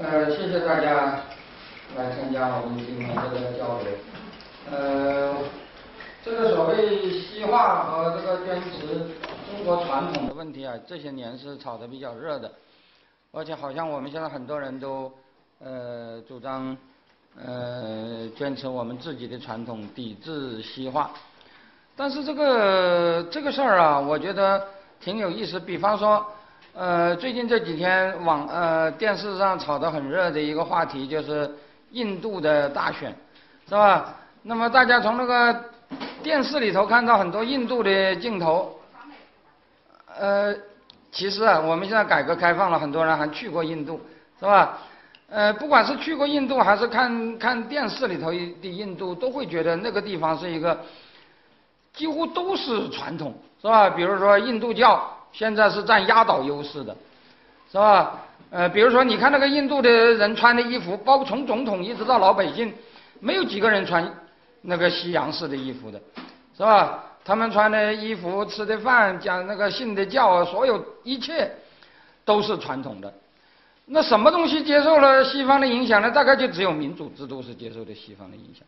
呃，谢谢大家来参加我们今天这个交流。呃，这个所谓西化和这个坚持中国传统的问题啊，这些年是炒得比较热的，而且好像我们现在很多人都呃主张呃坚持我们自己的传统，抵制西化。但是这个这个事儿啊，我觉得挺有意思。比方说，呃，最近这几天网呃电视上炒得很热的一个话题就是印度的大选，是吧？那么大家从那个电视里头看到很多印度的镜头，呃，其实啊，我们现在改革开放了，很多人还去过印度，是吧？呃，不管是去过印度还是看看电视里头的印度，都会觉得那个地方是一个。几乎都是传统，是吧？比如说印度教现在是占压倒优势的，是吧？呃，比如说你看那个印度的人穿的衣服，包括从总统一直到老百姓，没有几个人穿那个西洋式的衣服的，是吧？他们穿的衣服、吃的饭、讲那个信的教，所有一切都是传统的。那什么东西接受了西方的影响呢？大概就只有民主制度是接受的西方的影响。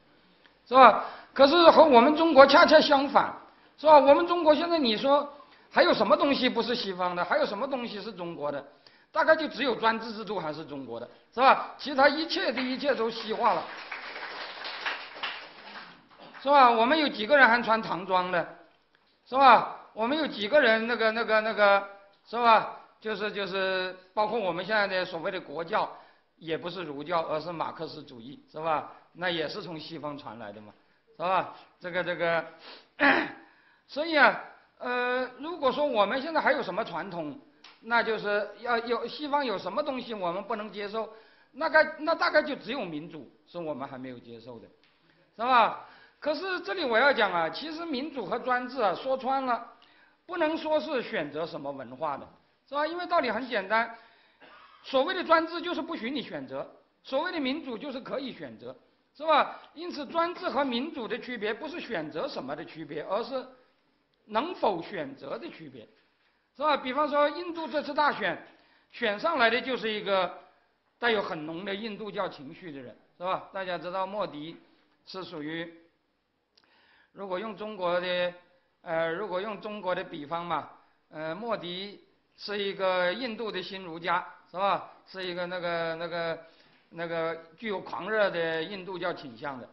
是吧？可是和我们中国恰恰相反，是吧？我们中国现在你说还有什么东西不是西方的？还有什么东西是中国的？大概就只有专制制度还是中国的，是吧？其他一切的一切都西化了，是吧？我们有几个人还穿唐装的，是吧？我们有几个人那个那个那个，是吧？就是就是，包括我们现在的所谓的国教，也不是儒教，而是马克思主义，是吧？那也是从西方传来的嘛，是吧？这个这个，所以啊，呃，如果说我们现在还有什么传统，那就是要有西方有什么东西我们不能接受，那该那大概就只有民主是我们还没有接受的，是吧？可是这里我要讲啊，其实民主和专制啊，说穿了，不能说是选择什么文化的，是吧？因为道理很简单，所谓的专制就是不许你选择，所谓的民主就是可以选择。是吧？因此，专制和民主的区别不是选择什么的区别，而是能否选择的区别，是吧？比方说，印度这次大选选上来的就是一个带有很浓的印度教情绪的人，是吧？大家知道莫迪是属于，如果用中国的呃，如果用中国的比方嘛，呃，莫迪是一个印度的新儒家，是吧？是一个那个那个。那个具有狂热的印度教倾向的，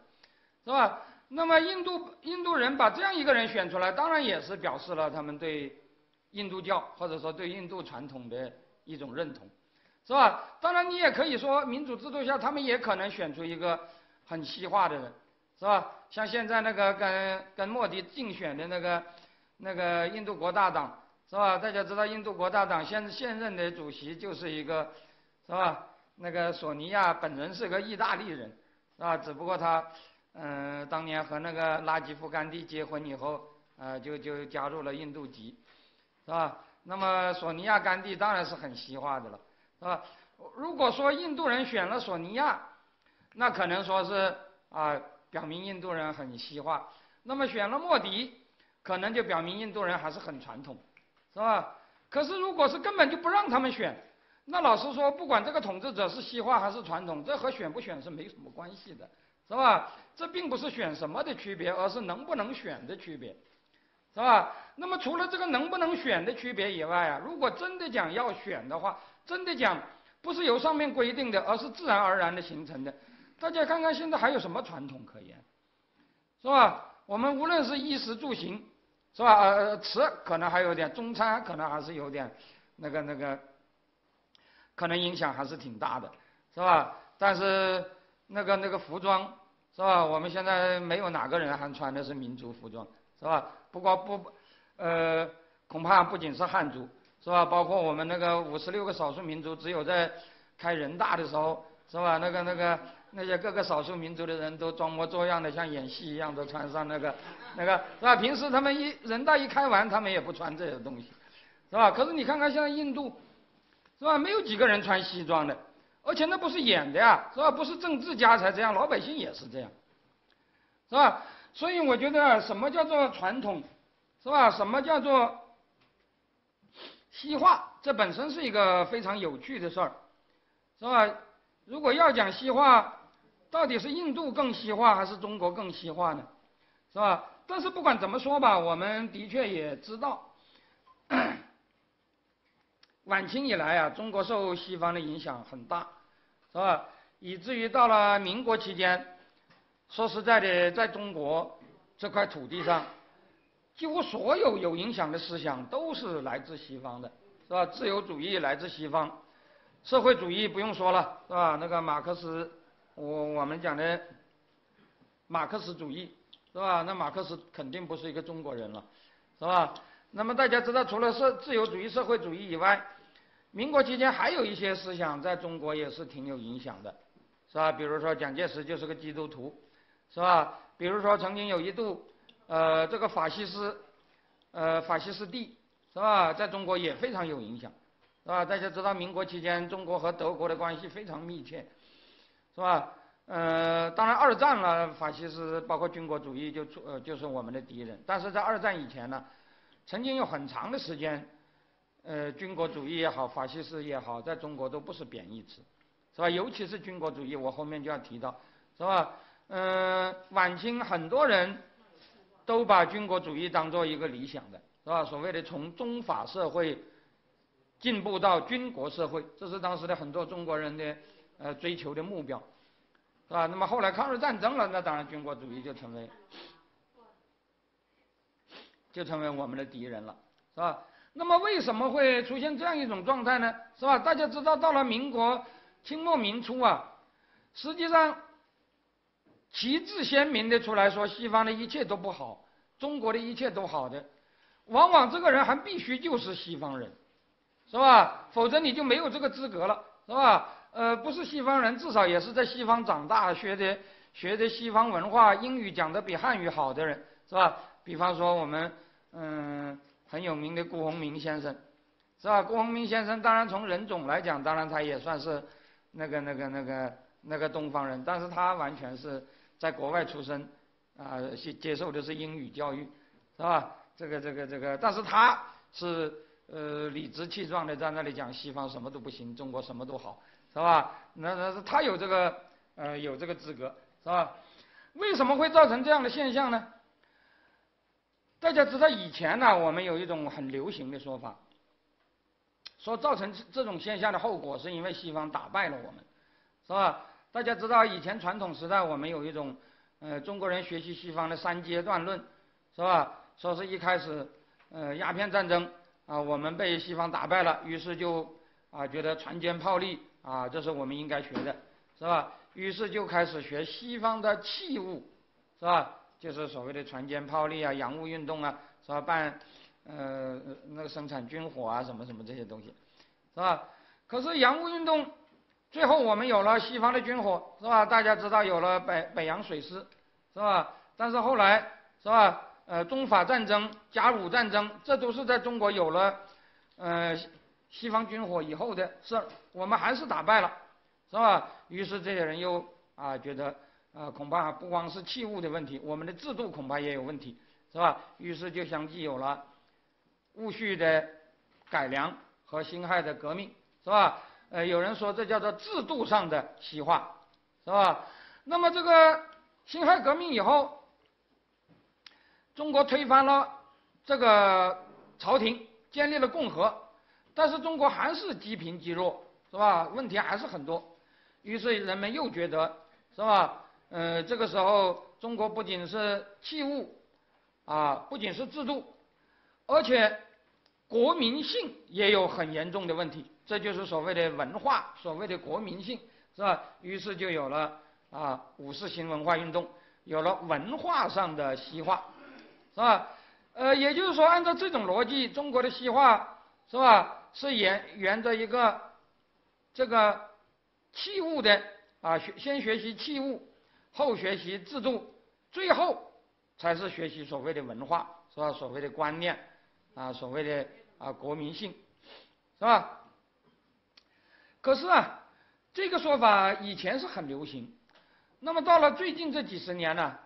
是吧？那么印度印度人把这样一个人选出来，当然也是表示了他们对印度教或者说对印度传统的一种认同，是吧？当然你也可以说民主制度下他们也可能选出一个很西化的人，是吧？像现在那个跟跟莫迪竞选的那个那个印度国大党，是吧？大家知道印度国大党现现任的主席就是一个，是吧？那个索尼娅本人是个意大利人，是吧？只不过他，嗯，当年和那个拉吉夫甘地结婚以后，呃，就就加入了印度籍，是吧？那么索尼娅甘地当然是很西化的了，是吧？如果说印度人选了索尼娅，那可能说是啊，表明印度人很西化；那么选了莫迪，可能就表明印度人还是很传统，是吧？可是如果是根本就不让他们选。那老实说，不管这个统治者是西化还是传统，这和选不选是没什么关系的，是吧？这并不是选什么的区别，而是能不能选的区别，是吧？那么除了这个能不能选的区别以外啊，如果真的讲要选的话，真的讲不是由上面规定的，而是自然而然的形成的。大家看看现在还有什么传统可言，是吧？我们无论是衣食住行，是吧？呃，吃可能还有点，中餐可能还是有点那个那个。可能影响还是挺大的，是吧？但是那个那个服装，是吧？我们现在没有哪个人还穿的是民族服装，是吧？不过不，呃，恐怕不仅是汉族，是吧？包括我们那个五十六个少数民族，只有在开人大的时候，是吧？那个那个那些各个少数民族的人都装模作样的，像演戏一样，都穿上那个 那个，是吧？平时他们一人大一开完，他们也不穿这些东西，是吧？可是你看看现在印度。是吧？没有几个人穿西装的，而且那不是演的呀，是吧？不是政治家才这样，老百姓也是这样，是吧？所以我觉得什么叫做传统，是吧？什么叫做西化？这本身是一个非常有趣的事儿，是吧？如果要讲西化，到底是印度更西化还是中国更西化呢？是吧？但是不管怎么说吧，我们的确也知道，晚清以来啊，中国受西方的影响很大，是吧？以至于到了民国期间，说实在的，在中国这块土地上，几乎所有有影响的思想都是来自西方的，是吧？自由主义来自西方，社会主义不用说了，是吧？那个马克思，我我们讲的马克思主义。是吧？那马克思肯定不是一个中国人了，是吧？那么大家知道，除了社自由主义、社会主义以外，民国期间还有一些思想在中国也是挺有影响的，是吧？比如说蒋介石就是个基督徒，是吧？比如说曾经有一度，呃，这个法西斯，呃，法西斯帝，是吧？在中国也非常有影响，是吧？大家知道，民国期间中国和德国的关系非常密切，是吧？呃，当然，二战了，法西斯包括军国主义就出呃就是我们的敌人。但是在二战以前呢，曾经有很长的时间，呃，军国主义也好，法西斯也好，在中国都不是贬义词，是吧？尤其是军国主义，我后面就要提到，是吧？嗯，晚清很多人都把军国主义当做一个理想的，是吧？所谓的从中法社会进步到军国社会，这是当时的很多中国人的呃追求的目标。是吧？那么后来抗日战争了，那当然军国主义就成为，就成为我们的敌人了，是吧？那么为什么会出现这样一种状态呢？是吧？大家知道，到了民国清末民初啊，实际上旗帜鲜明的出来说西方的一切都不好，中国的一切都好的，往往这个人还必须就是西方人，是吧？否则你就没有这个资格了，是吧？呃，不是西方人，至少也是在西方长大、学的学的西方文化、英语讲的比汉语好的人，是吧？比方说我们嗯很有名的顾鸿铭先生，是吧？顾鸿铭先生当然从人种来讲，当然他也算是那个那个那个那个东方人，但是他完全是在国外出生，啊，接接受的是英语教育，是吧？这个这个这个，但是他是呃理直气壮的在那里讲西方什么都不行，中国什么都好。是吧？那那是他有这个呃有这个资格，是吧？为什么会造成这样的现象呢？大家知道以前呢，我们有一种很流行的说法，说造成这种现象的后果是因为西方打败了我们，是吧？大家知道以前传统时代我们有一种呃中国人学习西方的三阶段论，是吧？说是一开始呃鸦片战争啊，我们被西方打败了，于是就啊觉得船坚炮利。啊，这是我们应该学的，是吧？于是就开始学西方的器物，是吧？就是所谓的船坚炮利啊、洋务运动啊，是吧？办呃那个生产军火啊，什么什么这些东西，是吧？可是洋务运动最后我们有了西方的军火，是吧？大家知道有了北北洋水师，是吧？但是后来是吧？呃，中法战争、甲午战争，这都是在中国有了，呃。西方军火以后的事，我们还是打败了，是吧？于是这些人又啊觉得啊恐怕不光是器物的问题，我们的制度恐怕也有问题，是吧？于是就相继有了戊戌的改良和辛亥的革命，是吧？呃，有人说这叫做制度上的西化，是吧？那么这个辛亥革命以后，中国推翻了这个朝廷，建立了共和。但是中国还是积贫积弱，是吧？问题还是很多，于是人们又觉得，是吧？呃，这个时候中国不仅是器物，啊，不仅是制度，而且国民性也有很严重的问题，这就是所谓的文化，所谓的国民性，是吧？于是就有了啊五四新文化运动，有了文化上的西化，是吧？呃，也就是说，按照这种逻辑，中国的西化，是吧？是沿沿着一个这个器物的啊，学先学习器物，后学习制度，最后才是学习所谓的文化，是吧？所谓的观念啊，所谓的啊国民性，是吧？可是啊，这个说法以前是很流行，那么到了最近这几十年呢，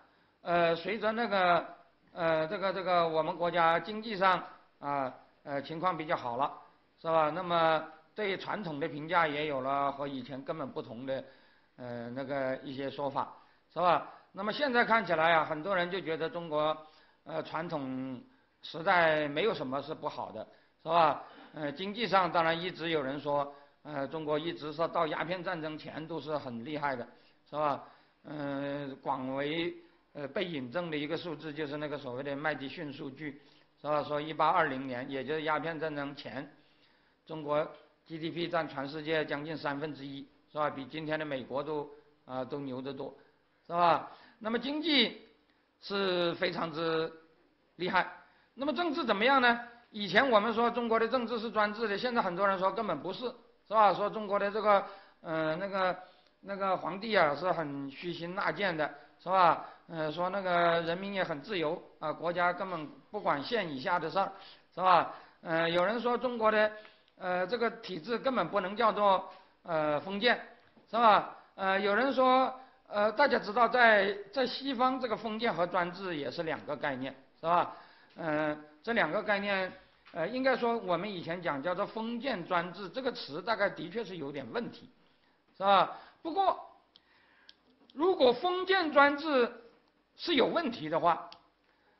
呃，随着那个呃这个这个我们国家经济上啊呃情况比较好了。是吧？那么对传统的评价也有了和以前根本不同的，呃，那个一些说法，是吧？那么现在看起来啊，很多人就觉得中国，呃，传统时代没有什么是不好的，是吧？呃，经济上当然一直有人说，呃，中国一直是到鸦片战争前都是很厉害的，是吧？嗯，广为呃被引证的一个数字就是那个所谓的麦迪逊数据，是吧？说一八二零年，也就是鸦片战争前，中国 GDP 占全世界将近三分之一，是吧？比今天的美国都啊都牛得多，是吧？那么经济是非常之厉害，那么政治怎么样呢？以前我们说中国的政治是专制的，现在很多人说根本不是，是吧？说中国的这个，呃，那个那个皇帝啊是很虚心纳谏的，是吧？呃，说那个人民也很自由啊，国家根本不管县以下的事儿，是吧？呃，有人说中国的呃这个体制根本不能叫做呃封建，是吧？呃，有人说。呃，大家知道，在在西方，这个封建和专制也是两个概念，是吧？嗯，这两个概念，呃，应该说我们以前讲叫做封建专制这个词，大概的确是有点问题，是吧？不过，如果封建专制是有问题的话，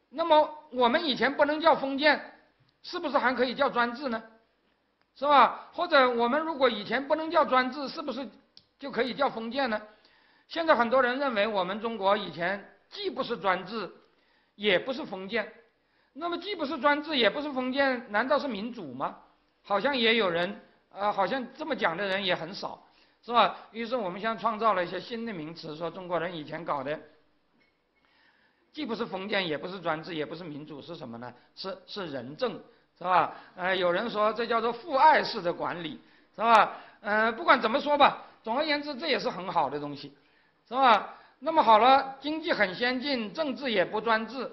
那么我们以前不能叫封建，是不是还可以叫专制呢？是吧？或者我们如果以前不能叫专制，是不是就可以叫封建呢？现在很多人认为我们中国以前既不是专制，也不是封建，那么既不是专制，也不是封建，难道是民主吗？好像也有人，呃，好像这么讲的人也很少，是吧？于是我们现在创造了一些新的名词，说中国人以前搞的，既不是封建，也不是专制，也不是民主，是什么呢？是是仁政，是吧？呃，有人说这叫做父爱式的管理，是吧？呃，不管怎么说吧，总而言之，这也是很好的东西。是吧？那么好了，经济很先进，政治也不专制，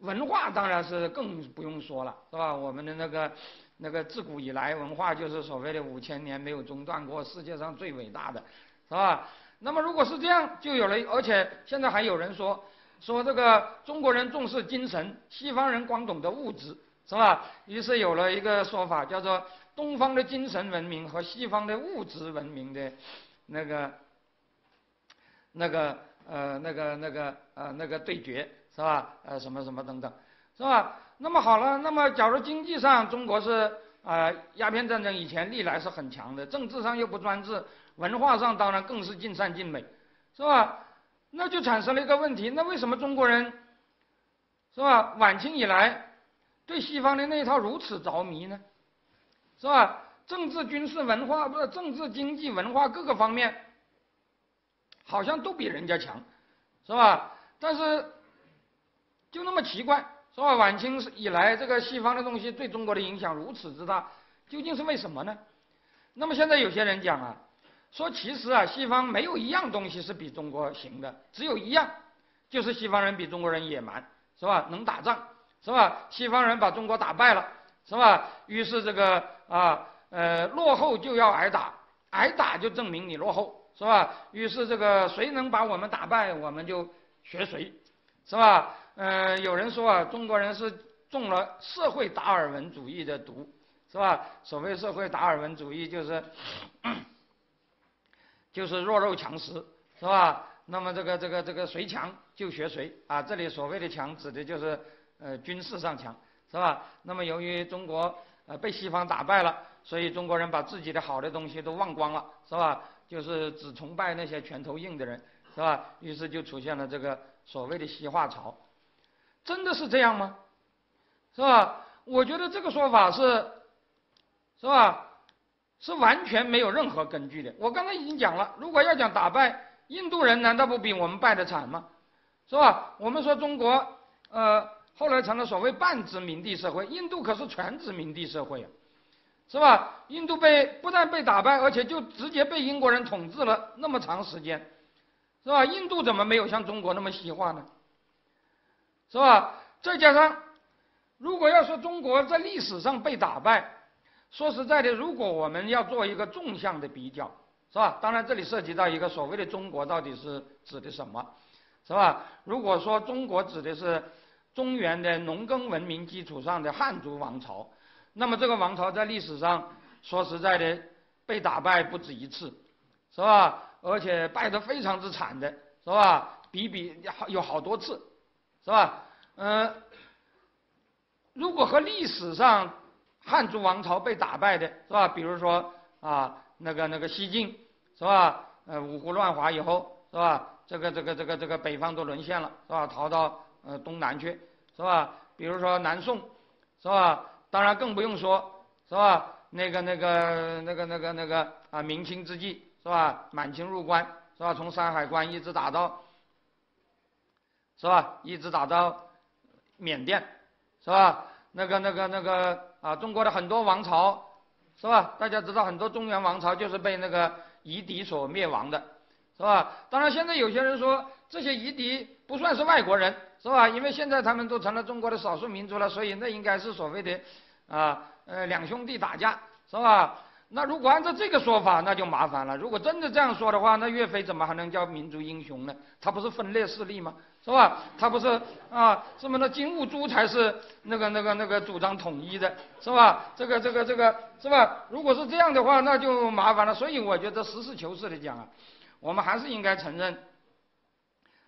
文化当然是更不用说了，是吧？我们的那个那个自古以来文化就是所谓的五千年没有中断过，世界上最伟大的，是吧？那么如果是这样，就有了，而且现在还有人说说这个中国人重视精神，西方人光懂得物质，是吧？于是有了一个说法，叫做东方的精神文明和西方的物质文明的那个。那个呃，那个那个呃，那个对决是吧？呃，什么什么等等，是吧？那么好了，那么假如经济上中国是啊，鸦片战争以前历来是很强的，政治上又不专制，文化上当然更是尽善尽美，是吧？那就产生了一个问题，那为什么中国人是吧？晚清以来对西方的那一套如此着迷呢？是吧？政治、军事、文化不是政治、经济、文化各个方面。好像都比人家强，是吧？但是就那么奇怪，是吧？晚清以来，这个西方的东西对中国的影响如此之大，究竟是为什么呢？那么现在有些人讲啊，说其实啊，西方没有一样东西是比中国行的，只有一样，就是西方人比中国人野蛮，是吧？能打仗，是吧？西方人把中国打败了，是吧？于是这个啊呃落后就要挨打，挨打就证明你落后。是吧？于是这个谁能把我们打败，我们就学谁，是吧？嗯，有人说啊，中国人是中了社会达尔文主义的毒，是吧？所谓社会达尔文主义，就是就是弱肉强食，是吧？那么这个这个这个谁强就学谁啊？这里所谓的强指的就是呃军事上强，是吧？那么由于中国呃被西方打败了，所以中国人把自己的好的东西都忘光了，是吧？就是只崇拜那些拳头硬的人，是吧？于是就出现了这个所谓的西化潮，真的是这样吗？是吧？我觉得这个说法是，是吧？是完全没有任何根据的。我刚才已经讲了，如果要讲打败印度人，难道不比我们败的惨吗？是吧？我们说中国，呃，后来成了所谓半殖民地社会，印度可是全殖民地社会啊。是吧？印度被不但被打败，而且就直接被英国人统治了那么长时间，是吧？印度怎么没有像中国那么西化呢？是吧？再加上，如果要说中国在历史上被打败，说实在的，如果我们要做一个纵向的比较，是吧？当然这里涉及到一个所谓的中国到底是指的什么，是吧？如果说中国指的是中原的农耕文明基础上的汉族王朝。那么这个王朝在历史上，说实在的，被打败不止一次，是吧？而且败得非常之惨的，是吧？比比有好多次，是吧？嗯，如果和历史上汉族王朝被打败的，是吧？比如说啊，那个那个西晋，是吧？呃，五胡乱华以后，是吧？这个这个这个这个北方都沦陷了，是吧？逃到呃东南去，是吧？比如说南宋，是吧？当然更不用说，是吧？那个那个那个那个那个啊，明清之际，是吧？满清入关，是吧？从山海关一直打到，是吧？一直打到缅甸，是吧？那个那个那个啊，中国的很多王朝，是吧？大家知道很多中原王朝就是被那个夷狄所灭亡的，是吧？当然现在有些人说这些夷狄不算是外国人，是吧？因为现在他们都成了中国的少数民族了，所以那应该是所谓的啊呃两兄弟打架，是吧？那如果按照这个说法，那就麻烦了。如果真的这样说的话，那岳飞怎么还能叫民族英雄呢？他不是分裂势力吗？是吧？他不是啊？什么那金兀术才是那个那个那个主张统一的，是吧？这个这个这个是吧？如果是这样的话，那就麻烦了。所以我觉得实事求是的讲啊，我们还是应该承认，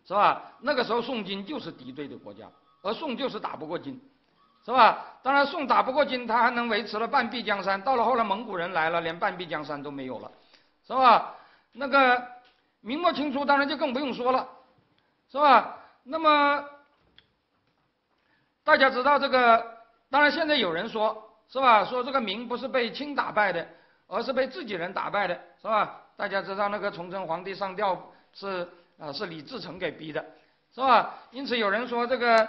是吧？那个时候宋金就是敌对的国家，而宋就是打不过金。是吧？当然，宋打不过金，他还能维持了半壁江山。到了后来，蒙古人来了，连半壁江山都没有了，是吧？那个明末清初，当然就更不用说了，是吧？那么大家知道这个，当然现在有人说，是吧？说这个明不是被清打败的，而是被自己人打败的，是吧？大家知道那个崇祯皇帝上吊是啊，是李自成给逼的，是吧？因此有人说这个。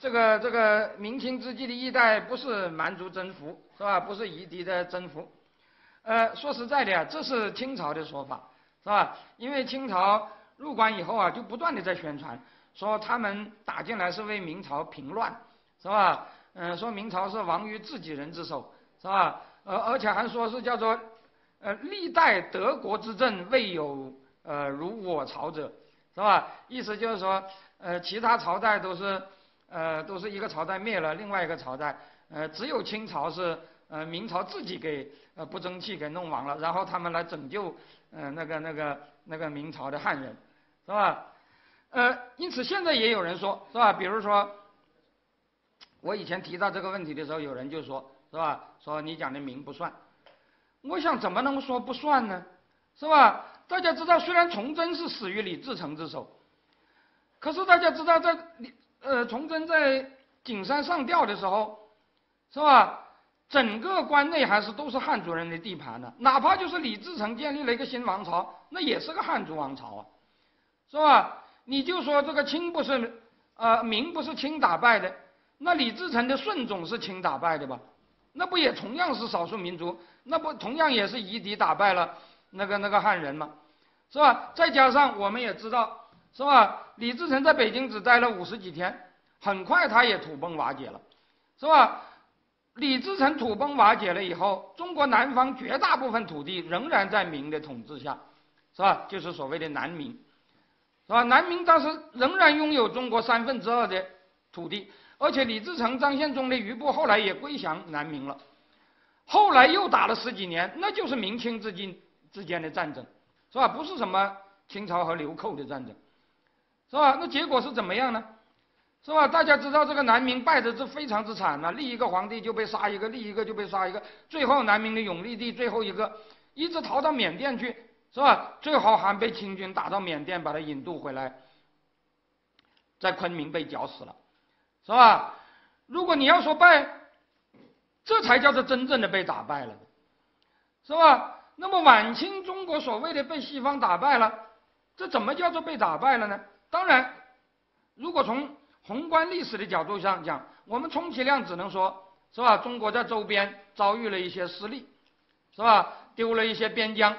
这个这个明清之际的一代不是蛮族征服是吧？不是夷狄的征服，呃，说实在的啊，这是清朝的说法是吧？因为清朝入关以后啊，就不断的在宣传说他们打进来是为明朝平乱是吧？嗯，说明朝是亡于自己人之手是吧？呃，而且还说是叫做呃历代德国之政未有呃如我朝者是吧？意思就是说呃其他朝代都是。呃，都是一个朝代灭了，另外一个朝代，呃，只有清朝是，呃，明朝自己给呃不争气给弄亡了，然后他们来拯救，呃，那个那个那个明朝的汉人，是吧？呃，因此现在也有人说，是吧？比如说，我以前提到这个问题的时候，有人就说，是吧？说你讲的明不算，我想怎么能说不算呢？是吧？大家知道，虽然崇祯是死于李自成之手，可是大家知道在李。呃，崇祯在景山上吊的时候，是吧？整个关内还是都是汉族人的地盘呢。哪怕就是李自成建立了一个新王朝，那也是个汉族王朝啊，是吧？你就说这个清不是，呃，明不是清打败的，那李自成的顺总是清打败的吧？那不也同样是少数民族？那不同样也是夷狄打败了那个那个汉人吗？是吧？再加上我们也知道。是吧？李自成在北京只待了五十几天，很快他也土崩瓦解了，是吧？李自成土崩瓦解了以后，中国南方绝大部分土地仍然在明的统治下，是吧？就是所谓的南明，是吧？南明当时仍然拥有中国三分之二的土地，而且李自成、张献忠的余部后来也归降南明了，后来又打了十几年，那就是明清之间之间的战争，是吧？不是什么清朝和流寇的战争。是吧？那结果是怎么样呢？是吧？大家知道这个南明败的是非常之惨呐，立一个皇帝就被杀一个，立一个就被杀一个，最后南明的永历帝最后一个一直逃到缅甸去，是吧？最后还被清军打到缅甸，把他引渡回来，在昆明被绞死了，是吧？如果你要说败，这才叫做真正的被打败了，是吧？那么晚清中国所谓的被西方打败了，这怎么叫做被打败了呢？当然，如果从宏观历史的角度上讲，我们充其量只能说，是吧？中国在周边遭遇了一些失利，是吧？丢了一些边疆，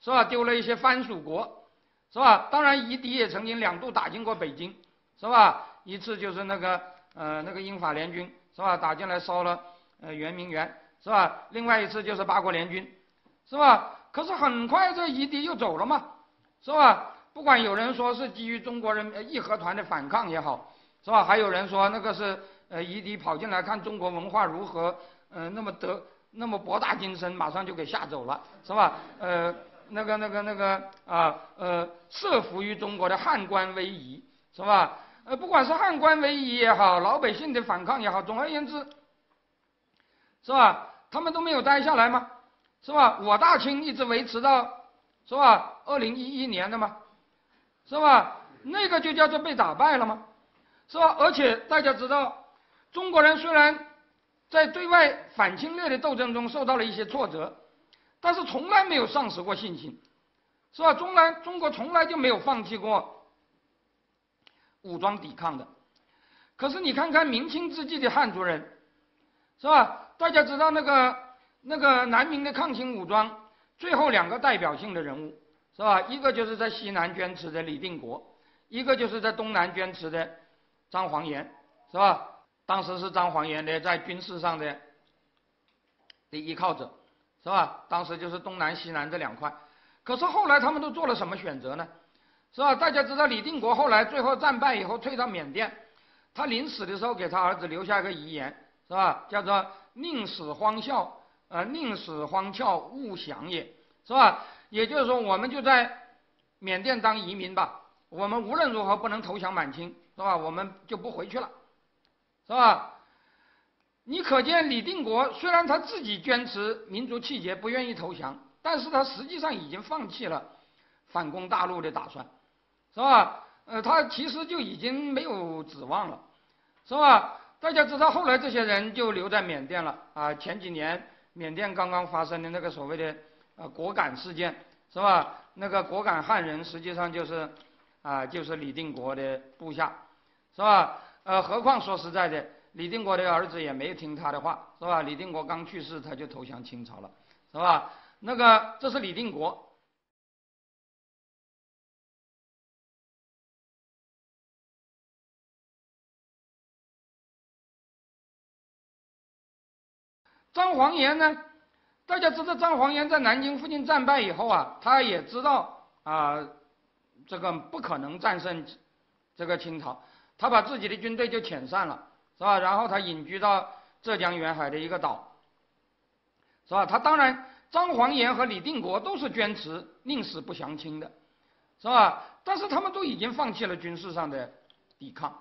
是吧？丢了一些藩属国，是吧？当然，夷狄也曾经两度打进过北京，是吧？一次就是那个呃那个英法联军，是吧？打进来烧了呃圆明园，是吧？另外一次就是八国联军，是吧？可是很快这夷狄又走了嘛，是吧？不管有人说是基于中国人义和团的反抗也好，是吧？还有人说那个是呃夷狄跑进来看中国文化如何，呃那么得那么博大精深，马上就给吓走了，是吧？呃，那个那个那个啊，呃，慑服于中国的汉官威仪，是吧？呃，不管是汉官威仪也好，老百姓的反抗也好，总而言之，是吧？他们都没有待下来吗？是吧？我大清一直维持到，是吧？二零一一年的吗？是吧？那个就叫做被打败了吗？是吧？而且大家知道，中国人虽然在对外反侵略的斗争中受到了一些挫折，但是从来没有丧失过信心，是吧？中来中国从来就没有放弃过武装抵抗的。可是你看看明清之际的汉族人，是吧？大家知道那个。那个南明的抗清武装，最后两个代表性的人物是吧？一个就是在西南捐持的李定国，一个就是在东南捐持的张煌言，是吧？当时是张煌言的在军事上的的依靠者，是吧？当时就是东南西南这两块。可是后来他们都做了什么选择呢？是吧？大家知道李定国后来最后战败以后退到缅甸，他临死的时候给他儿子留下一个遗言，是吧？叫做宁死荒笑。呃，宁死荒峭勿降也，是吧？也就是说，我们就在缅甸当移民吧。我们无论如何不能投降满清，是吧？我们就不回去了，是吧？你可见李定国虽然他自己坚持民族气节，不愿意投降，但是他实际上已经放弃了反攻大陆的打算，是吧？呃，他其实就已经没有指望了，是吧？大家知道后来这些人就留在缅甸了啊。前几年。缅甸刚刚发生的那个所谓的呃果敢事件，是吧？那个果敢汉人实际上就是啊，就是李定国的部下，是吧？呃，何况说实在的，李定国的儿子也没听他的话，是吧？李定国刚去世，他就投降清朝了，是吧？那个这是李定国。张煌言呢？大家知道张煌言在南京附近战败以后啊，他也知道啊，这个不可能战胜这个清朝，他把自己的军队就遣散了，是吧？然后他隐居到浙江沿海的一个岛，是吧？他当然，张煌言和李定国都是坚持宁死不降清的，是吧？但是他们都已经放弃了军事上的抵抗。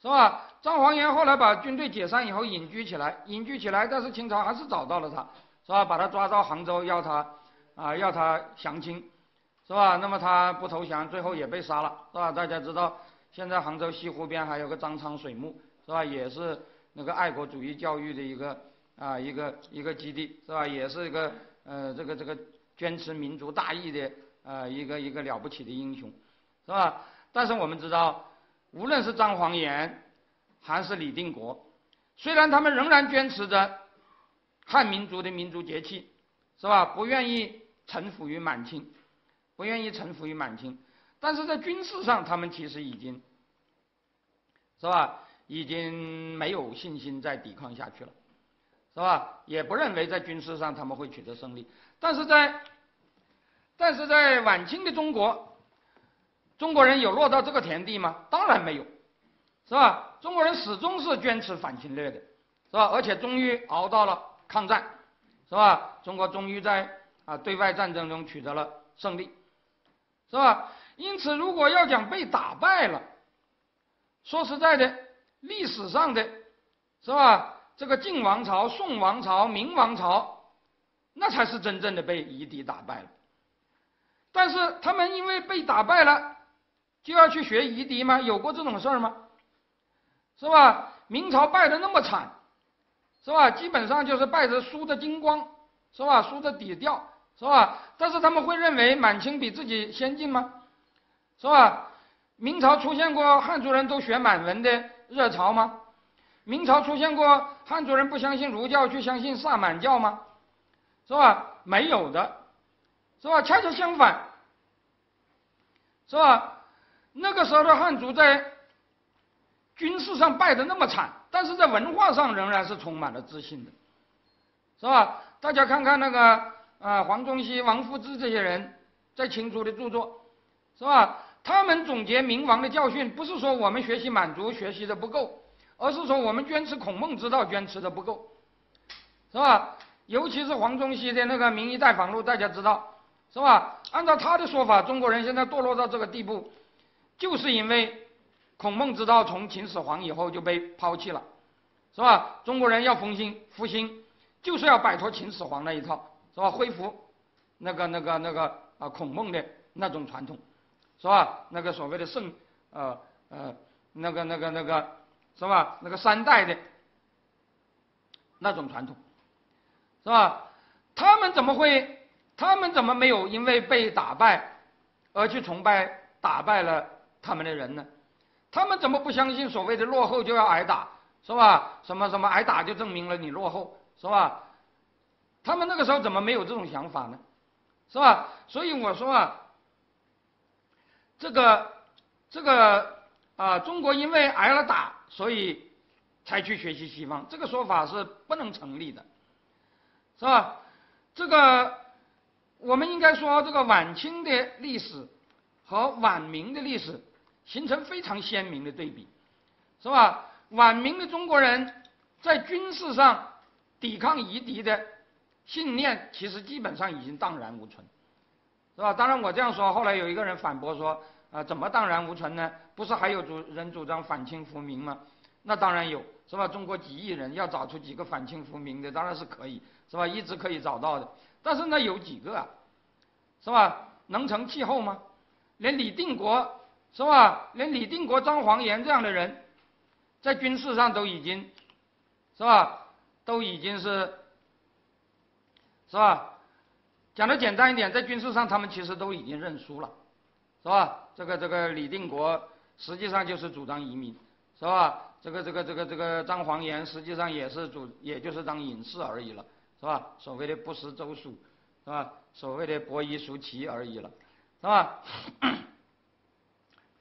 是吧？张煌言后来把军队解散以后隐居起来，隐居起来，但是清朝还是找到了他，是吧？把他抓到杭州，要他啊，要他降清，是吧？那么他不投降，最后也被杀了，是吧？大家知道，现在杭州西湖边还有个张昌水墓，是吧？也是那个爱国主义教育的一个啊一个一个基地，是吧？也是一个呃这个这个坚持民族大义的呃一个一个了不起的英雄，是吧？但是我们知道。无论是张煌言还是李定国，虽然他们仍然坚持着汉民族的民族节气，是吧？不愿意臣服于满清，不愿意臣服于满清，但是在军事上，他们其实已经，是吧？已经没有信心再抵抗下去了，是吧？也不认为在军事上他们会取得胜利。但是在，但是在晚清的中国。中国人有落到这个田地吗？当然没有，是吧？中国人始终是坚持反侵略的，是吧？而且终于熬到了抗战，是吧？中国终于在啊对外战争中取得了胜利，是吧？因此，如果要讲被打败了，说实在的，历史上的，是吧？这个晋王朝、宋王朝、明王朝，那才是真正的被夷狄打败了。但是他们因为被打败了。就要去学夷狄吗？有过这种事儿吗？是吧？明朝败得那么惨，是吧？基本上就是败得输得精光，是吧？输得底调，是吧？但是他们会认为满清比自己先进吗？是吧？明朝出现过汉族人都学满文的热潮吗？明朝出现过汉族人不相信儒教去相信萨满教吗？是吧？没有的，是吧？恰恰相反，是吧？那个时候的汉族在军事上败得那么惨，但是在文化上仍然是充满了自信的，是吧？大家看看那个啊，黄宗羲、王夫之这些人在清初的著作，是吧？他们总结明王的教训，不是说我们学习满族学习的不够，而是说我们坚持孔孟之道坚持的不够，是吧？尤其是黄宗羲的那个《名医带访录》，大家知道是吧？按照他的说法，中国人现在堕落到这个地步，就是因为孔孟之道从秦始皇以后就被抛弃了，是吧？中国人要复兴复兴，就是要摆脱秦始皇那一套，是吧？恢复那个那个那个啊孔孟的那种传统，是吧？那个所谓的圣呃呃那个那个那个是吧？那个三代的那种传统。是吧？他们怎么会？他们怎么没有因为被打败而去崇拜打败了他们的人呢？他们怎么不相信所谓的落后就要挨打？是吧？什么什么挨打就证明了你落后？是吧？他们那个时候怎么没有这种想法呢？是吧？所以我说啊，这个这个啊，中国因为挨了打，所以才去学习西方，这个说法是不能成立的。是吧？这个我们应该说，这个晚清的历史和晚明的历史形成非常鲜明的对比，是吧？晚明的中国人在军事上抵抗夷狄的信念，其实基本上已经荡然无存，是吧？当然我这样说，后来有一个人反驳说，啊，怎么荡然无存呢？不是还有主人主张反清复明吗？那当然有，是吧？中国几亿人要找出几个反清复明的，当然是可以。是吧？一直可以找到的，但是呢，有几个啊，是吧？能成气候吗？连李定国是吧？连李定国、张煌言这样的人，在军事上都已经，是吧？都已经是，是吧？讲的简单一点，在军事上他们其实都已经认输了，是吧？这个这个李定国实际上就是主张移民，是吧？这个这个这个这个张煌言实际上也是主，也就是当隐士而已了。是吧？所谓的不识周书，是吧？所谓的伯夷叔齐而已了，是吧？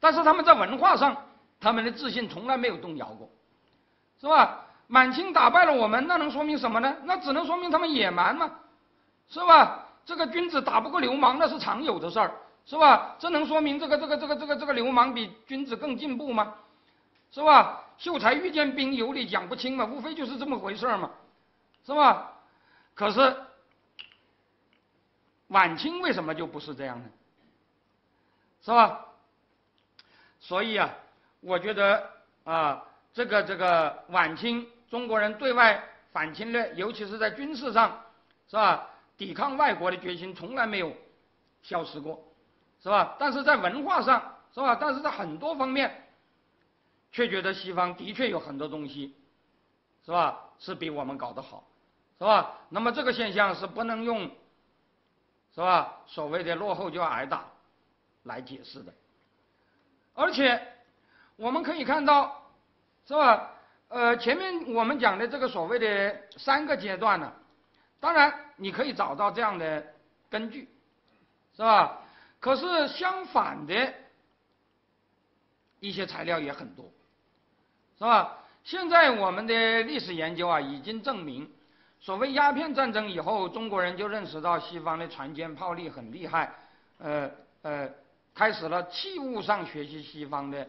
但是他们在文化上，他们的自信从来没有动摇过，是吧？满清打败了我们，那能说明什么呢？那只能说明他们野蛮嘛，是吧？这个君子打不过流氓，那是常有的事儿，是吧？这能说明这个这个这个这个这个流氓比君子更进步吗？是吧？秀才遇见兵，有理讲不清嘛，无非就是这么回事嘛，是吧？可是，晚清为什么就不是这样呢？是吧？所以啊，我觉得啊，这个这个晚清中国人对外反侵略，尤其是在军事上，是吧？抵抗外国的决心从来没有消失过，是吧？但是在文化上，是吧？但是在很多方面，却觉得西方的确有很多东西，是吧？是比我们搞得好。是吧？那么这个现象是不能用，是吧？所谓的落后就要挨打来解释的。而且我们可以看到，是吧？呃，前面我们讲的这个所谓的三个阶段呢，当然你可以找到这样的根据，是吧？可是相反的一些材料也很多，是吧？现在我们的历史研究啊，已经证明。所谓鸦片战争以后，中国人就认识到西方的船坚炮利很厉害，呃呃，开始了器物上学习西方的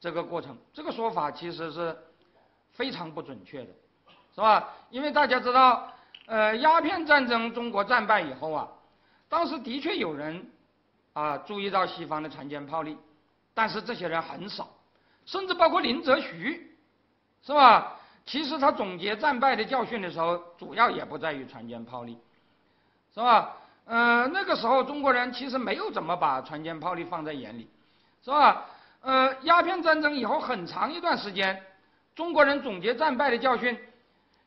这个过程。这个说法其实是非常不准确的，是吧？因为大家知道，呃，鸦片战争中国战败以后啊，当时的确有人啊注意到西方的船坚炮利，但是这些人很少，甚至包括林则徐，是吧？其实他总结战败的教训的时候，主要也不在于船坚炮利，是吧？呃，那个时候中国人其实没有怎么把船坚炮利放在眼里，是吧？呃，鸦片战争以后很长一段时间，中国人总结战败的教训，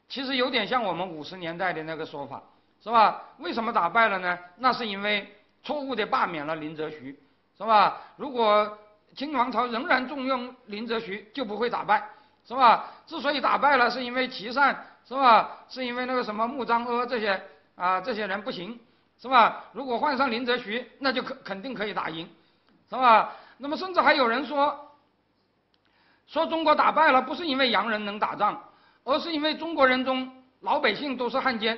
其实有点像我们五十年代的那个说法，是吧？为什么打败了呢？那是因为错误的罢免了林则徐，是吧？如果清王朝仍然重用林则徐，就不会打败。是吧？之所以打败了，是因为琦善，是吧？是因为那个什么穆彰阿这些啊，这些人不行，是吧？如果换上林则徐，那就肯肯定可以打赢，是吧？那么甚至还有人说，说中国打败了，不是因为洋人能打仗，而是因为中国人中老百姓都是汉奸，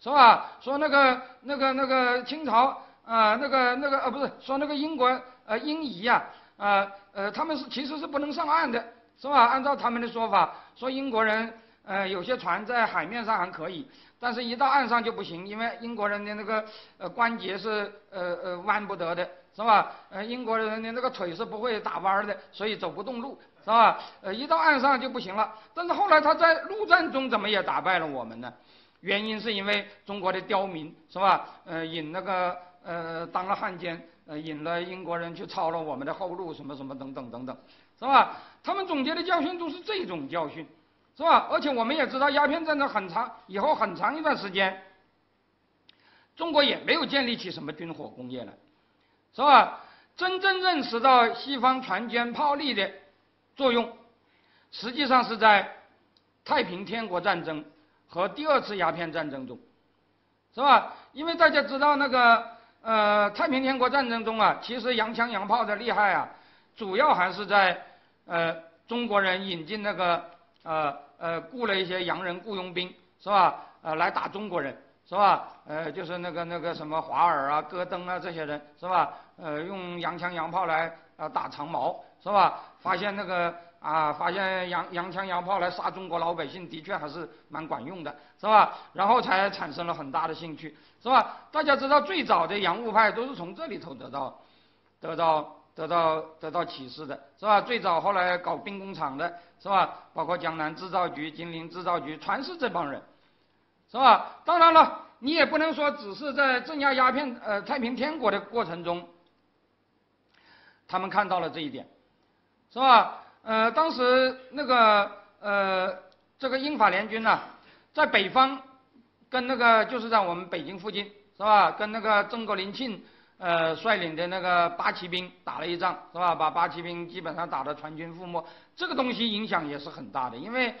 是吧？说那个那个那个清朝啊，那个那个呃，不是说那个英国呃英夷呀，啊呃，他们是其实是不能上岸的。是吧？按照他们的说法，说英国人呃，有些船在海面上还可以，但是一到岸上就不行，因为英国人的那个呃关节是呃呃弯不得的，是吧？呃，英国人的那个腿是不会打弯的，所以走不动路，是吧？呃，一到岸上就不行了。但是后来他在陆战中怎么也打败了我们呢？原因是因为中国的刁民，是吧？呃，引那个呃当了汉奸，呃，引了英国人去抄了我们的后路，什么什么等等等等，是吧？他们总结的教训都是这种教训。是吧？而且我们也知道，鸦片战争很长以后很长一段时间，中国也没有建立起什么军火工业来，是吧？真正认识到西方船坚炮利的作用，实际上是在太平天国战争和第二次鸦片战争中，是吧？因为大家知道那个呃太平天国战争中啊，其实洋枪洋炮的厉害啊，主要还是在呃中国人引进那个呃。呃，雇了一些洋人雇佣兵，是吧？呃，来打中国人，是吧？呃，就是那个那个什么华尔啊、戈登啊这些人，是吧？呃，用洋枪洋炮来啊打长毛，是吧？发现那个啊，发现洋洋枪洋炮来杀中国老百姓，的确还是蛮管用的，是吧？然后才产生了很大的兴趣，是吧？大家知道，最早的洋务派都是从这里头得到，得到。得到得到启示的是吧？最早后来搞兵工厂的是吧？包括江南制造局、金陵制造局，全是这帮人，是吧？当然了，你也不能说只是在镇压鸦片呃太平天国的过程中，他们看到了这一点，是吧？呃，当时那个呃这个英法联军呢，在北方跟那个就是在我们北京附近是吧？跟那个曾国林沁。呃，率领的那个八旗兵打了一仗，是吧？把八旗兵基本上打得全军覆没。这个东西影响也是很大的，因为，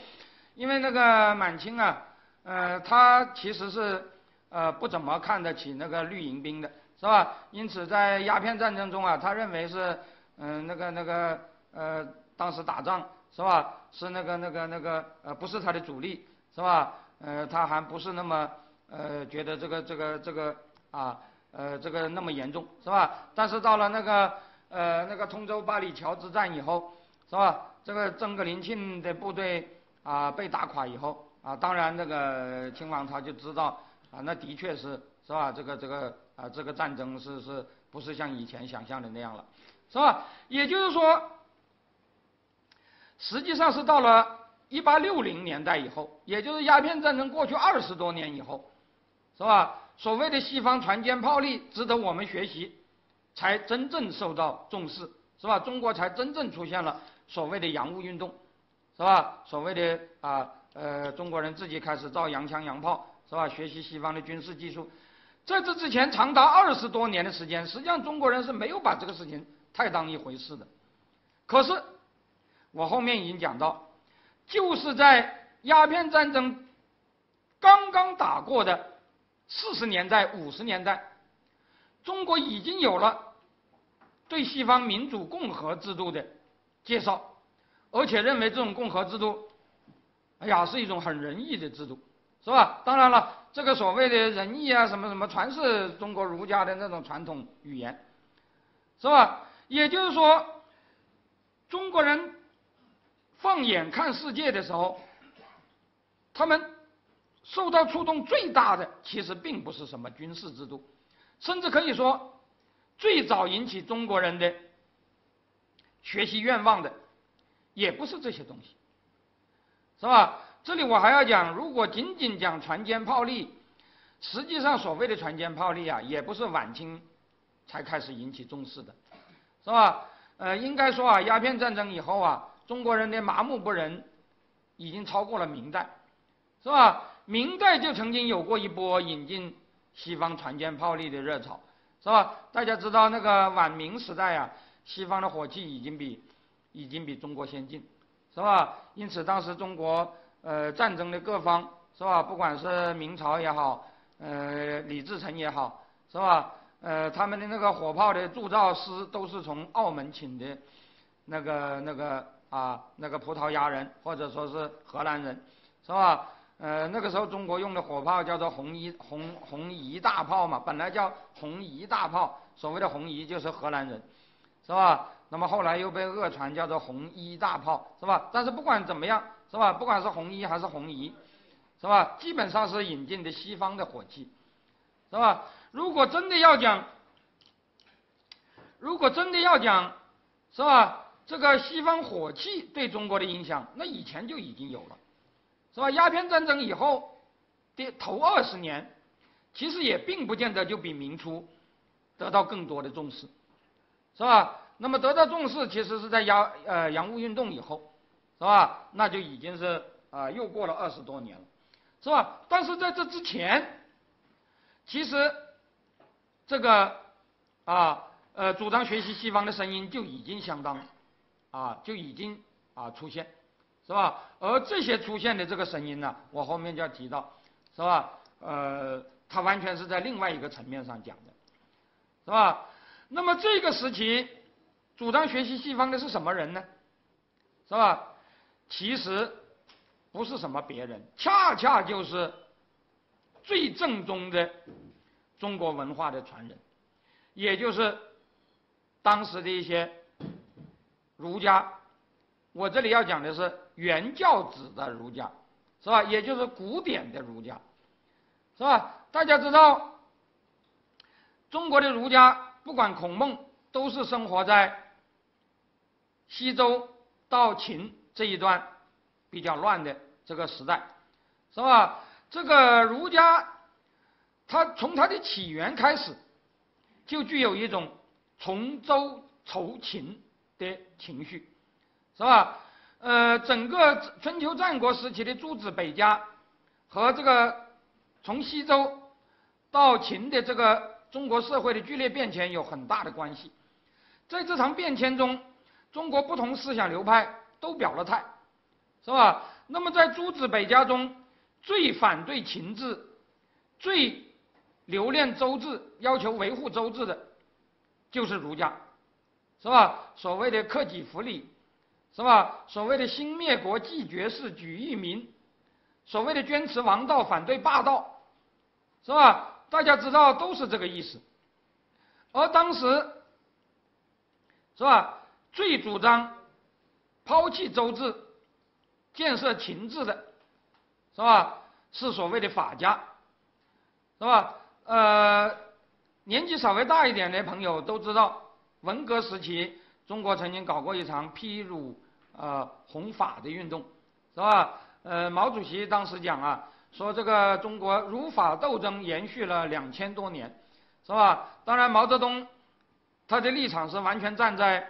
因为那个满清啊，呃，他其实是呃不怎么看得起那个绿营兵的，是吧？因此在鸦片战争中啊，他认为是嗯那个那个呃当时打仗是吧？是那个那个那个呃不是他的主力是吧？呃，他还不是那么呃觉得这个这个这个啊。呃，这个那么严重是吧？但是到了那个呃那个通州八里桥之战以后，是吧？这个曾格林沁的部队啊被打垮以后啊，当然那个清王朝就知道啊，那的确是是吧？这个这个啊这个战争是是不是像以前想象的那样了，是吧？也就是说，实际上是到了一八六零年代以后，也就是鸦片战争过去二十多年以后，是吧？所谓的西方船坚炮利值得我们学习，才真正受到重视，是吧？中国才真正出现了所谓的洋务运动，是吧？所谓的啊呃中国人自己开始造洋枪洋炮，是吧？学习西方的军事技术，在这之前长达二十多年的时间，实际上中国人是没有把这个事情太当一回事的。可是我后面已经讲到，就是在鸦片战争刚刚打过的。四十年代、五十年代，中国已经有了对西方民主共和制度的介绍，而且认为这种共和制度，哎呀，是一种很仁义的制度，是吧？当然了，这个所谓的仁义啊，什么什么，全是中国儒家的那种传统语言，是吧？也就是说，中国人放眼看世界的时候，他们。受到触动最大的，其实并不是什么军事制度，甚至可以说，最早引起中国人的学习愿望的，也不是这些东西，是吧？这里我还要讲，如果仅仅讲船坚炮利，实际上所谓的船坚炮利啊，也不是晚清才开始引起重视的，是吧？呃，应该说啊，鸦片战争以后啊，中国人的麻木不仁已经超过了明代，是吧？明代就曾经有过一波引进西方船坚炮利的热潮，是吧？大家知道那个晚明时代啊，西方的火器已经比已经比中国先进，是吧？因此当时中国呃战争的各方是吧，不管是明朝也好，呃李自成也好，是吧？呃他们的那个火炮的铸造师都是从澳门请的，那个那个啊那个葡萄牙人或者说是荷兰人，是吧？呃，那个时候中国用的火炮叫做红一红红夷大炮嘛，本来叫红夷大炮，所谓的红夷就是荷兰人，是吧？那么后来又被讹传叫做红衣大炮，是吧？但是不管怎么样，是吧？不管是红一还是红夷，是吧？基本上是引进的西方的火器，是吧？如果真的要讲，如果真的要讲，是吧？这个西方火器对中国的影响，那以前就已经有了，是吧？鸦片战争以后的头二十年，其实也并不见得就比明初得到更多的重视，是吧？那么得到重视，其实是在洋呃洋务运动以后，是吧？那就已经是啊又过了二十多年了，是吧？但是在这之前，其实这个啊呃主张学习西方的声音就已经相当啊就已经啊出现，是吧？而这些出现的这个声音呢，我后面就要提到，是吧？呃，它完全是在另外一个层面上讲的，是吧？那么这个时期。主张学习西方的是什么人呢？是吧？其实不是什么别人，恰恰就是最正宗的中国文化的传人，也就是当时的一些儒家。我这里要讲的是原教旨的儒家，是吧？也就是古典的儒家，是吧？大家知道，中国的儒家，不管孔孟，都是生活在。西周到秦这一段比较乱的这个时代，是吧？这个儒家，它从它的起源开始，就具有一种从周仇秦的情绪，是吧？呃，整个春秋战国时期的诸子百家和这个从西周到秦的这个中国社会的剧烈变迁有很大的关系，在这场变迁中。中国不同思想流派都表了态，是吧？那么在诸子百家中，最反对秦制、最留恋周制、要求维护周制的，就是儒家，是吧？所谓的克己复礼，是吧？所谓的兴灭国、继绝世、举义民，所谓的坚持王道、反对霸道，是吧？大家知道都是这个意思。而当时，是吧？最主张抛弃周制、建设秦制的，是吧？是所谓的法家，是吧？呃，年纪稍微大一点的朋友都知道，文革时期中国曾经搞过一场批儒呃弘法的运动，是吧？呃，毛主席当时讲啊，说这个中国儒法斗争延续了两千多年，是吧？当然，毛泽东他的立场是完全站在。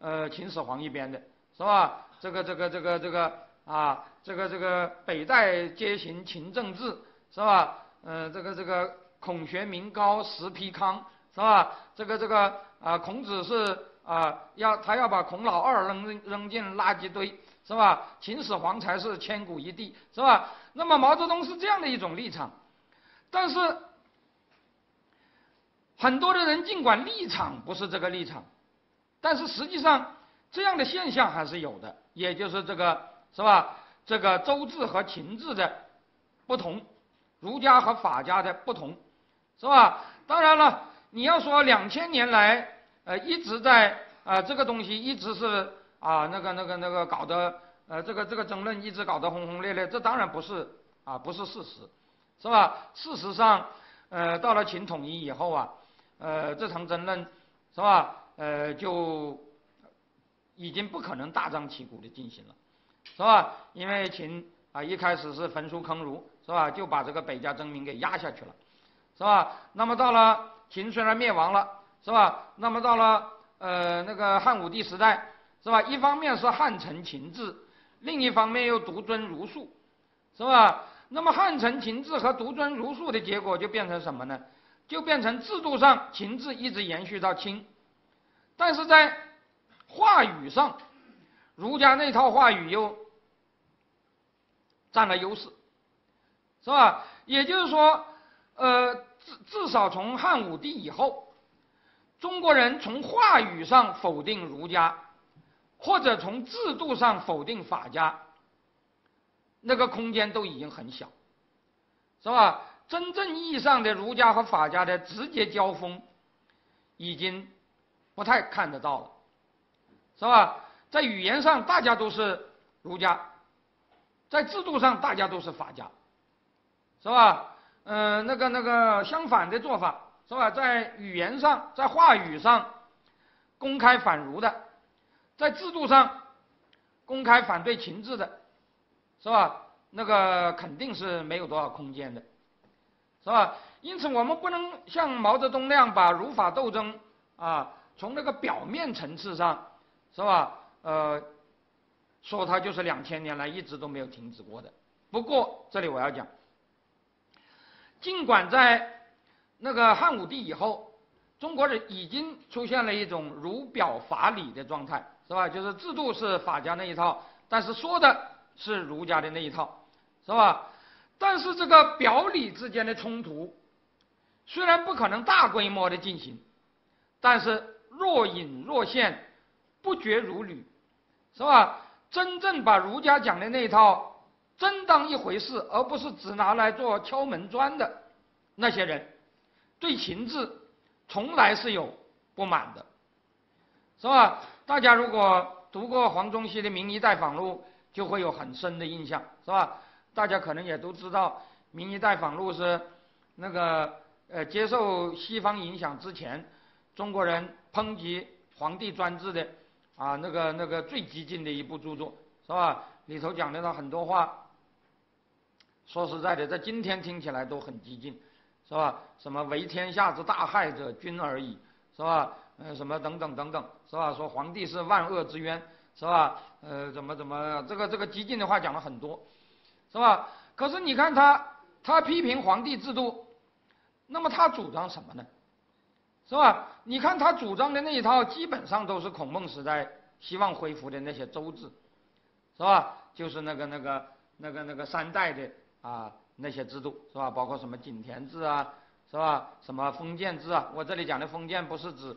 呃，秦始皇一边的是吧？这个这个这个这个啊，这个这个北代皆行秦政治是吧？呃，这个这个孔学名高，实丕康是吧？这个这个啊，孔子是啊，要他要把孔老二扔扔扔进垃圾堆是吧？秦始皇才是千古一帝是吧？那么毛泽东是这样的一种立场，但是很多的人尽管立场不是这个立场。但是实际上，这样的现象还是有的，也就是这个是吧？这个周制和秦制的不同，儒家和法家的不同，是吧？当然了，你要说两千年来，呃，一直在啊，这个东西一直是啊，那个那个那个搞得呃，这个这个争论一直搞得轰轰烈烈，这当然不是啊，不是事实，是吧？事实上，呃，到了秦统一以后啊，呃，这场争论是吧？呃，就已经不可能大张旗鼓的进行了，是吧？因为秦啊一开始是焚书坑儒，是吧？就把这个百家争鸣给压下去了，是吧？那么到了秦虽然灭亡了，是吧？那么到了呃那个汉武帝时代，是吧？一方面是汉承秦制，另一方面又独尊儒术，是吧？那么汉承秦制和独尊儒术的结果就变成什么呢？就变成制度上秦制一直延续到清。但是在话语上，儒家那套话语又占了优势，是吧？也就是说，呃，至至少从汉武帝以后，中国人从话语上否定儒家，或者从制度上否定法家，那个空间都已经很小，是吧？真正意义上的儒家和法家的直接交锋，已经。不太看得到了，是吧？在语言上，大家都是儒家，在制度上大家都是法家，是吧？嗯，那个那个相反的做法，是吧？在语言上，在话语上公开反儒的，在制度上公开反对秦制的，是吧？那个肯定是没有多少空间的，是吧？因此，我们不能像毛泽东那样把儒法斗争啊，从那个表面层次上，是吧？呃，说它就是两千年来一直都没有停止过的。不过，这里我要讲，尽管在那个汉武帝以后，中国人已经出现了一种儒表法理的状态，是吧？就是制度是法家那一套，但是说的是儒家的那一套，是吧？但是这个表里之间的冲突。虽然不可能大规模的进行，但是若隐若现，不绝如缕，是吧？真正把儒家讲的那一套真当一回事，而不是只拿来做敲门砖的那些人，对秦制从来是有不满的，是吧？大家如果读过黄宗羲的《明夷待访录》，就会有很深的印象，是吧？大家可能也都知道，《明夷待访录》是那个。呃，接受西方影响之前，中国人抨击皇帝专制的啊，那个那个最激进的一部著作，是吧？里头讲的那很多话，说实在的，在今天听起来都很激进，是吧？什么为天下之大害者君而已，是吧？呃，什么等等等等，是吧？说皇帝是万恶之源，是吧？呃，怎么怎么，这个这个激进的话讲了很多，是吧？可是你看他，他批评皇帝制度。那么他主张什么呢？是吧？你看他主张的那一套，基本上都是孔孟时代希望恢复的那些周制，是吧？就是那个那个那个那个三代的啊那些制度，是吧？包括什么井田制啊，是吧？什么封建制啊？我这里讲的封建不是指，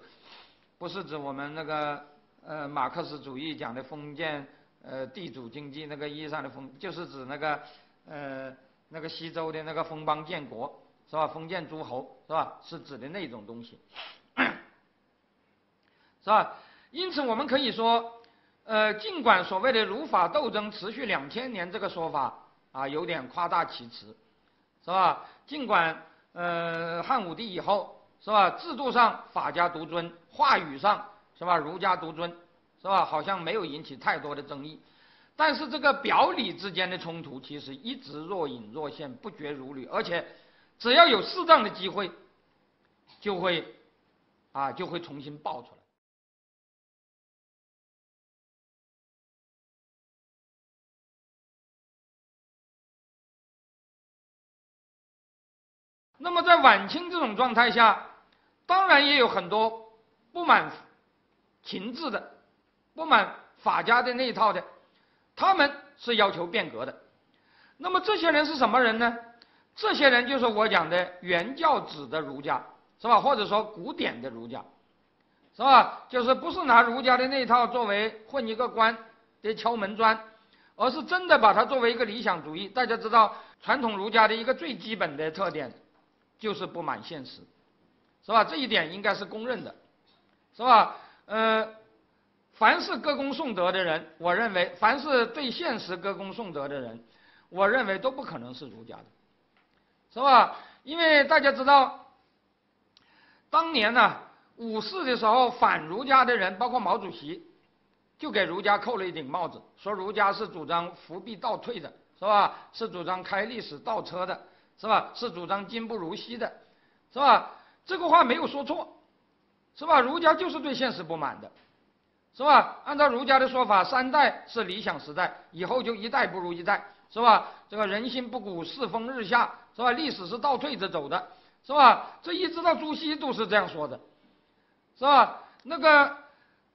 不是指我们那个呃马克思主义讲的封建呃地主经济那个意义上的封，就是指那个呃那个西周的那个封邦建国。是吧？封建诸侯是吧？是指的那种东西，是吧？因此，我们可以说，呃，尽管所谓的儒法斗争持续两千年这个说法啊，有点夸大其词，是吧？尽管呃，汉武帝以后是吧，制度上法家独尊，话语上是吧，儒家独尊，是吧？好像没有引起太多的争议，但是这个表里之间的冲突其实一直若隐若现，不绝如缕，而且。只要有适当的机会，就会，啊，就会重新爆出来。那么在晚清这种状态下，当然也有很多不满秦制的、不满法家的那一套的，他们是要求变革的。那么这些人是什么人呢？这些人就是我讲的原教旨的儒家，是吧？或者说古典的儒家，是吧？就是不是拿儒家的那一套作为混一个官的敲门砖，而是真的把它作为一个理想主义。大家知道，传统儒家的一个最基本的特点就是不满现实，是吧？这一点应该是公认的，是吧？呃，凡是歌功颂德的人，我认为，凡是对现实歌功颂德的人，我认为都不可能是儒家的。是吧？因为大家知道，当年呢五四的时候，反儒家的人，包括毛主席，就给儒家扣了一顶帽子，说儒家是主张伏必倒退的，是吧？是主张开历史倒车的，是吧？是主张今不如昔的，是吧？这个话没有说错，是吧？儒家就是对现实不满的，是吧？按照儒家的说法，三代是理想时代，以后就一代不如一代，是吧？这个人心不古，世风日下。是吧？历史是倒退着走的，是吧？这一直到朱熹都是这样说的，是吧？那个，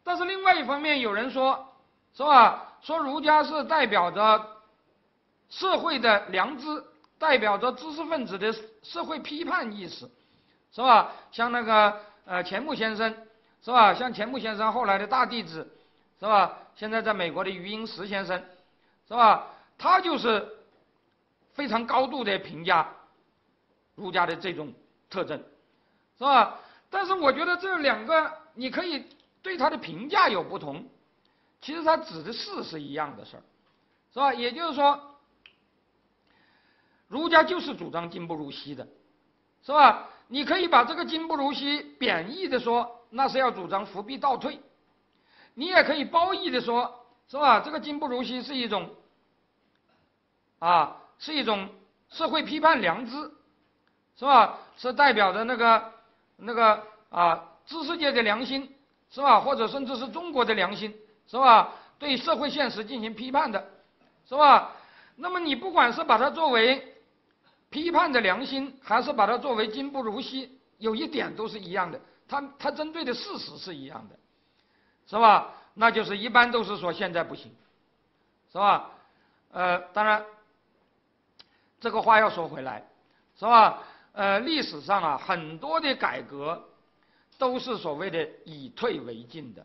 但是另外一方面，有人说，是吧？说儒家是代表着社会的良知，代表着知识分子的社会批判意识，是吧？像那个呃钱穆先生，是吧？像钱穆先生后来的大弟子，是吧？现在在美国的余英时先生，是吧？他就是。非常高度的评价儒家的这种特征，是吧？但是我觉得这两个你可以对他的评价有不同，其实他指的事是一样的事儿，是吧？也就是说，儒家就是主张今不如昔的，是吧？你可以把这个今不如昔贬义的说，那是要主张伏必倒退；你也可以褒义的说，是吧？这个今不如昔是一种啊，是一种社会批判良知，是吧？是代表着那个那个啊知识界的良心，是吧？或者甚至是中国的良心，是吧？对社会现实进行批判的，是吧？那么你不管是把它作为批判的良心，还是把它作为今不如昔，有一点都是一样的，它它针对的事实是一样的，是吧？那就是一般都是说现在不行，是吧？呃，当然，这个话要说回来，是吧？呃，历史上啊，很多的改革都是所谓的以退为进的，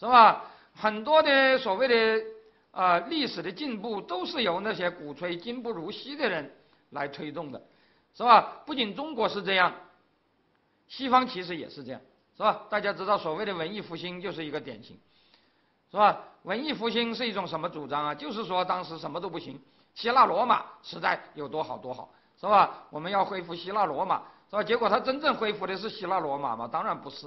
是吧？很多的所谓的啊历史的进步都是由那些鼓吹今不如昔的人来推动的，是吧？不仅中国是这样，西方其实也是这样，是吧？大家知道所谓的文艺复兴就是一个典型，是吧？文艺复兴是一种什么主张啊？就是说当时什么都不行，希腊罗马时代有多好多好。是吧？我们要恢复希腊罗马，是吧？结果他真正恢复的是希腊罗马吗？当然不是，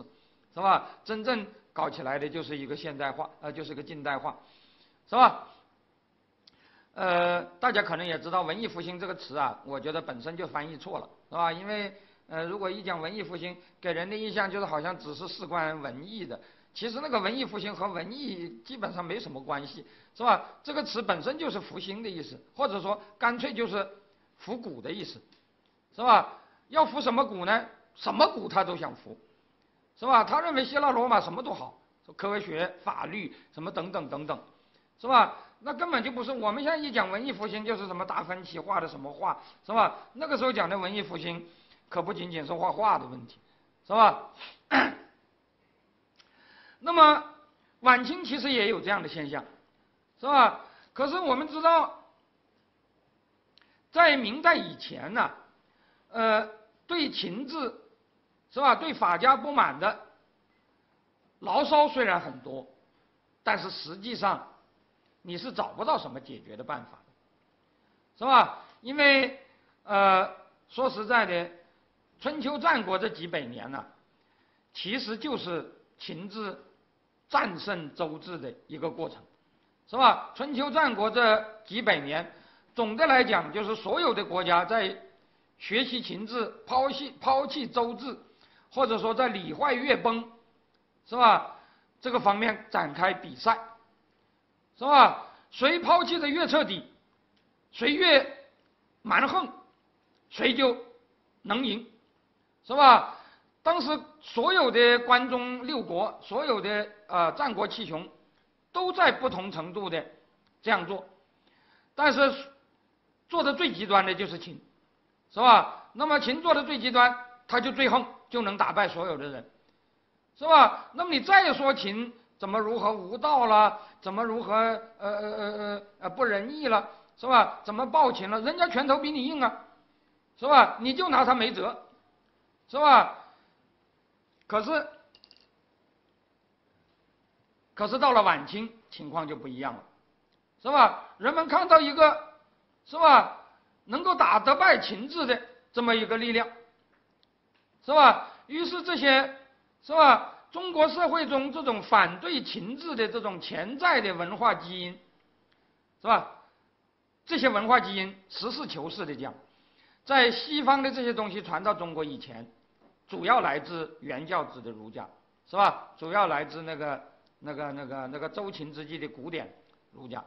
是吧？真正搞起来的就是一个现代化，呃，就是个近代化，是吧？呃，大家可能也知道“文艺复兴”这个词啊，我觉得本身就翻译错了，是吧？因为呃，如果一讲文艺复兴，给人的印象就是好像只是事关文艺的，其实那个文艺复兴和文艺基本上没什么关系，是吧？这个词本身就是复兴的意思，或者说干脆就是。复古的意思，是吧？要复什么古呢？什么古他都想复，是吧？他认为希腊罗马什么都好，科学、法律什么等等等等，是吧？那根本就不是。我们现在一讲文艺复兴，就是什么达芬奇画的什么画，是吧？那个时候讲的文艺复兴，可不仅仅是画画的问题，是吧？那么晚清其实也有这样的现象，是吧？可是我们知道。在明代以前呢，呃，对秦制是吧？对法家不满的牢骚虽然很多，但是实际上你是找不到什么解决的办法的，是吧？因为呃，说实在的，春秋战国这几百年呢，其实就是秦制战胜周制的一个过程，是吧？春秋战国这几百年。总的来讲，就是所有的国家在学习秦制、抛弃抛弃周制，或者说在礼坏乐崩，是吧？这个方面展开比赛，是吧？谁抛弃的越彻底，谁越蛮横，谁就能赢，是吧？当时所有的关中六国，所有的呃战国七雄，都在不同程度的这样做，但是。做的最极端的就是秦，是吧？那么秦做的最极端，他就最横，就能打败所有的人，是吧？那么你再说秦怎么如何无道了，怎么如何呃呃呃呃不仁义了，是吧？怎么暴秦了？人家拳头比你硬啊，是吧？你就拿他没辙，是吧？可是，可是到了晚清，情况就不一样了，是吧？人们看到一个。是吧？能够打得败秦制的这么一个力量，是吧？于是这些，是吧？中国社会中这种反对情志的这种潜在的文化基因，是吧？这些文化基因，实事求是的讲，在西方的这些东西传到中国以前，主要来自原教旨的儒家，是吧？主要来自那个、那个、那个、那个周秦之际的古典儒家，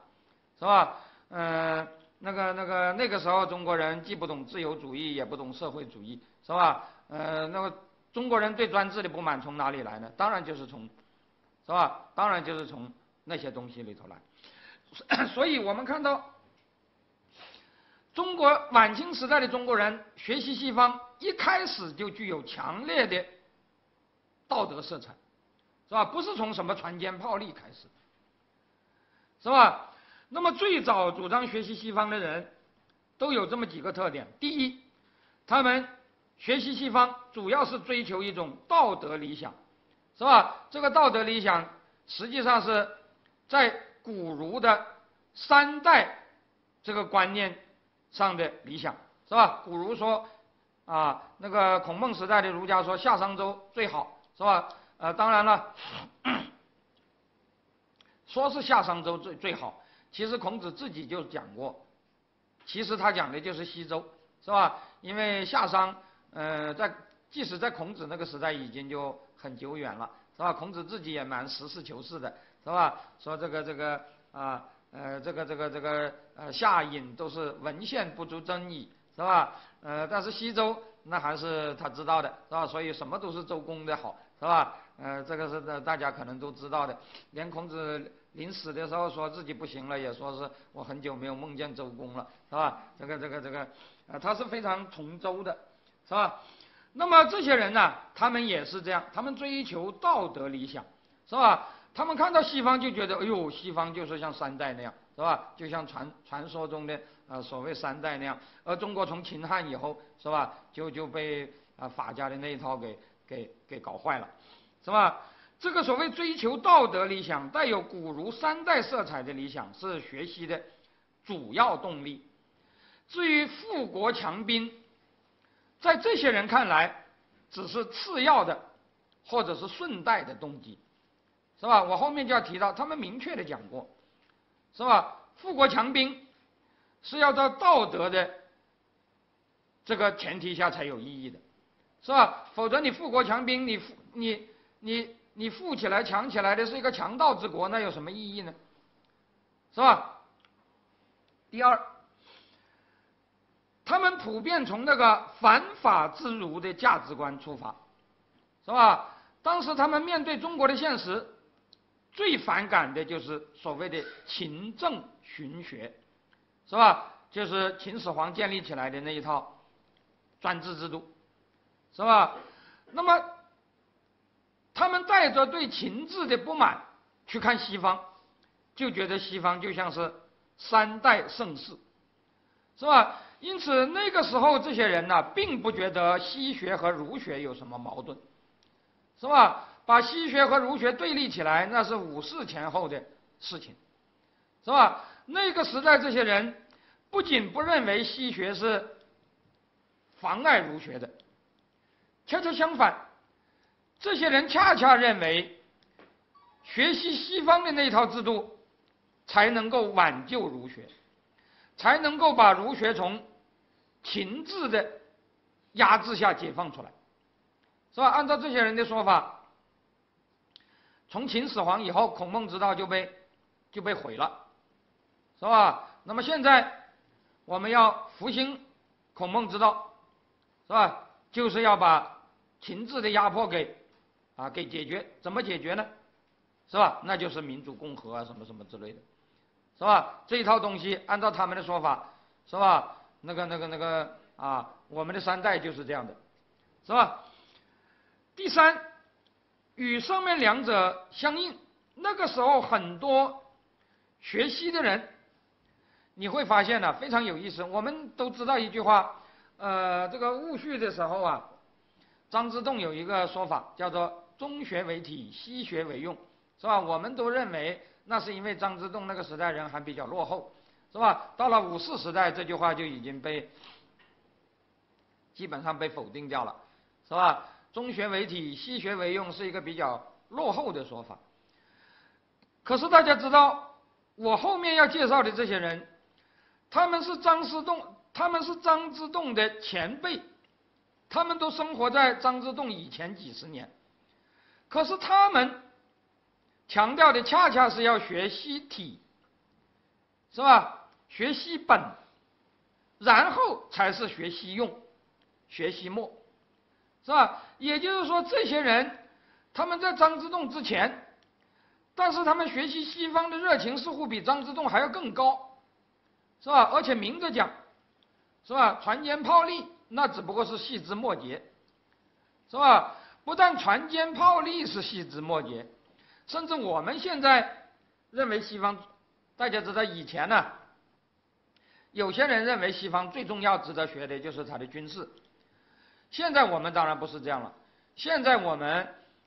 是吧？嗯。那个、那个、那个时候，中国人既不懂自由主义，也不懂社会主义，是吧？呃，那么中国人对专制的不满从哪里来呢？当然就是从，是吧？当然就是从那些东西里头来。所 以我们看到，中国晚清时代的中国人学习西方，一开始就具有强烈的道德色彩，是吧？不是从什么船坚炮利开始，是吧？那么最早主张学习西方的人，都有这么几个特点：第一，他们学习西方主要是追求一种道德理想，是吧？这个道德理想实际上是在古儒的三代这个观念上的理想，是吧？古儒说，啊，那个孔孟时代的儒家说夏商周最好，是吧？呃，当然了，说是夏商周最最好，其实孔子自己就讲过，其实他讲的就是西周，是吧？因为夏商，呃，在即使在孔子那个时代已经就很久远了，是吧？孔子自己也蛮实事求是的，是吧？说这个这个啊，呃，这个这个这个呃，夏隐都是文献不足争议。是吧？呃，但是西周那还是他知道的，是吧？所以什么都是周公的好，是吧？呃，这个是大家可能都知道的。连孔子临死的时候说自己不行了，也说是我很久没有梦见周公了，是吧？这个这个这个，呃，他是非常崇周的，是吧？那么这些人呢，他们也是这样，他们追求道德理想，是吧？他们看到西方就觉得，哎呦，西方就是像三代那样，是吧？就像传传说中的。啊，所谓三代那样，而中国从秦汉以后，是吧，就就被啊法家的那一套给给给搞坏了，是吧？这个所谓追求道德理想，带有古儒三代色彩的理想，是学习的主要动力。至于富国强兵，在这些人看来，只是次要的，或者是顺带的动机，是吧？我后面就要提到，他们明确的讲过，是吧？富国强兵。是要在道德的这个前提下才有意义的，是吧？否则你富国强兵，你富你你你富起来强起来的是一个强盗之国，那有什么意义呢？是吧？第二，他们普遍从那个反法自儒的价值观出发，是吧？当时他们面对中国的现实，最反感的就是所谓的勤政循学。是吧？就是秦始皇建立起来的那一套专制制度，是吧？那么他们带着对秦制的不满去看西方，就觉得西方就像是三代盛世，是吧？因此那个时候这些人呢，并不觉得西学和儒学有什么矛盾，是吧？把西学和儒学对立起来，那是五四前后的事情，是吧？那个时代，这些人不仅不认为西学是妨碍儒学的，恰恰相反，这些人恰恰认为学习西方的那套制度才能够挽救儒学，才能够把儒学从秦制的压制下解放出来，是吧？按照这些人的说法，从秦始皇以后，孔孟之道就被就被毁了。是吧？那么现在我们要复兴孔孟之道，是吧？就是要把秦制的压迫给啊给解决。怎么解决呢？是吧？那就是民主共和啊，什么什么之类的，是吧？这一套东西，按照他们的说法，是吧？那个那个那个啊，我们的三代就是这样的，是吧？第三，与上面两者相应，那个时候很多学习的人。你会发现呢，非常有意思。我们都知道一句话，呃，这个戊戌的时候啊，张之洞有一个说法，叫做“中学为体，西学为用”，是吧？我们都认为那是因为张之洞那个时代人还比较落后，是吧？到了五四时代，这句话就已经被基本上被否定掉了，是吧？“中学为体，西学为用”是一个比较落后的说法。可是大家知道，我后面要介绍的这些人。他们是张之洞，他们是张之洞的前辈，他们都生活在张之洞以前几十年，可是他们强调的恰恰是要学习体，是吧？学习本，然后才是学习用，学习末，是吧？也就是说，这些人他们在张之洞之前，但是他们学习西方的热情似乎比张之洞还要更高。是吧？而且明着讲，是吧？船坚炮利，那只不过是细枝末节，是吧？不但船坚炮利是细枝末节，甚至我们现在认为西方，大家知道以前呢，有些人认为西方最重要、值得学的就是它的军事。现在我们当然不是这样了，现在我们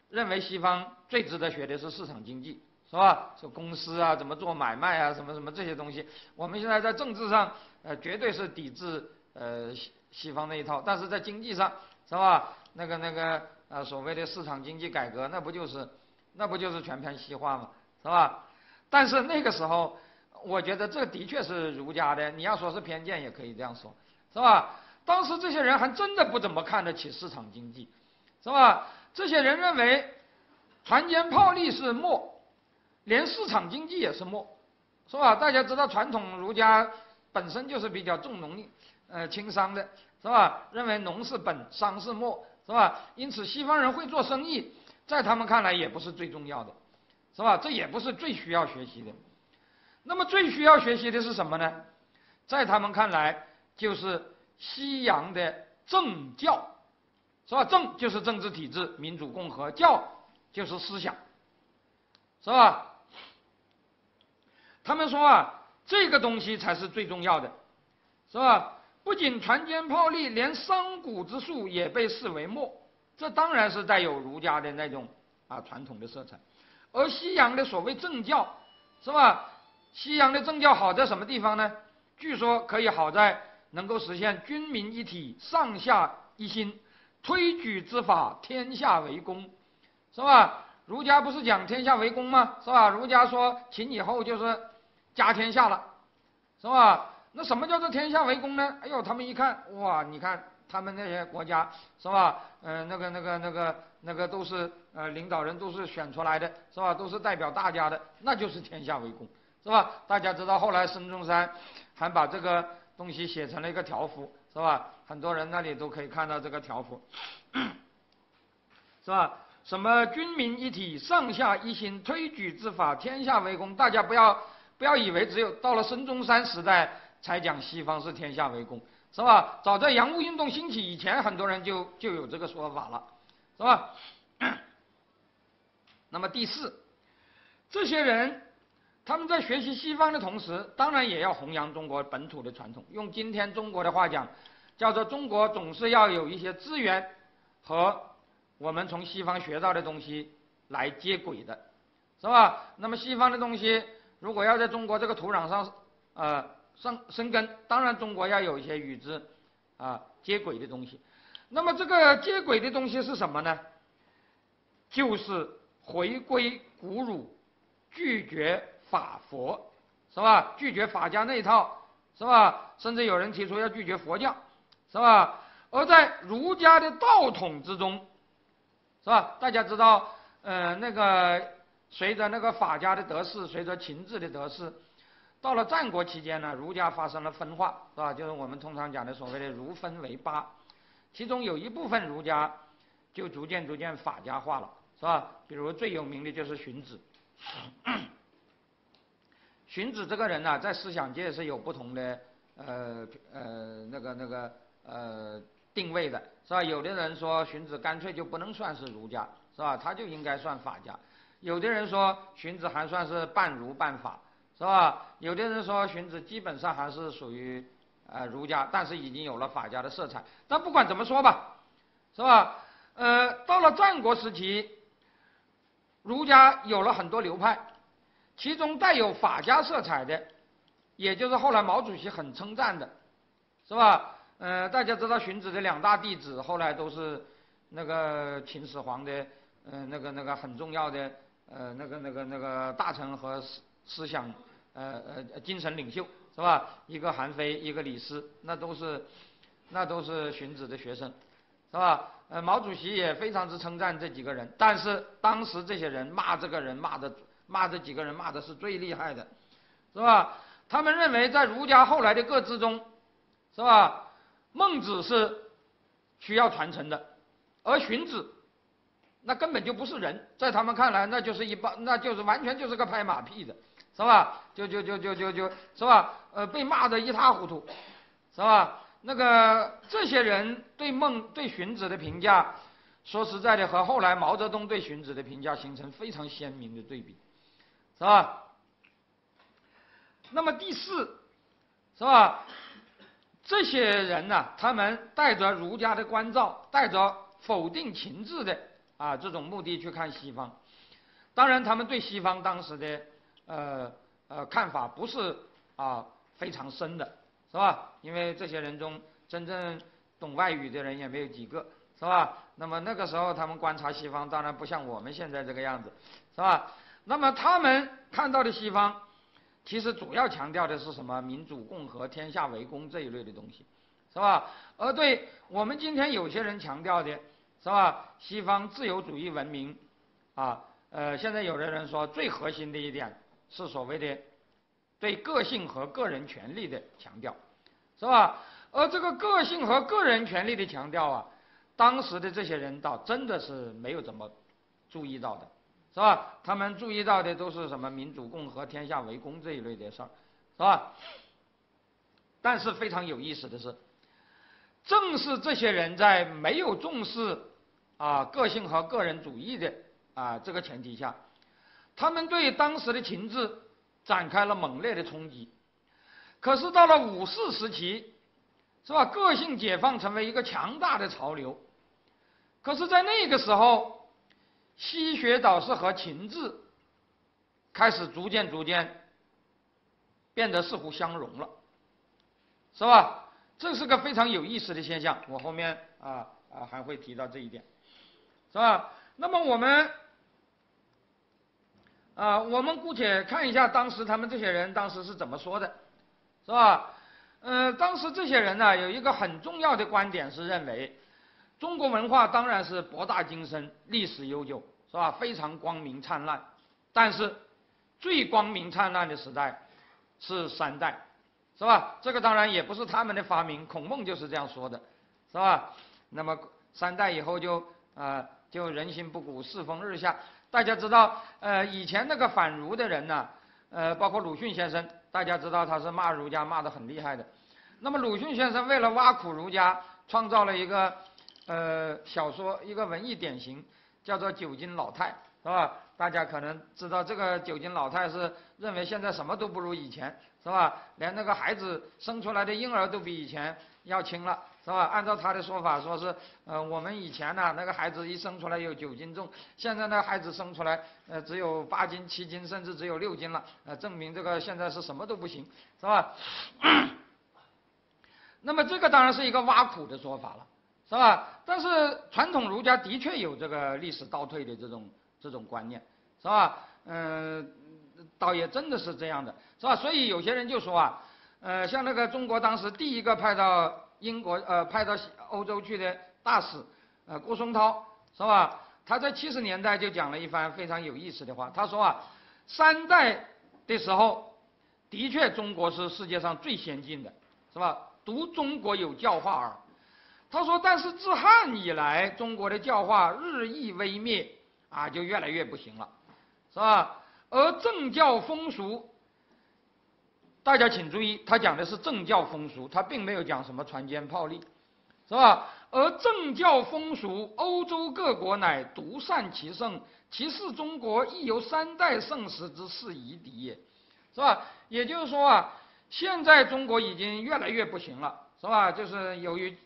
认为西方最值得学的是市场经济。是吧？说公司啊，怎么做买卖啊，什么什么这些东西，我们现在在政治上，呃，绝对是抵制呃西西方那一套，但是在经济上是吧？那个那个啊所谓的市场经济改革，那不就是那不就是全盘西化嘛，是吧？但是那个时候，我觉得这的确是儒家的，你要说是偏见也可以这样说，是吧？当时这些人还真的不怎么看得起市场经济，是吧？这些人认为船坚炮利是末，连市场经济也是末，是吧？大家知道传统儒家本身就是比较重农呃轻商的，是吧？认为农是本，商是末，是吧？因此西方人会做生意，在他们看来也不是最重要的，是吧？这也不是最需要学习的。那么最需要学习的是什么呢？在他们看来就是。西洋的政教，是吧？政就是政治体制，民主共和；教就是思想，是吧？他们说啊，这个东西才是最重要的，是吧？不仅船坚炮利，连商贾之术也被视为末。这当然是带有儒家的那种啊传统的色彩。而西洋的所谓政教，是吧？西洋的政教好在什么地方呢？据说可以好在。能够实现军民一体、上下一心，推举之法，天下为公，是吧？儒家不是讲天下为公吗？是吧？儒家说秦以后就是家天下了，是吧？那什么叫做天下为公呢？哎呦，他们一看，哇，你看他们那些国家，是吧？嗯，那个、那个、那个、那个都是呃领导人都是选出来的，是吧？都是代表大家的，那就是天下为公，是吧？大家知道后来孙中山还把这个。东西写成了一个条幅，是吧？很多人那里都可以看到这个条幅，是吧？什么军民一体、上下一心、推举之法、天下为公。大家不要不要以为只有到了孙中山时代才讲西方是天下为公，是吧？早在洋务运动兴起以前，很多人就就有这个说法了，是吧？那么第四，这些人。他们在学习西方的同时，当然也要弘扬中国本土的传统。用今天中国的话讲，叫做中国总是要有一些资源和我们从西方学到的东西来接轨的，是吧？那么西方的东西如果要在中国这个土壤上呃生生根，当然中国要有一些与之啊接轨的东西。那么这个接轨的东西是什么呢？就是回归古儒，拒绝。法佛是吧？拒绝法家那一套是吧？甚至有人提出要拒绝佛教是吧？而在儒家的道统之中是吧？大家知道，呃，那个随着那个法家的得势，随着秦制的得势，到了战国期间呢，儒家发生了分化是吧？就是我们通常讲的所谓的儒分为八，其中有一部分儒家就逐渐逐渐法家化了是吧？比如最有名的就是荀子。荀子这个人呢，在思想界是有不同的呃呃那个那个呃定位的，是吧？有的人说荀子干脆就不能算是儒家，是吧？他就应该算法家。有的人说荀子还算是半儒半法，是吧？有的人说荀子基本上还是属于呃儒家，但是已经有了法家的色彩。但不管怎么说吧，是吧？呃，到了战国时期，儒家有了很多流派。其中带有法家色彩的，也就是后来毛主席很称赞的，是吧？呃，大家知道荀子的两大弟子后来都是那个秦始皇的，呃，那个那个很重要的，呃，那个那个那个大臣和思思想，呃呃精神领袖，是吧？一个韩非，一个李斯，那都是那都是荀子的学生，是吧？呃，毛主席也非常之称赞这几个人，但是当时这些人骂这个人骂的。骂这几个人骂的是最厉害的，是吧？他们认为在儒家后来的各支中，是吧？孟子是需要传承的，而荀子那根本就不是人，在他们看来那就是一帮，那就是完全就是个拍马屁的，是吧？就就就就就就，是吧？呃，被骂得一塌糊涂，是吧？那个这些人对孟对荀子的评价，说实在的，和后来毛泽东对荀子的评价形成非常鲜明的对比。是吧？那么第四，是吧？这些人呢，他们带着儒家的关照，带着否定情志的啊这种目的去看西方。当然，他们对西方当时的呃呃看法不是啊非常深的，是吧？因为这些人中真正懂外语的人也没有几个，是吧？那么那个时候他们观察西方，当然不像我们现在这个样子，是吧？那么他们看到的西方，其实主要强调的是什么？民主、共和、天下为公这一类的东西，是吧？而对我们今天有些人强调的，是吧？西方自由主义文明，啊，呃，现在有的人说最核心的一点是所谓的对个性和个人权利的强调，是吧？而这个个性和个人权利的强调啊。当时的这些人倒真的是没有怎么注意到的，是吧？他们注意到的都是什么民主、共和、天下为公这一类的事儿，是吧？但是非常有意思的是，正是这些人在没有重视啊个性和个人主义的啊这个前提下，他们对当时的情志展开了猛烈的冲击。可是到了五四时期，是吧？个性解放成为一个强大的潮流。可是，在那个时候，西学导师和情志开始逐渐、逐渐变得似乎相融了，是吧？这是个非常有意思的现象。我后面啊啊还会提到这一点，是吧？那么我们啊，我们姑且看一下当时他们这些人当时是怎么说的，是吧？嗯，当时这些人呢，有一个很重要的观点是认为。中国文化当然是博大精深、历史悠久，是吧？非常光明灿烂。但是，最光明灿烂的时代是三代，是吧？这个当然也不是他们的发明，孔孟就是这样说的，是吧？那么三代以后就啊，就人心不古，世风日下。大家知道，呃，以前那个反儒的人呢，呃，包括鲁迅先生，大家知道他是骂儒家骂得很厉害的。那么鲁迅先生为了挖苦儒家，创造了一个。呃，小说一个文艺典型叫做《酒精老太》，是吧？大家可能知道这个酒精老太是认为现在什么都不如以前，是吧？连那个孩子生出来的婴儿都比以前要轻了，是吧？按照他的说法，说是呃，我们以前呢，那个孩子一生出来有九斤重，现在那孩子生出来呃只有八斤、七斤，甚至只有六斤了，呃，证明这个现在是什么都不行，是吧？那么这个当然是一个挖苦的说法了。是吧？但是传统儒家的确有这个历史倒退的这种这种观念，是吧？嗯，倒也真的是这样的，是吧？所以有些人就说啊，呃，像那个中国当时第一个派到英国呃派到欧洲去的大使，呃，郭松涛，是吧？他在七十年代就讲了一番非常有意思的话，他说啊，三代的时候，的确中国是世界上最先进的，是吧？独中国有教化耳。他说：“但是自汉以来，中国的教化日益微灭，啊，就越来越不行了，是吧？而政教风俗，大家请注意，他讲的是政教风俗，他并没有讲什么船坚炮利，是吧？而政教风俗，欧洲各国乃独善其盛，其次中国亦由三代盛时之势夷敌也，是吧？也就是说啊，现在中国已经越来越不行了，是吧？就是由于。”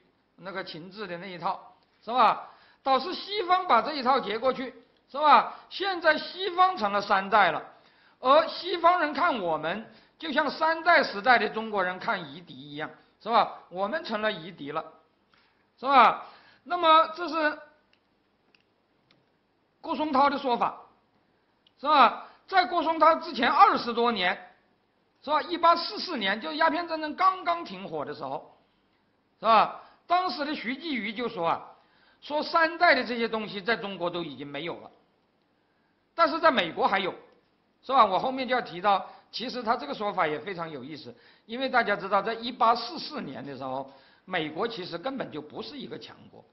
那个情志的那一套，是吧？倒是西方把这一套接过去，是吧？现在西方成了三代了，而西方人看我们，就像三代时代的中国人看夷狄一样，是吧？我们成了夷狄了，是吧？那么这是郭松涛的说法，是吧？在郭松涛之前二十多年，是吧？一八四四年，就鸦片战争刚刚停火的时候，是吧？当时的徐继瑜就说啊，说三代的这些东西在中国都已经没有了，但是在美国还有，是吧？我后面就要提到，其实他这个说法也非常有意思，因为大家知道，在一八四四年的时候，美国其实根本就不是一个强国，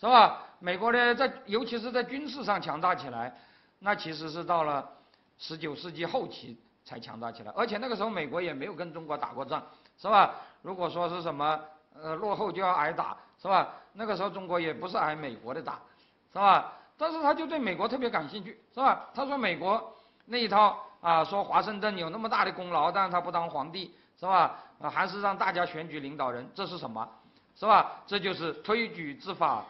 是吧？美国呢，在尤其是在军事上强大起来，那其实是到了十九世纪后期才强大起来，而且那个时候美国也没有跟中国打过仗，是吧？如果说是什么？呃，落后就要挨打，是吧？那个时候中国也不是挨美国的打，是吧？但是他就对美国特别感兴趣，是吧？他说美国那一套啊，说华盛顿有那么大的功劳，但是他不当皇帝，是吧？还是让大家选举领导人，这是什么？是吧？这就是推举之法，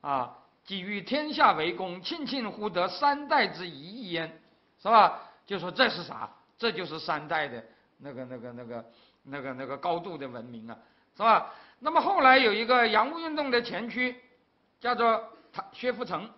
啊，给予天下为公，庆庆乎得三代之一义焉，是吧？就说这是啥？这就是三代的那个、那个、那个、那个、那个高度的文明啊！是吧？那么后来有一个洋务运动的前驱，叫做薛福成，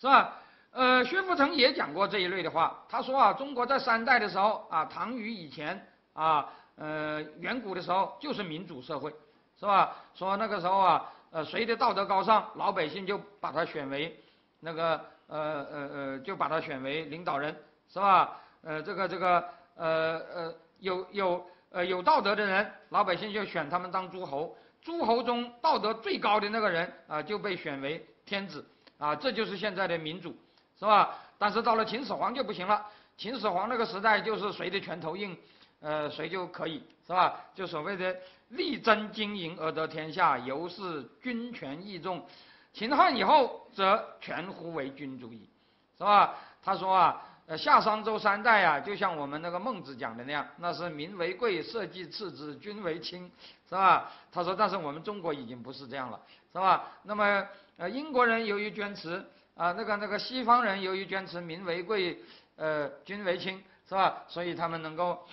是吧？呃，薛福成也讲过这一类的话。他说啊，中国在三代的时候啊，唐虞以前啊，呃，远古的时候就是民主社会，是吧？说那个时候啊，呃，谁的道德高尚，老百姓就把他选为那个呃呃呃，就把他选为领导人，是吧？呃，这个这个呃呃，有有呃有道德的人，老百姓就选他们当诸侯，诸侯中道德最高的那个人啊，就被选为天子啊，这就是现在的民主。是吧？但是到了秦始皇就不行了。秦始皇那个时代就是谁的拳头硬，呃，谁就可以，是吧？就所谓的力争经营而得天下，由是君权义重。秦汉以后则全乎为君主矣，是吧？他说啊，呃，夏商周三代啊，就像我们那个孟子讲的那样，那是民为贵，社稷次之，君为轻，是吧？他说，但是我们中国已经不是这样了，是吧？那么，呃，英国人由于坚持。啊，那个那个西方人由于坚持民为贵，呃，君为轻，是吧？所以他们能够，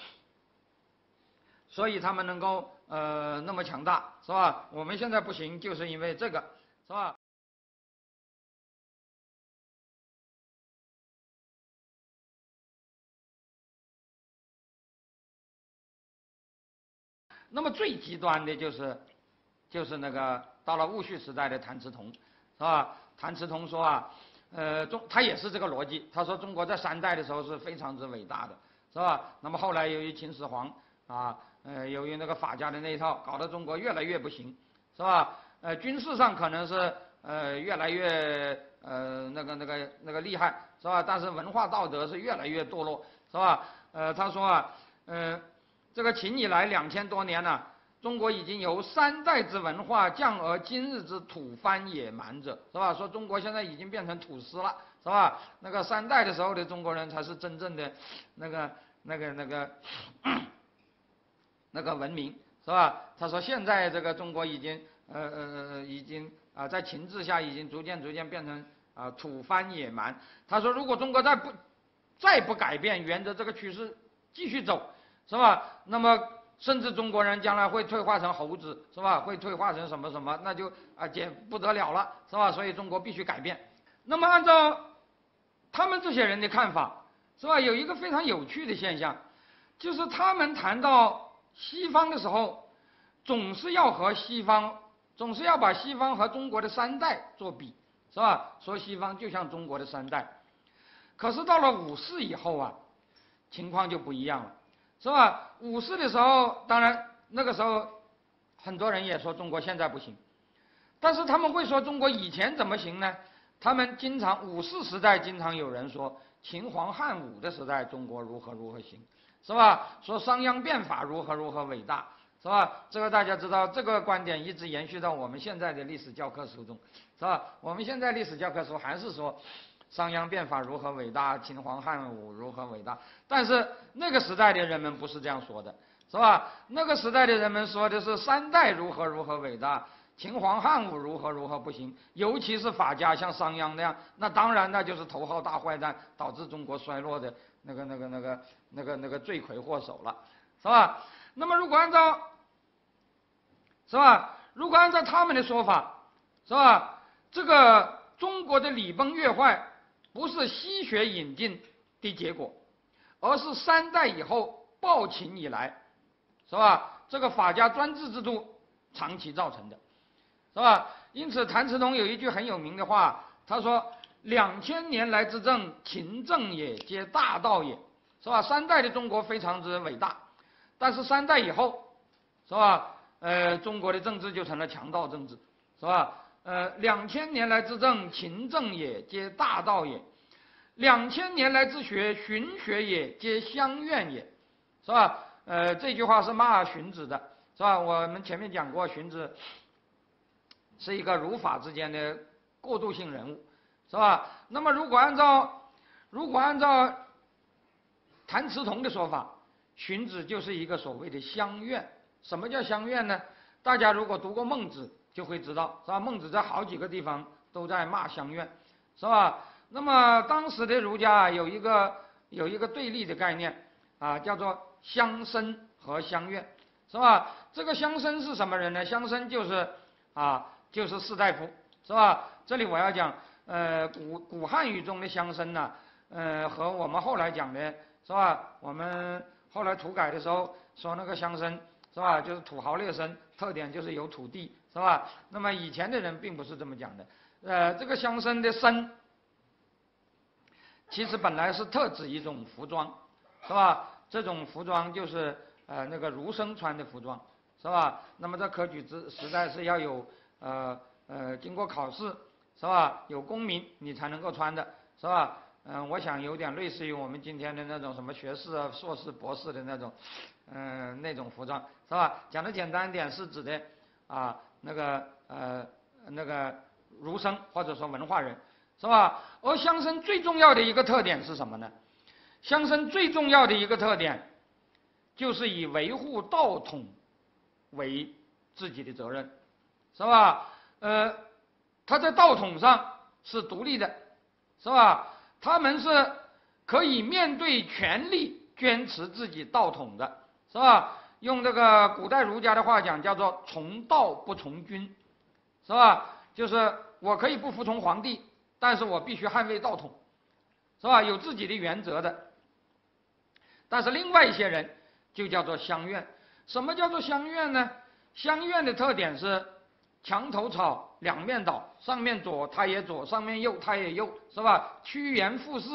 所以他们能够呃那么强大，是吧？我们现在不行，就是因为这个，是吧？那么最极端的就是，就是那个到了戊戌时代的谭嗣同，是吧？谭嗣同说啊，呃，中他也是这个逻辑。他说中国在三代的时候是非常之伟大的，是吧？那么后来由于秦始皇啊，呃，由于那个法家的那一套，搞得中国越来越不行，是吧？呃，军事上可能是呃越来越呃那个那个那个厉害，是吧？但是文化道德是越来越堕落，是吧？呃，他说啊，呃，这个秦以来两千多年了。中国已经由三代之文化降而今日之土蕃野蛮者，是吧？说中国现在已经变成土司了，是吧？那个三代的时候的中国人才是真正的那个、那个、那个、那个文明，是吧？他说现在这个中国已经呃呃呃已经啊在秦制下已经逐渐逐渐变成啊土蕃野蛮。他说如果中国再不再不改变，沿着这个趋势继续走，是吧？那么。甚至中国人将来会退化成猴子，是吧？会退化成什么什么，那就啊简不得了了，是吧？所以中国必须改变。那么按照他们这些人的看法，是吧？有一个非常有趣的现象，就是他们谈到西方的时候，总是要和西方，总是要把西方和中国的三代做比，是吧？说西方就像中国的三代。可是到了五四以后啊，情况就不一样了。是吧？五四的时候，当然那个时候，很多人也说中国现在不行，但是他们会说中国以前怎么行呢？他们经常五四时代经常有人说秦皇汉武的时代中国如何如何行，是吧？说商鞅变法如何如何伟大，是吧？这个大家知道，这个观点一直延续到我们现在的历史教科书中，是吧？我们现在历史教科书还是说。商鞅变法如何伟大？秦皇汉武如何伟大？但是那个时代的人们不是这样说的，是吧？那个时代的人们说的是三代如何如何伟大，秦皇汉武如何如何不行。尤其是法家像商鞅那样，那当然那就是头号大坏蛋，导致中国衰落的那个那个那个那个那个罪魁祸首了，是吧？那么如果按照，是吧？如果按照他们的说法，是吧？这个中国的礼崩乐坏。不是西学引进的结果，而是三代以后暴秦以来，是吧？这个法家专制制度长期造成的，是吧？因此，谭嗣同有一句很有名的话，他说：“两千年来之政，勤政也，皆大道也，是吧？三代的中国非常之伟大，但是三代以后，是吧？呃，中国的政治就成了强盗政治，是吧？”呃，两千年来之政，勤政也，皆大道也；两千年来之学，荀学也，皆乡愿也，是吧？呃，这句话是骂荀子的，是吧？我们前面讲过，荀子是一个儒法之间的过渡性人物，是吧？那么，如果按照如果按照谭嗣同的说法，荀子就是一个所谓的乡愿。什么叫乡愿呢？大家如果读过孟子。就会知道是吧？孟子在好几个地方都在骂乡愿，是吧？那么当时的儒家有一个有一个对立的概念啊，叫做乡绅和乡愿，是吧？这个乡绅是什么人呢？乡绅就是啊，就是士大夫，是吧？这里我要讲，呃，古古汉语中的乡绅呢，呃，和我们后来讲的，是吧？我们后来土改的时候说那个乡绅，是吧？就是土豪劣绅，特点就是有土地，是吧？那么以前的人并不是这么讲的，呃，这个乡绅的绅，其实本来是特指一种服装，是吧？这种服装就是呃那个儒生穿的服装，是吧？那么在科举之时代是要有呃呃经过考试，是吧？有功名你才能够穿的，是吧？嗯，我想有点类似于我们今天的那种什么学士啊、硕士、博士的那种，嗯那种服装，是吧？讲的简单一点是指的啊那个呃那个儒生或者说文化人，是吧？而乡绅最重要的一个特点是什么呢？乡绅最重要的一个特点，就是以维护道统为自己的责任，是吧？呃，他在道统上是独立的，是吧？他们是可以面对权力坚持自己道统的，是吧？用这个古代儒家的话讲，叫做从道不从君，是吧？就是我可以不服从皇帝，但是我必须捍卫道统，是吧？有自己的原则的。但是另外一些人就叫做乡愿。什么叫做乡愿呢？乡愿的特点是墙头草，两面倒，上面左他也左，上面右他也右，是吧？趋炎附势，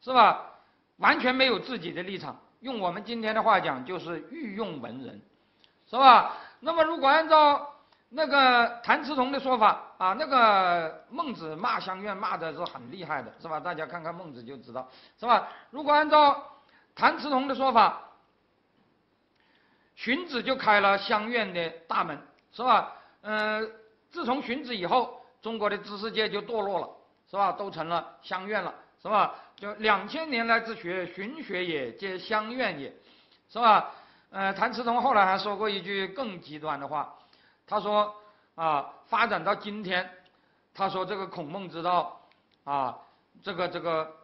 是吧？完全没有自己的立场。用我们今天的话讲，就是御用文人，是吧？那么如果按照那个谭嗣同的说法啊，那个孟子骂乡愿骂的是很厉害的，是吧？大家看看孟子就知道，是吧？如果按照谭嗣同的说法，荀子就开了乡愿的大门，是吧？嗯，自从荀子以后，中国的知识界就堕落了，是吧？都成了乡愿了，是吧？就两千年来之学，寻学也，皆乡愿也，是吧？呃，谭嗣同后来还说过一句更极端的话，他说啊，发展到今天，他说这个孔孟之道啊，这个这个。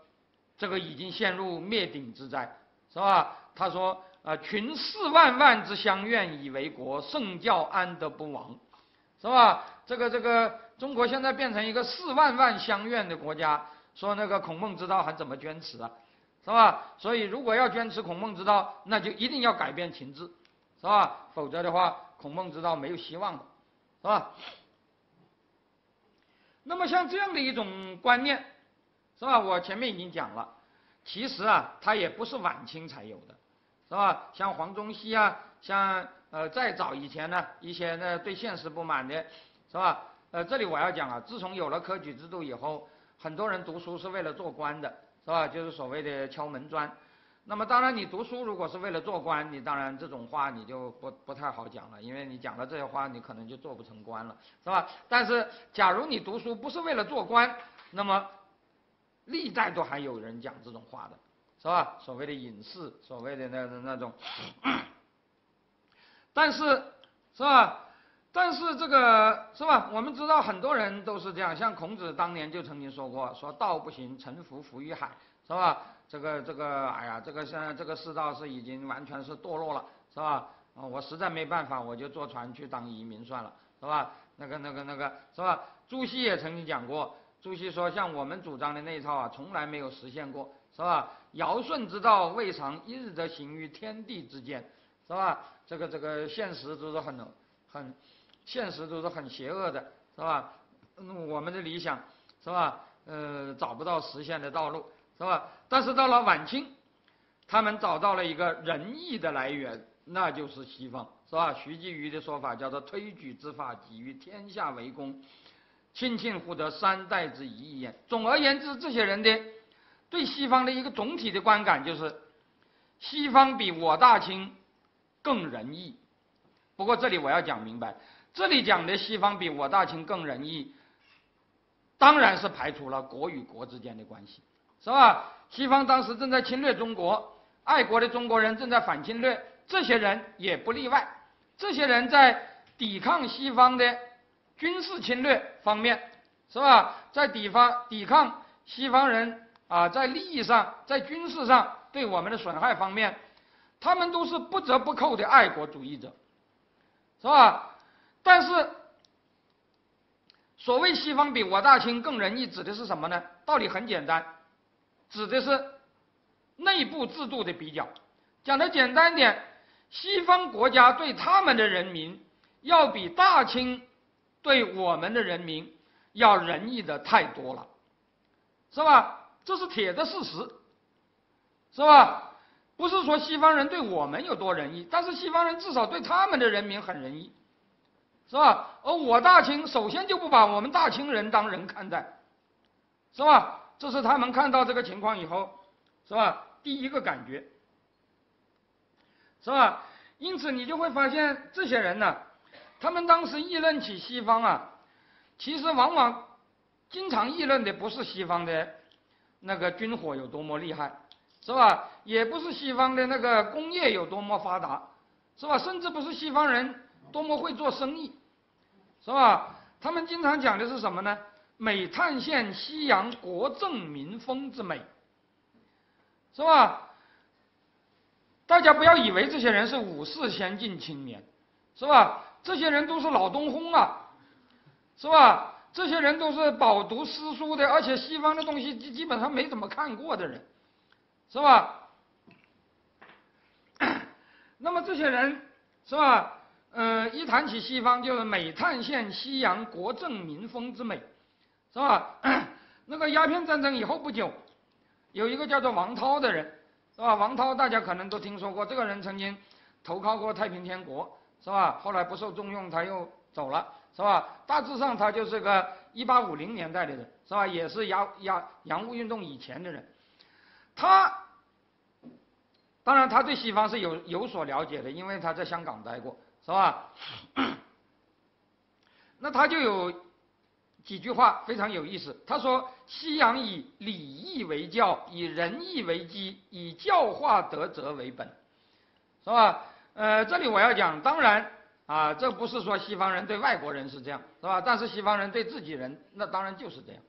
这个已经陷入灭顶之灾，是吧？他说：“啊，群四万万之乡愿以为国，圣教安得不亡？是吧？这个这个，中国现在变成一个四万万乡愿的国家，说那个孔孟之道还怎么坚持啊？是吧？所以如果要坚持孔孟之道，那就一定要改变情志，是吧？否则的话，孔孟之道没有希望的，是吧？那么像这样的一种观念。”是吧？我前面已经讲了，其实啊，它也不是晚清才有的，是吧？像黄宗羲啊，像呃再早以前呢，一些呢对现实不满的，是吧？呃，这里我要讲啊，自从有了科举制度以后，很多人读书是为了做官的，是吧？就是所谓的敲门砖。那么当然，你读书如果是为了做官，你当然这种话你就不不太好讲了，因为你讲了这些话，你可能就做不成官了，是吧？但是假如你读书不是为了做官，那么历代都还有人讲这种话的，是吧？所谓的隐士，所谓的那那种，但是是吧？但是这个是吧？我们知道很多人都是这样，像孔子当年就曾经说过，说道不行，臣服浮于海，是吧？这个这个，哎呀，这个现在这个世道是已经完全是堕落了，是吧？啊，我实在没办法，我就坐船去当移民算了，是吧？那个那个那个，是吧？朱熹也曾经讲过。朱熹说：“像我们主张的那一套啊，从来没有实现过，是吧？尧舜之道，未尝一日得行于天地之间，是吧？这个这个现实都是很很，现实都是很邪恶的，是吧？嗯，我们的理想，是吧？呃，找不到实现的道路，是吧？但是到了晚清，他们找到了一个仁义的来源，那就是西方，是吧？徐继愚的说法叫做推举之法，给予天下为公。”亲亲乎得三代之一焉。总而言之，这些人的对西方的一个总体的观感就是，西方比我大清更仁义。不过这里我要讲明白，这里讲的西方比我大清更仁义，当然是排除了国与国之间的关系，是吧？西方当时正在侵略中国，爱国的中国人正在反侵略，这些人也不例外。这些人在抵抗西方的。军事侵略方面，是吧？在抵方抵抗西方人啊，在利益上，在军事上对我们的损害方面，他们都是不折不扣的爱国主义者，是吧？但是，所谓西方比我大清更仁义，指的是什么呢？道理很简单，指的是内部制度的比较。讲的简单点，西方国家对他们的人民，要比大清对我们的人民要仁义的太多了，是吧？这是铁的事实，是吧？不是说西方人对我们有多仁义，但是西方人至少对他们的人民很仁义。是吧？而我大清首先就不把我们大清人当人看待，是吧？这是他们看到这个情况以后，是吧？第一个感觉，是吧？因此你就会发现这些人呢，他们当时议论起西方啊，其实往往经常议论的不是西方的那个军火有多么厉害，是吧？也不是西方的那个工业有多么发达，是吧？甚至不是西方人。多么会做生意，是吧？他们经常讲的是什么呢？美探现西洋国政民风之美，是吧？大家不要以为这些人是五四先进青年，是吧？这些人都是老东烘啊，是吧？这些人都是饱读诗书的，而且西方的东西基基本上没怎么看过的人，是吧？那么这些人，是吧？嗯，一谈起西方，就是美探现西洋国政民风之美，是吧？那个鸦片战争以后不久，有一个叫做王涛的人，是吧？王涛大家可能都听说过，这个人曾经投靠过太平天国，是吧？后来不受重用，他又走了，是吧？大致上他就是个一八五零年代的人，是吧？也是洋洋洋务运动以前的人，他当然他对西方是有有所了解的，因为他在香港待过。是吧？那他就有几句话非常有意思。他说：“西洋以礼义为教，以仁义为基，以教化德泽为本，是吧？”呃，这里我要讲，当然啊，这不是说西方人对外国人是这样，是吧？但是西方人对自己人，那当然就是这样，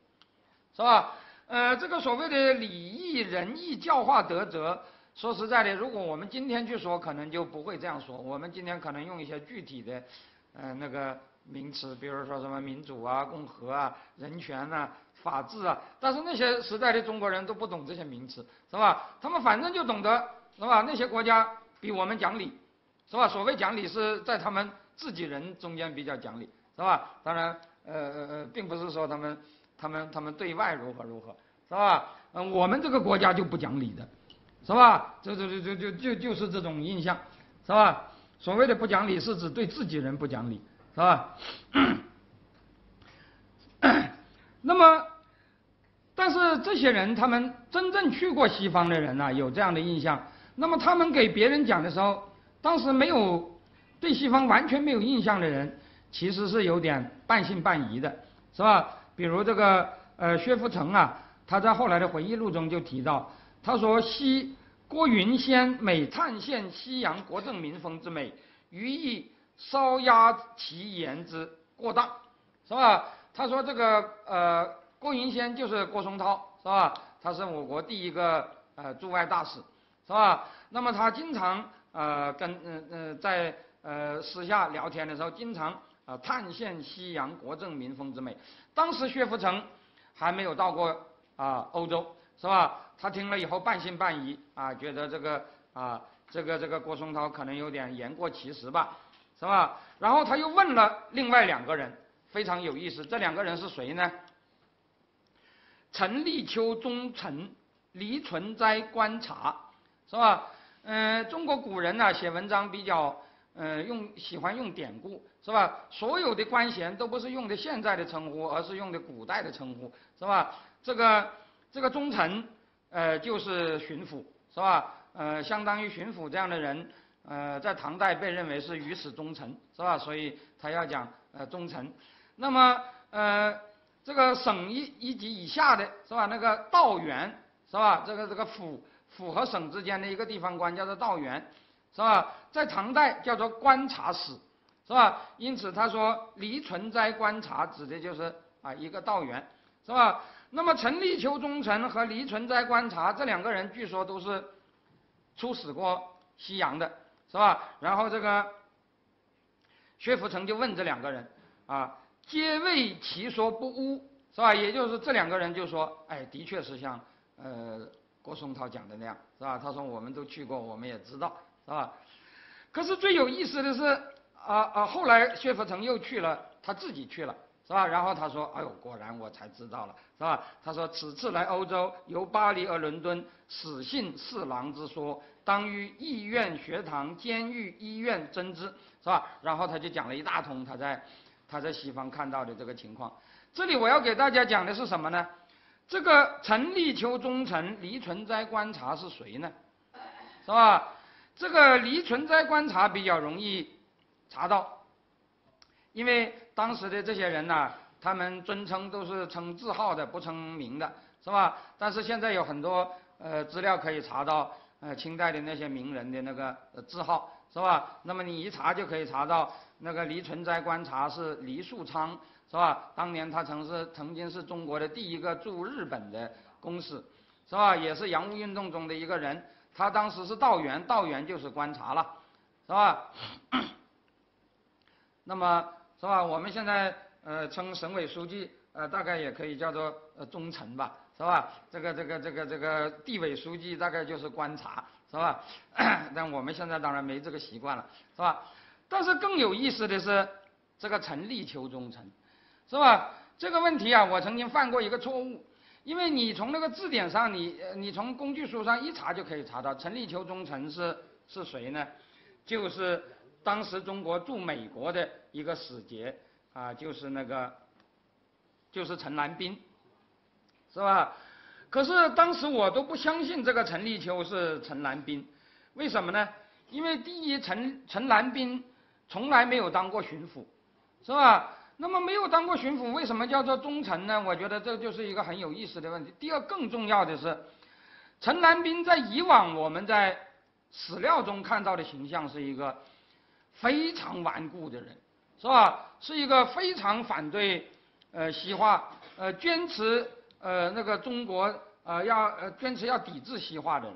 是吧？呃，这个所谓的礼义仁义教化德泽。说实在的，如果我们今天去说，可能就不会这样说。我们今天可能用一些具体的，呃，那个名词，比如说什么民主啊、共和啊、人权啊、法治啊。但是那些时代的中国人都不懂这些名词，是吧？他们反正就懂得，是吧？那些国家比我们讲理，是吧？所谓讲理是在他们自己人中间比较讲理，是吧？当然，呃呃呃，并不是说他们他们他们对外如何如何，是吧？嗯，我们这个国家就不讲理的。是吧？这这这这就就就是这种印象，是吧？所谓的不讲理，是指对自己人不讲理，是吧？那么，但是这些人，他们真正去过西方的人呢，有这样的印象。那么他们给别人讲的时候，当时没有对西方完全没有印象的人，其实是有点半信半疑的，是吧？比如这个呃薛福成啊，他在后来的回忆录中就提到。他说：“西郭云仙美探现西洋国政民风之美，余意稍压其言之过当，是吧？”他说：“这个呃，郭云仙就是郭松涛，是吧？他是我国第一个呃驻外大使，是吧？那么他经常呃跟嗯嗯在呃私下聊天的时候，经常啊探现西洋国政民风之美。当时薛福成还没有到过啊欧洲。”是吧？他听了以后半信半疑啊，觉得这个啊，这个这个郭松涛可能有点言过其实吧，是吧？然后他又问了另外两个人，非常有意思，这两个人是谁呢？陈立秋忠臣黎存斋观察，是吧？嗯，中国古人呢写文章比较嗯用喜欢用典故，是吧？所有的官衔都不是用的现在的称呼，而是用的古代的称呼，是吧？这个。这个忠臣，呃，就是巡抚，是吧？呃，相当于巡抚这样的人，呃，在唐代被认为是于此忠臣，是吧？所以他要讲呃忠臣。那么呃，这个省一一级以下的是吧？那个道员是吧？这个这个府府和省之间的一个地方官叫做道员，是吧？在唐代叫做观察使，是吧？因此他说离存斋观察指的就是啊一个道员，是吧？那么陈立秋忠臣和黎存斋观察这两个人，据说都是出使过西洋的，是吧？然后这个薛福成就问这两个人，啊，皆谓其说不污，是吧？也就是这两个人就说，哎，的确是像呃郭松涛讲的那样，是吧？他说我们都去过，我们也知道，是吧？可是最有意思的是，啊啊，后来薛福成又去了，他自己去了。是吧？然后他说：“哎呦，果然我才知道了，是吧？”他说：“此次来欧洲，由巴黎而伦敦，始信四郎之说，当于医院、学堂、监狱、医院争之，是吧？”然后他就讲了一大通他在他在西方看到的这个情况。这里我要给大家讲的是什么呢？这个陈立秋忠臣离存斋观察是谁呢？是吧？这个离存斋观察比较容易查到，因为。当时的这些人呢，他们尊称都是称字号的，不称名的，是吧？但是现在有很多呃资料可以查到，呃清代的那些名人的那个字号，是吧？那么你一查就可以查到，那个黎存斋观察是黎树昌，是吧？当年他曾是曾经是中国的第一个驻日本的公使，是吧？也是洋务运动中的一个人，他当时是道员，道员就是观察了，是吧？那么。是吧？我们现在呃称省委书记呃大概也可以叫做呃中臣吧，是吧？这个这个这个这个地委书记大概就是观察，是吧？但我们现在当然没这个习惯了，是吧？但是更有意思的是这个陈立秋中臣，是吧？这个问题啊，我曾经犯过一个错误，因为你从那个字典上，你你从工具书上一查就可以查到陈立秋中臣是是谁呢？就是。当时中国驻美国的一个使节啊，就是那个，就是陈兰斌，是吧？可是当时我都不相信这个陈立秋是陈兰斌，为什么呢？因为第一，陈陈兰斌从来没有当过巡抚，是吧？那么没有当过巡抚，为什么叫做忠臣呢？我觉得这就是一个很有意思的问题。第二，更重要的是，陈兰斌在以往我们在史料中看到的形象是一个。非常顽固的人，是吧？是一个非常反对呃西化，呃坚持呃那个中国呃要呃坚持要抵制西化的人，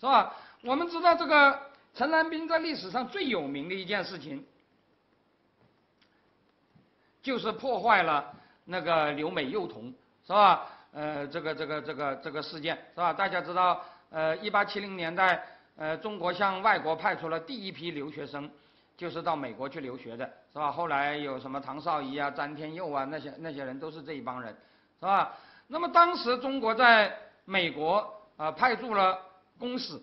是吧？我们知道这个陈兰斌在历史上最有名的一件事情，就是破坏了那个留美幼童，是吧？呃这个这个这个这个事件，是吧？大家知道，呃一八七零年代，呃中国向外国派出了第一批留学生。就是到美国去留学的，是吧？后来有什么唐绍仪啊、詹天佑啊，那些那些人都是这一帮人，是吧？那么当时中国在美国啊派驻了公使，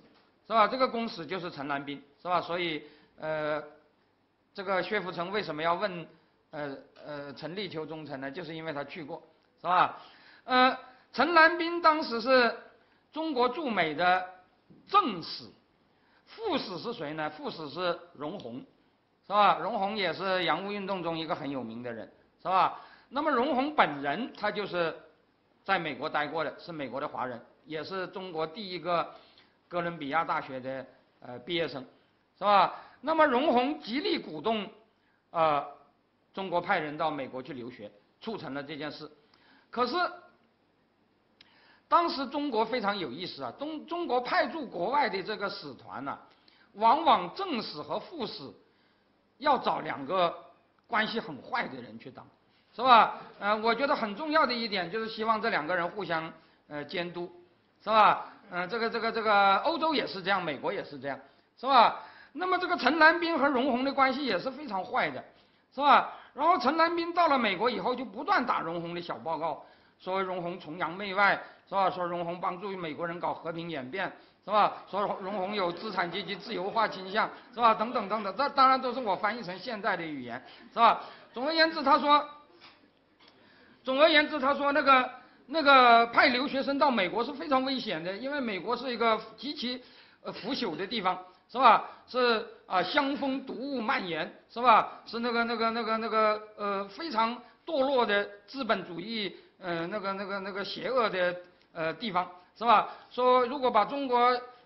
是吧？这个公使就是陈兰斌，是吧？所以呃，这个薛福成为什么要问呃呃陈立秋忠臣呢？就是因为他去过，是吧？呃，陈兰斌当时是中国驻美的正使，副使是谁呢？副使是荣闳。是吧？荣闳也是洋务运动中一个很有名的人，是吧？那么荣闳本人他就是在美国待过的，是美国的华人，也是中国第一个哥伦比亚大学的呃毕业生，是吧？那么荣闳极力鼓动呃中国派人到美国去留学，促成了这件事。可是当时中国非常有意思啊，中中国派驻国外的这个使团呢，往往正使和副使。要找两个关系很坏的人去当，是吧？呃，我觉得很重要的一点就是希望这两个人互相呃监督，是吧？嗯，这个这个这个欧洲也是这样，美国也是这样，是吧？那么这个陈兰斌和荣闳的关系也是非常坏的，是吧？然后陈兰斌到了美国以后就不断打荣闳的小报告，说荣闳崇洋媚外，是吧？说荣闳帮助美国人搞和平演变。是吧？说荣闳有资产阶级自由化倾向，是吧？等等等等，这当然都是我翻译成现在的语言，是吧？总而言之，他说，总而言之，他说那个那个派留学生到美国是非常危险的，因为美国是一个极其腐朽的地方，是吧？是啊，香风毒雾蔓延，是吧？是那个那个那个那个呃非常堕落的资本主义，呃那个那个那个邪恶的呃地方。是吧？说如果把中国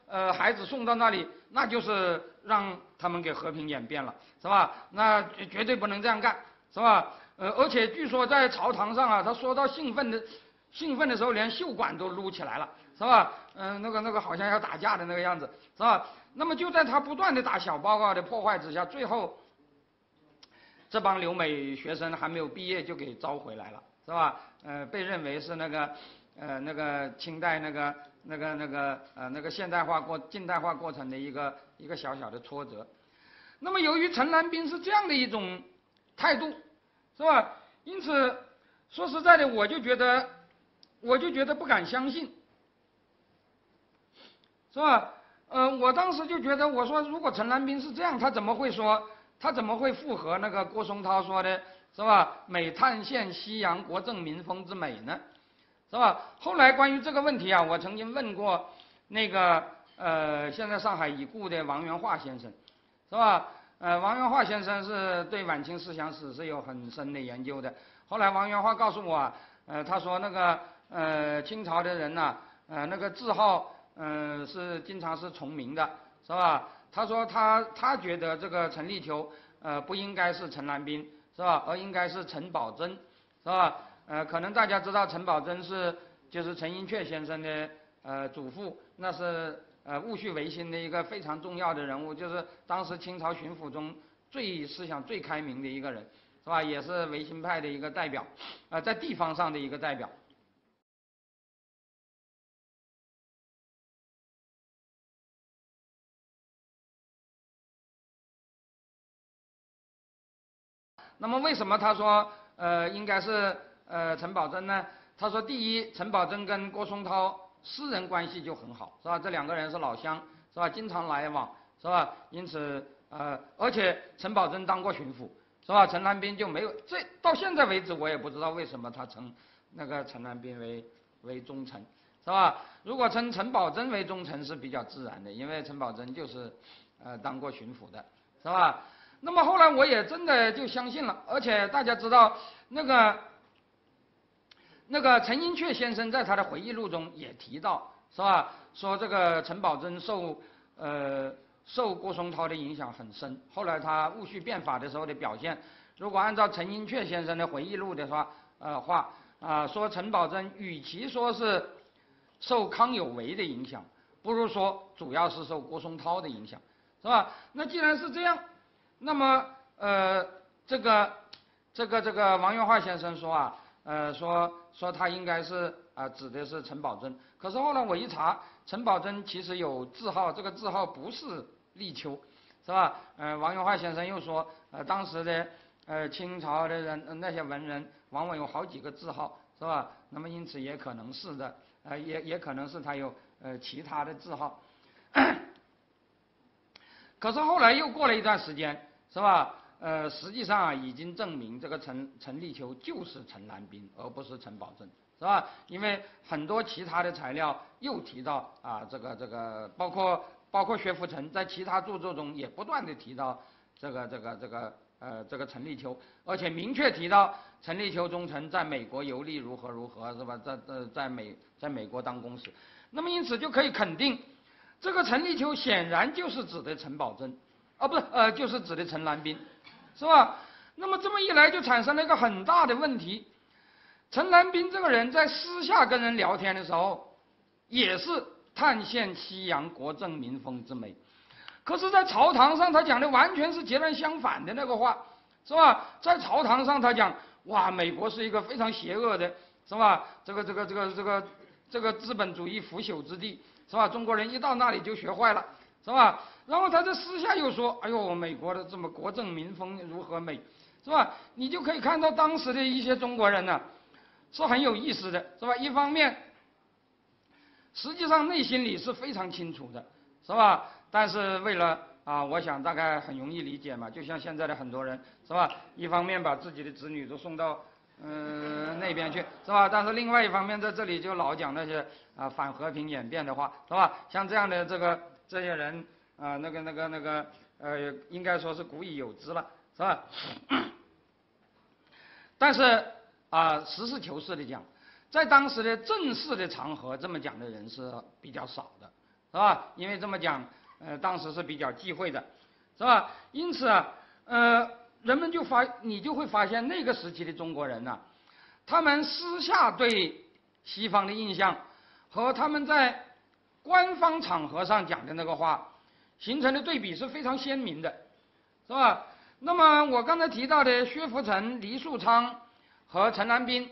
呃孩子送到那里，那就是让他们给和平演变了，是吧？那绝对不能这样干，是吧？呃，而且据说在朝堂上啊，他说到兴奋的兴奋的时候，连袖管都撸起来了，是吧？嗯，那个那个好像要打架的那个样子，是吧？那么就在他不断的打小报告的破坏之下，最后这帮留美学生还没有毕业就给招回来了，是吧？呃，被认为是那个呃那个清代那个那个那个呃那个现代化过近代化过程的一个一个小小的挫折。那么由于陈兰斌是这样的一种态度，是吧？因此说实在的，我就觉得我就觉得不敢相信。是吧？呃，我当时就觉得，我说如果陈兰斌是这样，他怎么会说，他怎么会附和那个郭松涛说的，是吧？美探现西洋国政民风之美呢，是吧？后来关于这个问题啊，我曾经问过那个呃，现在上海已故的王元化先生，是吧？呃，王元化先生是对晚清思想史是有很深的研究的。后来王元化告诉我，呃，他说那个呃，清朝的人呐，呃，那个字号。嗯，是经常是重名的，是吧？他说他他觉得这个陈立秋，呃，不应该是陈兰斌，是吧？而应该是陈宝珍，是吧？呃，可能大家知道陈宝箴是就是陈寅恪先生的呃祖父，那是呃戊戌维新的一个非常重要的人物，就是当时清朝巡抚中最思想最开明的一个人，是吧？也是维新派的一个代表，啊，在地方上的一个代表。那么为什么他说呃应该是呃陈宝珍呢？他说第一，陈宝珍跟郭松涛私人关系就很好，是吧？这两个人是老乡，是吧？经常来往，是吧？因此呃，而且陈宝珍当过巡抚，是吧？陈兰斌就没有，这到现在为止我也不知道为什么他称那个陈兰斌为为忠臣，是吧？如果称陈宝珍为忠臣是比较自然的，因为陈宝珍就是呃当过巡抚的，是吧？那么后来我也真的就相信了，而且大家知道那个那个陈寅恪先生在他的回忆录中也提到，是吧？说这个陈宝箴受呃受郭松涛的影响很深。后来他戊戌变法的时候的表现，如果按照陈寅恪先生的回忆录的话，呃话啊说陈宝箴与其说是受康有为的影响，不如说主要是受郭松涛的影响，是吧？那既然是这样。那么，呃，这个，这个，这个王元化先生说啊，呃，说说他应该是啊，指的是陈宝箴。可是后来我一查，陈宝箴其实有字号，这个字号不是立秋，是吧？呃，王元化先生又说，呃，当时的呃清朝的人那些文人往往有好几个字号，是吧？那么因此也可能是的，呃，也也可能是他有呃其他的字号。可是后来又过了一段时间。是吧？呃，实际上啊，已经证明这个陈陈立秋就是陈兰斌，而不是陈宝珍，是吧？因为很多其他的材料又提到啊，这个这个，包括包括薛福成在其他著作中也不断的提到这个这个这个呃这个陈立秋，而且明确提到陈立秋忠臣在美国游历如何如何，是吧？在在在美在美国当公使，那么因此就可以肯定，这个陈立秋显然就是指的陈宝珍。啊，不是，呃，就是指的陈兰斌，是吧？那么这么一来，就产生了一个很大的问题。陈兰斌这个人在私下跟人聊天的时候，也是探现西洋国政民风之美，可是，在朝堂上他讲的完全是截然相反的那个话，是吧？在朝堂上他讲，哇，美国是一个非常邪恶的，是吧？这个这个这个这个这个资本主义腐朽之地，是吧？中国人一到那里就学坏了，是吧？然后他在私下又说：“哎呦，美国的这么国政民风如何美，是吧？你就可以看到当时的一些中国人呢，是很有意思的，是吧？一方面，实际上内心里是非常清楚的，是吧？但是为了啊，我想大概很容易理解嘛，就像现在的很多人，是吧？一方面把自己的子女都送到嗯那边去，是吧？但是另外一方面在这里就老讲那些啊反和平演变的话，是吧？像这样的这个这些人。”啊，那个、那个、那个，呃，应该说是古已有之了，是吧？但是啊，实事求是的讲，在当时的正式的场合，这么讲的人是比较少的，是吧？因为这么讲，呃，当时是比较忌讳的，是吧？因此啊，呃，人们就发，你就会发现那个时期的中国人呢，他们私下对西方的印象和他们在官方场合上讲的那个话。形成的对比是非常鲜明的，是吧？那么我刚才提到的薛福成、黎树昌和陈南斌，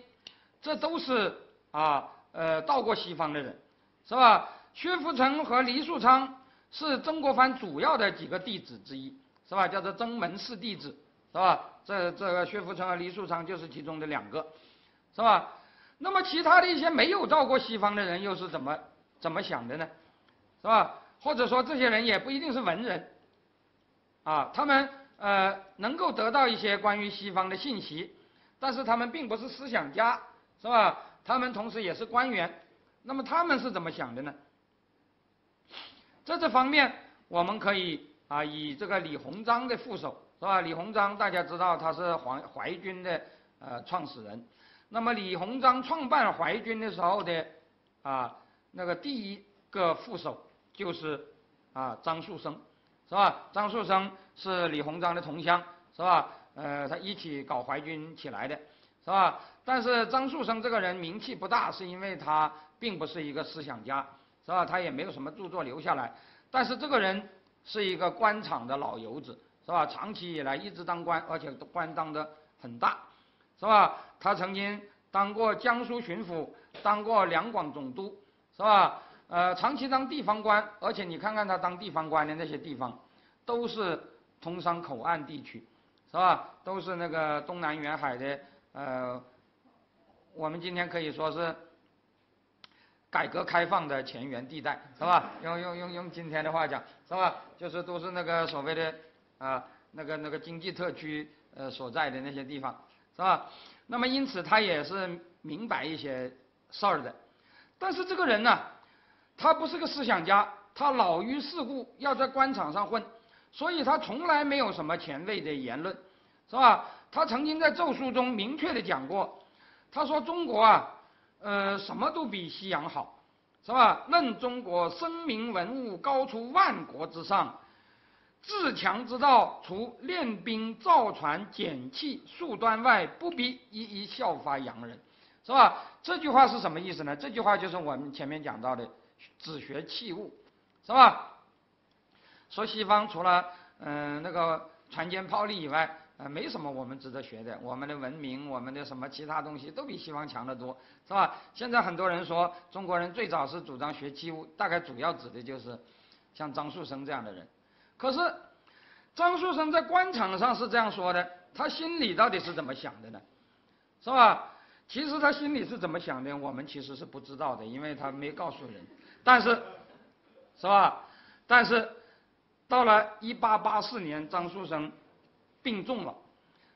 这都是啊呃到过西方的人，是吧？薛福成和黎树昌是曾国藩主要的几个弟子之一，是吧？叫做曾门四弟子，是吧？这这个薛福成和黎树昌就是其中的两个，是吧？那么其他的一些没有到过西方的人又是怎么怎么想的呢？是吧？或者说这些人也不一定是文人，啊，他们呃能够得到一些关于西方的信息，但是他们并不是思想家，是吧？他们同时也是官员，那么他们是怎么想的呢？在这方面，我们可以啊以这个李鸿章的副手，是吧？李鸿章大家知道他是淮淮军的呃创始人。那么李鸿章创办淮军的时候的啊，那个第一个副手就是啊张树声，是吧？张树声是李鸿章的同乡，是吧？呃，他一起搞淮军起来的，是吧？但是张树声这个人名气不大，是因为他并不是一个思想家，是吧？他也没有什么著作留下来。但是这个人是一个官场的老油子，是吧？长期以来一直当官，而且官当的很大。是吧？他曾经当过江苏巡抚，当过两广总督，是吧？呃，长期当地方官，而且你看看他当地方官的那些地方，都是通商口岸地区，是吧？都是那个东南沿海的，呃，我们今天可以说是改革开放的前沿地带，是吧？用用用用今天的话讲，是吧？就是都是那个所谓的啊，那个那个经济特区呃所在的那些地方。是吧？那么因此他也是明白一些事儿的，但是这个人呢，他不是个思想家，他老于世故，要在官场上混，所以他从来没有什么前卫的言论，是吧？他曾经在奏书中明确的讲过，他说中国啊，呃，什么都比西洋好，是吧？论中国声名文物高出万国之上。自强之道，除练兵、造船、减气、树端外，不必一一效法洋人，是吧？这句话是什么意思呢？这句话就是我们前面讲到的“只学器物”，是吧？说西方除了嗯那个船坚炮利以外，呃，没什么我们值得学的。我们的文明，我们的什么其他东西都比西方强得多，是吧？现在很多人说中国人最早是主张学器物，大概主要指的就是像张树声这样的人。可是，张树声在官场上是这样说的，他心里到底是怎么想的呢？是吧？其实他心里是怎么想的，我们其实是不知道的，因为他没告诉人。但是，是吧？但是，到了一八八四年，张树声病重了，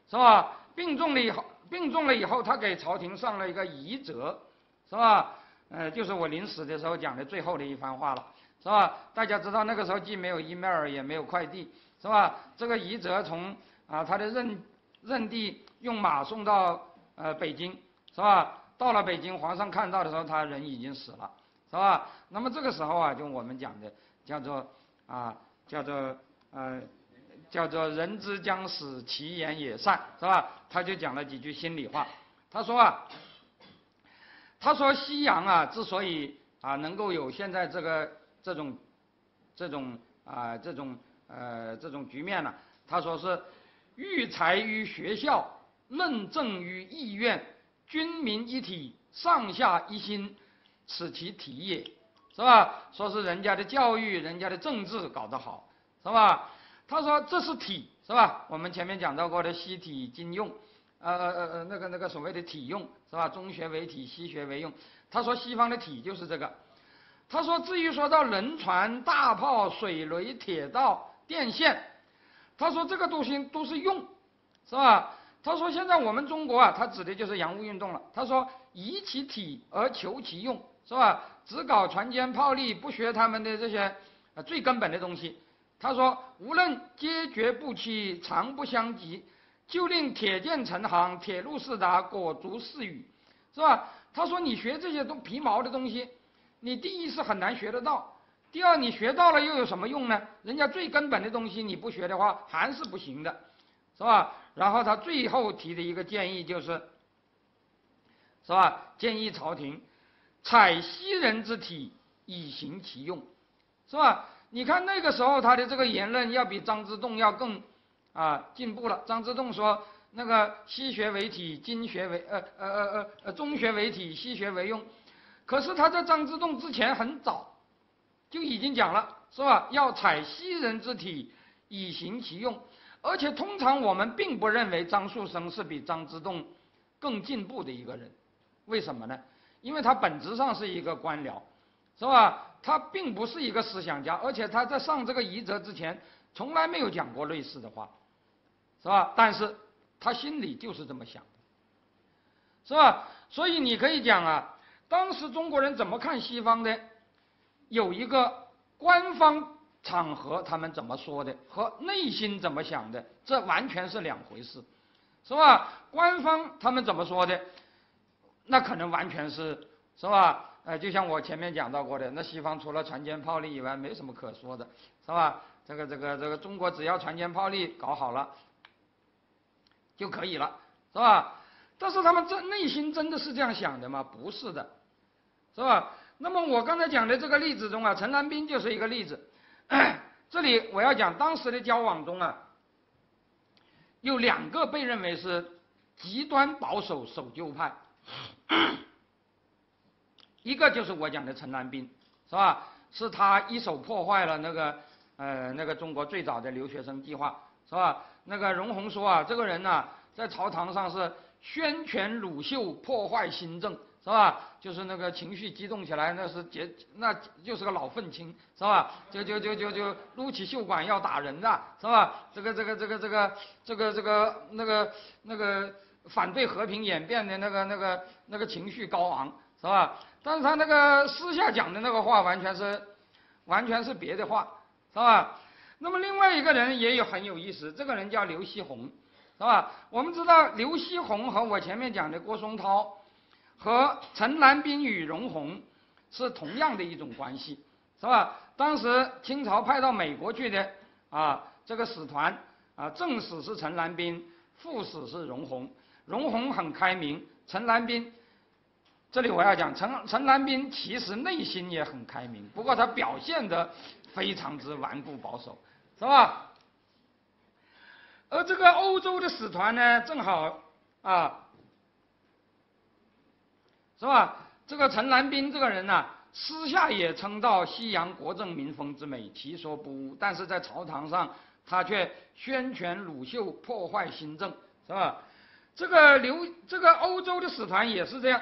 是吧？病重了以后，病重了以后，他给朝廷上了一个遗折，是吧？呃，就是我临死的时候讲的最后的一番话了。是吧？大家知道那个时候既没有 email 也没有快递，是吧？这个遗折从啊他的任任地用马送到呃北京，是吧？到了北京，皇上看到的时候，他人已经死了，是吧？那么这个时候啊，就我们讲的叫做啊叫做呃叫做人之将死，其言也善，是吧？他就讲了几句心里话，他说啊，他说西洋啊之所以啊能够有现在这个。这种，这种啊，这种呃，这种局面呢，他说是育才于学校，论政于议院，军民一体，上下一心，此其体也，是吧？说是人家的教育，人家的政治搞得好，是吧？他说这是体，是吧？我们前面讲到过的西体金用，呃呃呃呃，那个那个所谓的体用，是吧？中学为体，西学为用。他说西方的体就是这个。他说：“至于说到轮船、大炮、水雷、铁道、电线，他说这个东西都是用，是吧？他说现在我们中国啊，他指的就是洋务运动了。他说以其体而求其用，是吧？只搞船坚炮利，不学他们的这些啊最根本的东西。他说无论阶绝不期，长不相及，就令铁剑成行，铁路四达，裹足四语，是吧？他说你学这些东皮毛的东西。”你第一是很难学得到，第二你学到了又有什么用呢？人家最根本的东西你不学的话还是不行的，是吧？然后他最后提的一个建议就是，是吧？建议朝廷采西人之体以行其用，是吧？你看那个时候他的这个言论要比张之洞要更啊进步了。张之洞说那个西学为体，经学为呃呃呃呃呃中学为体，西学为用。可是他在张之洞之前很早就已经讲了，是吧？要采西人之体以行其用。而且通常我们并不认为张树声是比张之洞更进步的一个人，为什么呢？因为他本质上是一个官僚，是吧？他并不是一个思想家，而且他在上这个遗则之前从来没有讲过类似的话，是吧？但是他心里就是这么想，是吧？所以你可以讲啊，当时中国人怎么看西方的，有一个官方。场合他们怎么说的和内心怎么想的，这完全是两回事，是吧？官方他们怎么说的，那可能完全是，是吧？呃，就像我前面讲到过的，那西方除了船坚炮利以外，没什么可说的，是吧？这个这个这个中国只要船坚炮利搞好了就可以了，是吧？但是他们真内心真的是这样想的吗？不是的，是吧？那么我刚才讲的这个例子中啊，陈南斌就是一个例子。这里我要讲当时的交往中啊，有两个被认为是极端保守守旧派，一个就是我讲的陈南斌，是吧？是他一手破坏了那个呃那个中国最早的留学生计划，是吧？那个容闳说啊，这个人呢在朝堂上是宣权鲁秀，破坏新政。是吧？就是那个情绪激动起来，那是结，那就是个老愤青，是吧？就就就就就撸起袖管要打人的，是吧？这个这个这个这个这个这个那个那个反对和平演变的那个那个那个情绪高昂，是吧？但是他那个私下讲的那个话，完全是完全是别的话，是吧？那么另外一个人也有很有意思，这个人叫刘锡鸿，是吧？我们知道刘锡鸿和我前面讲的郭松涛。和陈南斌与容闳是同样的一种关系，是吧？当时清朝派到美国去的啊，这个使团啊，正使是陈南斌，副使是容闳。容闳很开明，陈南斌，这里我要讲陈陈南斌其实内心也很开明，不过他表现得非常之顽固保守，是吧？而这个欧洲的使团呢，正好啊。是吧？这个陈南斌这个人呢，私下也称道西洋国政民风之美，其说不污。但是在朝堂上，他却宣权鲁秀，破坏新政，是吧？这个刘，这个欧洲的使团也是这样。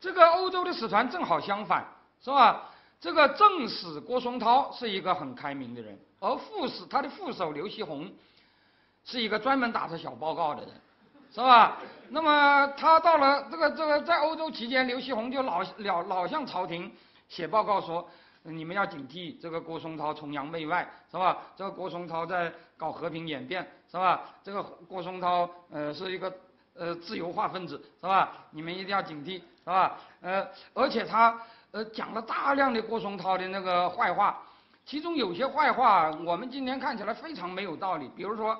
这个欧洲的使团正好相反，是吧？这个正使郭松涛是一个很开明的人，而副使他的副手刘锡鸿，是一个专门打着小报告的人。是吧？那么他到了这个这个在欧洲期间，刘锡鸿就老老老向朝廷写报告说，你们要警惕这个郭松涛崇洋媚外，是吧？这个郭松涛在搞和平演变，是吧？这个郭松涛呃是一个呃自由化分子，是吧？你们一定要警惕，是吧？呃，而且他呃讲了大量的郭松涛的那个坏话，其中有些坏话我们今天看起来非常没有道理，比如说。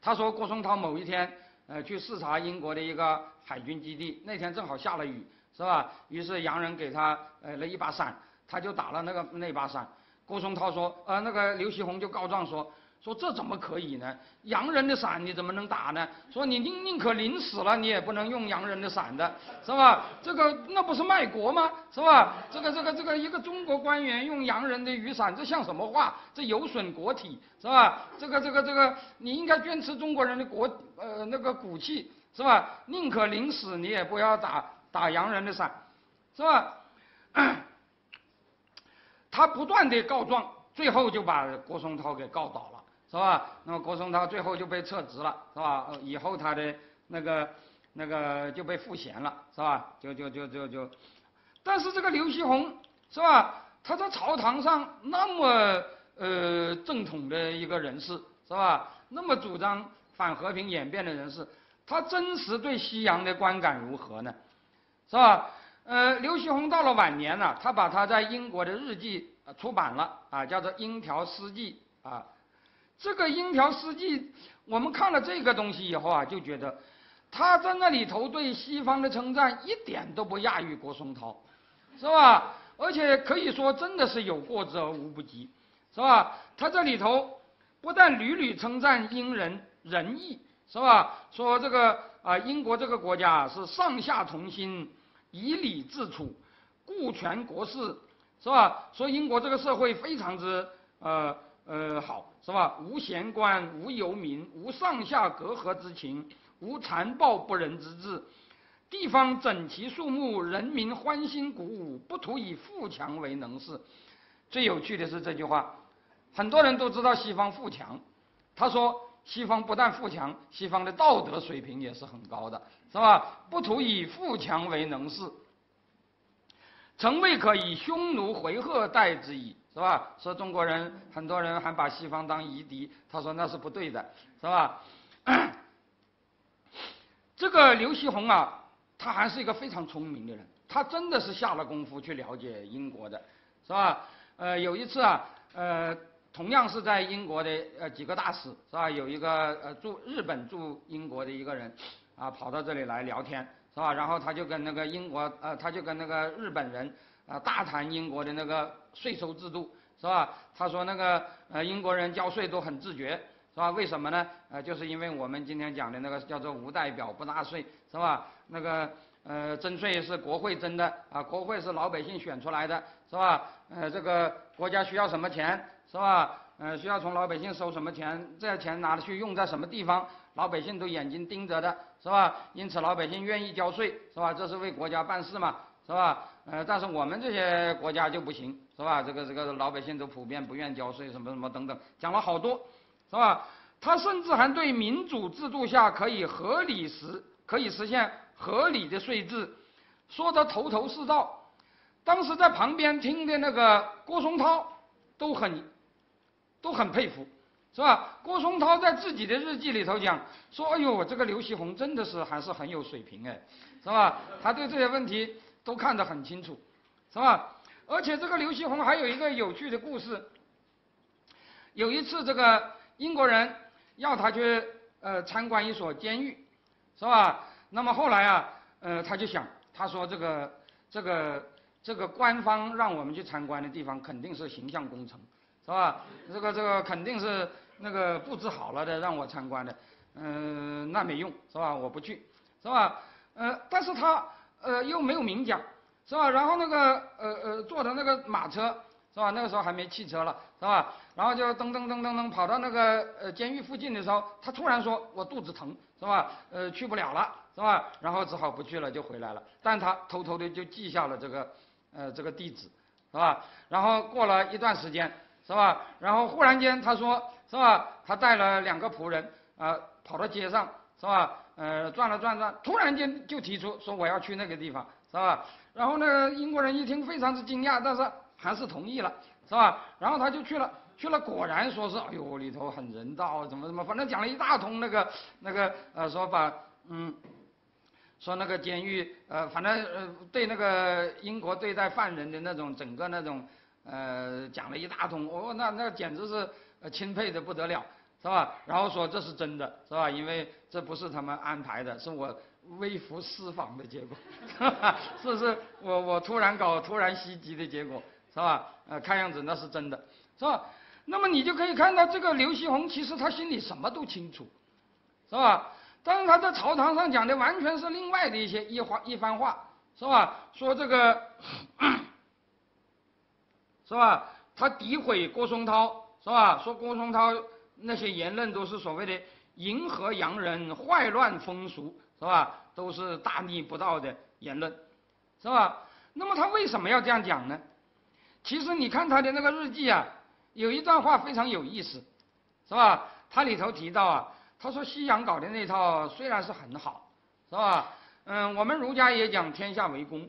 他说郭松涛某一天，呃，去视察英国的一个海军基地，那天正好下了雨，是吧？于是洋人给他呃了一把伞，他就打了那个那把伞。郭松涛说，呃，那个刘锡鸿就告状说。说这怎么可以呢？洋人的伞你怎么能打呢？说你宁宁可淋死了，你也不能用洋人的伞的，是吧？这个那不是卖国吗？是吧？这个这个这个一个中国官员用洋人的雨伞，这像什么话？这有损国体，是吧？这个这个这个，你应该坚持中国人的国呃那个骨气，是吧？宁可淋死，你也不要打打洋人的伞，是吧？他不断的告状，最后就把郭松涛给告倒了。是吧？那么郭松涛最后就被撤职了，是吧？以后他的那个那个就被赋闲了，是吧？就就就就就，但是这个刘锡鸿是吧？他在朝堂上那么呃正统的一个人士，是吧？那么主张反和平演变的人士，他真实对西洋的观感如何呢？是吧？呃，刘锡鸿到了晚年呢，他把他在英国的日记出版了啊，叫做《英条诗记》啊。这个《英条诗记》，我们看了这个东西以后啊，就觉得他在那里头对西方的称赞一点都不亚于郭松涛，是吧？而且可以说真的是有过之而无不及，是吧？他这里头不但屡屡称赞英人仁义，是吧？说这个啊，英国这个国家是上下同心，以礼治处，顾全国事，是吧？说英国这个社会非常之呃呃好，是吧？无闲官，无游民，无上下隔阂之情，无残暴不仁之治。地方整齐肃穆，人民欢欣鼓舞，不图以富强为能事。最有趣的是这句话，很多人都知道西方富强，他说西方不但富强，西方的道德水平也是很高的，是吧？不图以富强为能事，曾未可以匈奴回纥待之矣，是吧？说中国人很多人还把西方当夷狄，他说那是不对的，是吧？这个刘锡鸿啊。他还是一个非常聪明的人，他真的是下了功夫去了解英国的，是吧？呃，有一次啊，呃，同样是在英国的呃几个大使，是吧？有一个呃驻日本驻英国的一个人，啊，跑到这里来聊天，是吧？然后他就跟那个英国呃，他就跟那个日本人啊大谈英国的那个税收制度，是吧？他说那个呃英国人交税都很自觉，是吧？为什么呢？呃，就是因为我们今天讲的那个叫做无代表不纳税，是吧？那个呃，征税是国会征的啊，国会是老百姓选出来的，是吧？呃，这个国家需要什么钱，是吧？呃，需要从老百姓收什么钱，这钱拿去用在什么地方，老百姓都眼睛盯着的，是吧？因此老百姓愿意交税，是吧？这是为国家办事嘛，是吧？呃，但是我们这些国家就不行，是吧？这个这个老百姓都普遍不愿交税，什么什么等等，讲了好多，是吧？他甚至还对民主制度下可以合理实可以实现。合理的税制，说得头头是道。当时在旁边听的那个郭松涛都很都很佩服，是吧？郭松涛在自己的日记里头讲说：“哎呦，这个刘锡鸿真的是还是很有水平哎，是吧？他对这些问题都看得很清楚，是吧？而且这个刘锡鸿还有一个有趣的故事。有一次，这个英国人要他去呃参观一所监狱，是吧？”那么后来啊，呃，他就想，他说这个这个这个官方让我们去参观的地方，肯定是形象工程，是吧？这个这个肯定是那个布置好了的让我参观的，嗯，那没用，是吧？我不去，是吧？呃，但是他呃又没有明讲，是吧？然后那个呃呃坐的那个马车，是吧？那个时候还没汽车了，是吧？然后就噔噔噔噔噔跑到那个呃监狱附近的时候，他突然说我肚子疼，是吧？呃，去不了了。是吧？然后只好不去了，就回来了。但他偷偷的就记下了这个，呃，这个地址，是吧？然后过了一段时间，是吧？然后忽然间他说，是吧？他带了两个仆人，啊，跑到街上，是吧？呃，转了转转，突然间就提出说我要去那个地方，是吧？然后那个英国人一听非常之惊讶，但是还是同意了，是吧？然后他就去了，去了果然说是，哎呦，里头很人道，怎么怎么，反正讲了一大通那个那个呃说法，嗯。说那个监狱，呃，反正呃，对那个英国对待犯人的那种整个那种，呃，讲了一大通，哦，那那简直是钦佩的不得了，是吧？然后说这是真的，是吧？因为这不是他们安排的，是我微服私访的结果，是吧是我我突然搞突然袭击的结果，是吧？呃，看样子那是真的，是吧？那么你就可以看到这个刘锡鸿其实他心里什么都清楚，是吧？但是他在朝堂上讲的完全是另外的一些一话一番话，是吧？说这个，是吧？他诋毁郭松涛，是吧？说郭松涛那些言论都是所谓的迎合洋人、坏乱风俗，是吧？都是大逆不道的言论，是吧？那么他为什么要这样讲呢？其实你看他的那个日记啊，有一段话非常有意思，是吧？他里头提到啊。他说：“西洋搞的那套虽然是很好，是吧？嗯，我们儒家也讲天下为公，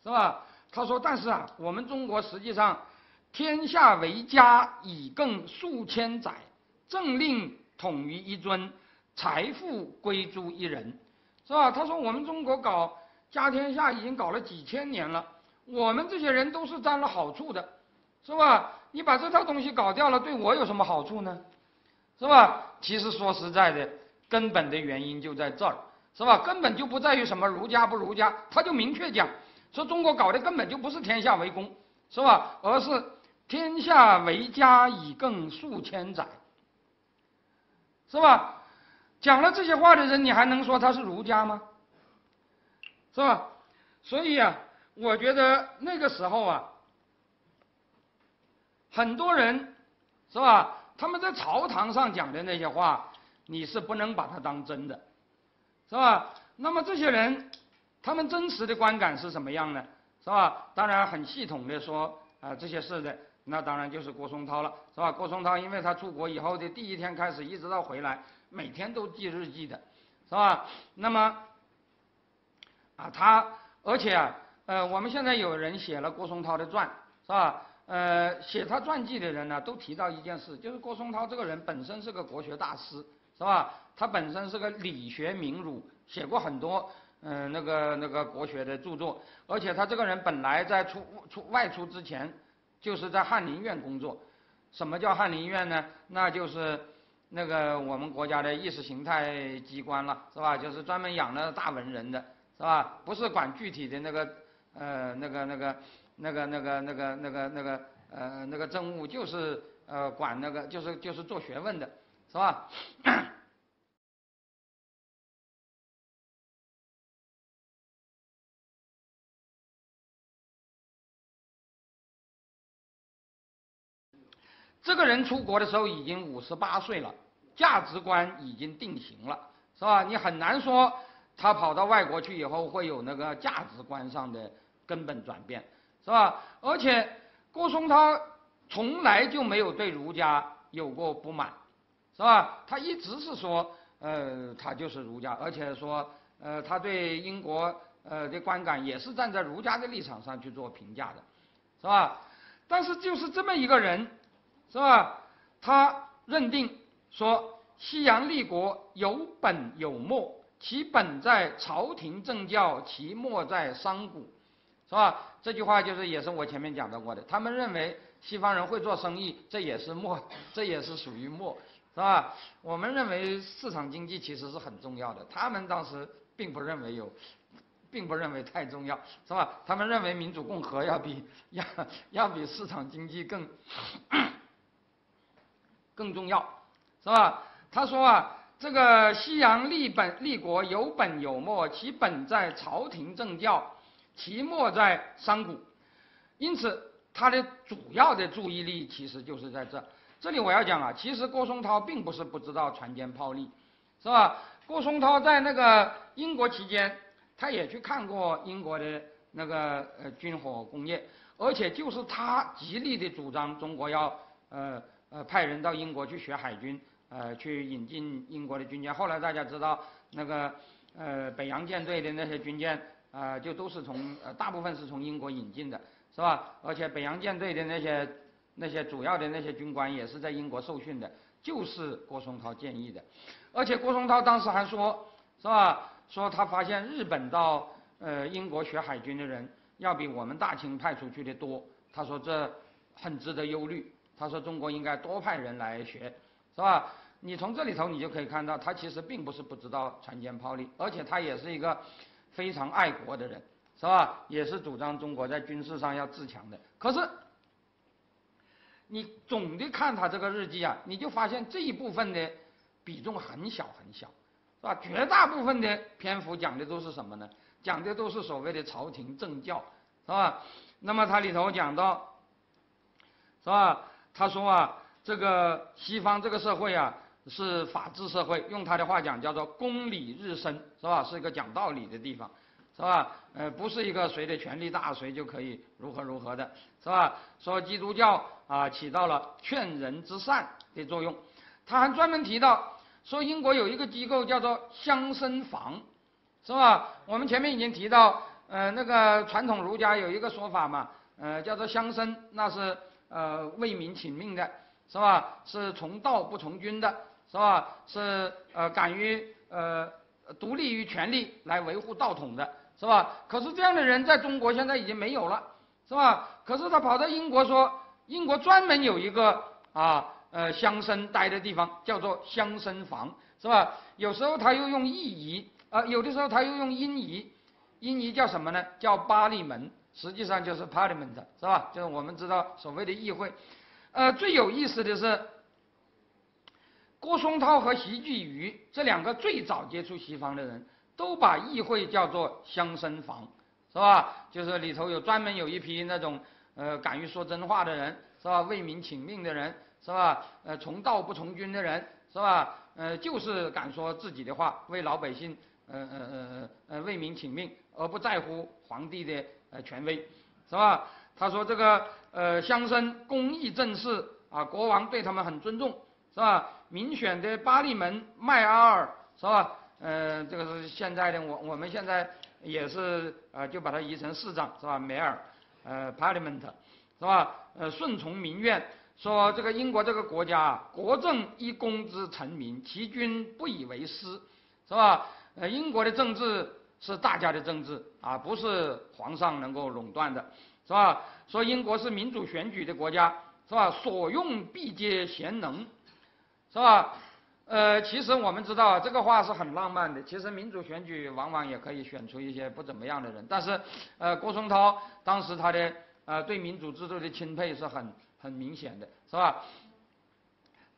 是吧？他说，但是啊，我们中国实际上天下为家已更数千载，政令统于一尊，财富归诸一人，是吧？他说，我们中国搞家天下已经搞了几千年了，我们这些人都是沾了好处的，是吧？你把这套东西搞掉了，对我有什么好处呢？”是吧？其实说实在的，根本的原因就在这儿，是吧？根本就不在于什么儒家不儒家，他就明确讲，说中国搞的根本就不是天下为公，是吧？而是天下为家已更数千载，是吧？讲了这些话的人，你还能说他是儒家吗？是吧？所以啊，我觉得那个时候啊，很多人是吧？他们在朝堂上讲的那些话，你是不能把它当真的，是吧？那么这些人，他们真实的观感是什么样呢？是吧？当然很系统的说啊这些事的，那当然就是郭松涛了，是吧？郭松涛因为他出国以后的第一天开始，一直到回来，每天都记日记的，是吧？那么啊他，而且啊，呃，我们现在有人写了郭松涛的传，是吧？呃，写他传记的人呢，都提到一件事，就是郭松涛这个人本身是个国学大师，是吧？他本身是个理学名儒，写过很多嗯那个那个国学的著作，而且他这个人本来在出出外出之前，就是在翰林院工作。什么叫翰林院呢？那就是那个我们国家的意识形态机关了，是吧？就是专门养那大文人的，是吧？不是管具体的那个呃那个那个。那个、那个、那个、那个、那个，呃，那个政务就是呃管那个，就是就是做学问的，是吧？这个人出国的时候已经五十八岁了，价值观已经定型了，是吧？你很难说他跑到外国去以后会有那个价值观上的根本转变。是吧？而且郭松涛从来就没有对儒家有过不满，是吧？他一直是说，呃，他就是儒家，而且说，呃，他对英国呃的观感也是站在儒家的立场上去做评价的，是吧？但是就是这么一个人，是吧？他认定说，西洋立国有本有末，其本在朝廷政教，其末在商贾。是吧？这句话就是也是我前面讲到过的。他们认为西方人会做生意，这也是末，这也是属于末，是吧？我们认为市场经济其实是很重要的，他们当时并不认为有，并不认为太重要，是吧？他们认为民主共和要比要要比市场经济更更重要，是吧？他说啊，这个西洋立本立国有本有末，其本在朝廷政教。其末在商贾，因此他的主要的注意力其实就是在这。这里我要讲啊，其实郭松涛并不是不知道船坚炮利，是吧？郭松涛在那个英国期间，他也去看过英国的那个呃军火工业，而且就是他极力的主张中国要呃呃派人到英国去学海军，呃去引进英国的军舰。后来大家知道那个呃北洋舰队的那些军舰。啊，就都是从呃，大部分是从英国引进的，是吧？而且北洋舰队的那些那些主要的那些军官也是在英国受训的，就是郭松涛建议的。而且郭松涛当时还说，是吧？说他发现日本到呃英国学海军的人要比我们大清派出去的多，他说这很值得忧虑。他说中国应该多派人来学，是吧？你从这里头你就可以看到，他其实并不是不知道船坚炮利，而且他也是一个。非常爱国的人，是吧？也是主张中国在军事上要自强的。可是，你总的看他这个日记啊，你就发现这一部分的比重很小很小，是吧？绝大部分的篇幅讲的都是什么呢？讲的都是所谓的朝廷政教，是吧？那么他里头讲到，是吧？他说啊，这个西方这个社会啊。是法治社会，用他的话讲叫做公理日深，是吧？是一个讲道理的地方，是吧？呃，不是一个谁的权力大谁就可以如何如何的，是吧？说基督教啊起到了劝人之善的作用，他还专门提到说英国有一个机构叫做乡绅房，是吧？我们前面已经提到，呃，那个传统儒家有一个说法嘛，呃，叫做乡绅，那是呃为民请命的，是吧？是从道不从君的。是吧？是呃，敢于呃独立于权力来维护道统的，是吧？可是这样的人在中国现在已经没有了，是吧？可是他跑到英国说，英国专门有一个啊呃乡绅待的地方，叫做乡绅房，是吧？有时候他又用意仪啊，有的时候他又用音仪，音仪叫什么呢？叫巴利门，实际上就是 Parliament，是吧？就是我们知道所谓的议会。呃，最有意思的是，郭松涛和席聚余这两个最早接触西方的人，都把议会叫做乡绅房，是吧？就是里头有专门有一批那种呃敢于说真话的人，是吧？为民请命的人，是吧？呃，从道不从军的人，是吧？呃，就是敢说自己的话，为老百姓，呃呃呃呃为民请命，而不在乎皇帝的呃权威，是吧？他说这个呃乡绅公益正事啊，国王对他们很尊重，是吧？民选的巴利门迈阿尔，是吧？呃，这个是现在的我我们现在也是呃就把它移成市长，是吧？梅尔，呃，Parliament，是吧？呃，顺从民愿。说这个英国这个国家啊，国政一公之臣民，其君不以为私，是吧？呃，英国的政治是大家的政治啊，不是皇上能够垄断的，是吧？说英国是民主选举的国家，是吧？所用必皆贤能，是吧？呃，其实我们知道这个话是很浪漫的，其实民主选举往往也可以选出一些不怎么样的人，但是，呃，郭松涛当时他的呃对民主制度的钦佩是很。很明显的是吧？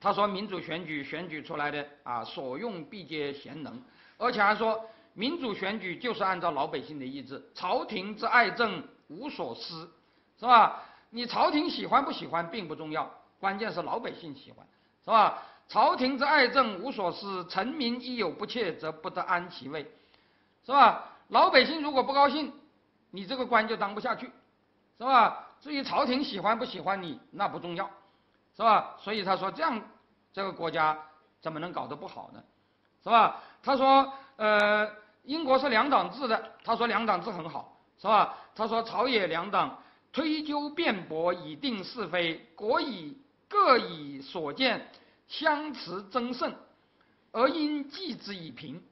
他说民主选举选举出来的啊，所用必皆贤能，而且还说民主选举就是按照老百姓的意志，朝廷之爱政无所思，是吧？你朝廷喜欢不喜欢并不重要，关键是老百姓喜欢，是吧？朝廷之爱政无所思，臣民一有不切，则不得安其位，是吧？老百姓如果不高兴，你这个官就当不下去，是吧？至于朝廷喜欢不喜欢你，那不重要，是吧？所以他说这样，这个国家怎么能搞得不好呢？是吧？他说，呃，英国是两党制的，他说两党制很好，是吧？他说朝野两党推究辩驳以定是非，国以各以所见相持争胜，而因计之以平，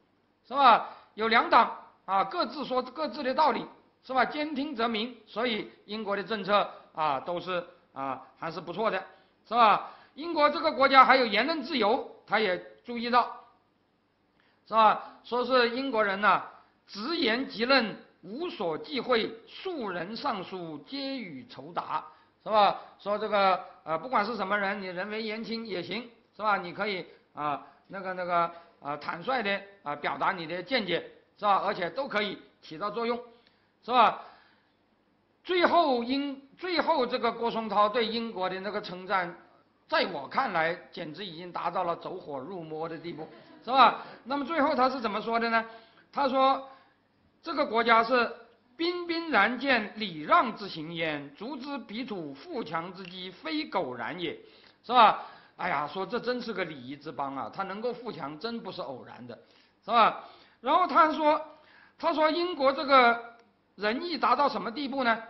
是吧？有两党啊，各自说各自的道理。是吧？兼听则明，所以英国的政策啊都是啊还是不错的，是吧？英国这个国家还有言论自由，他也注意到，是吧？说是英国人呐，直言极论，无所忌讳，庶人上书皆予酬答，是吧？说这个呃不管是什么人，你人为言轻也行，是吧？你可以啊那个那个啊坦率的啊表达你的见解，是吧？而且都可以起到作用。是吧？最后英最后这个郭松涛对英国的那个称赞，在我看来简直已经达到了走火入魔的地步，是吧？那么最后他是怎么说的呢？他说，这个国家是彬彬然见礼让之行焉，足之彼土富强之基，非苟然也，是吧？哎呀，说这真是个礼仪之邦啊，他能够富强真不是偶然的，是吧？然后他说，他说英国这个。仁义达到什么地步呢？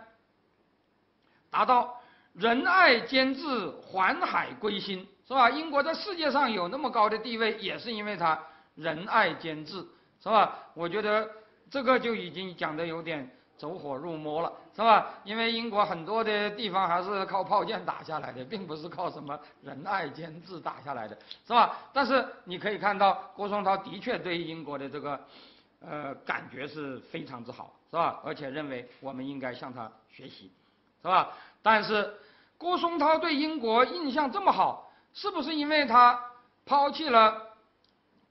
达到仁爱兼治，环海归心，是吧？英国在世界上有那么高的地位，也是因为它仁爱兼治，是吧？我觉得这个就已经讲的有点走火入魔了，是吧？因为英国很多的地方还是靠炮舰打下来的，并不是靠什么仁爱兼治打下来的，是吧？但是你可以看到，郭松涛的确对英国的这个。呃，感觉是非常之好，是吧？而且认为我们应该向他学习，是吧？但是郭松涛对英国印象这么好，是不是因为他抛弃了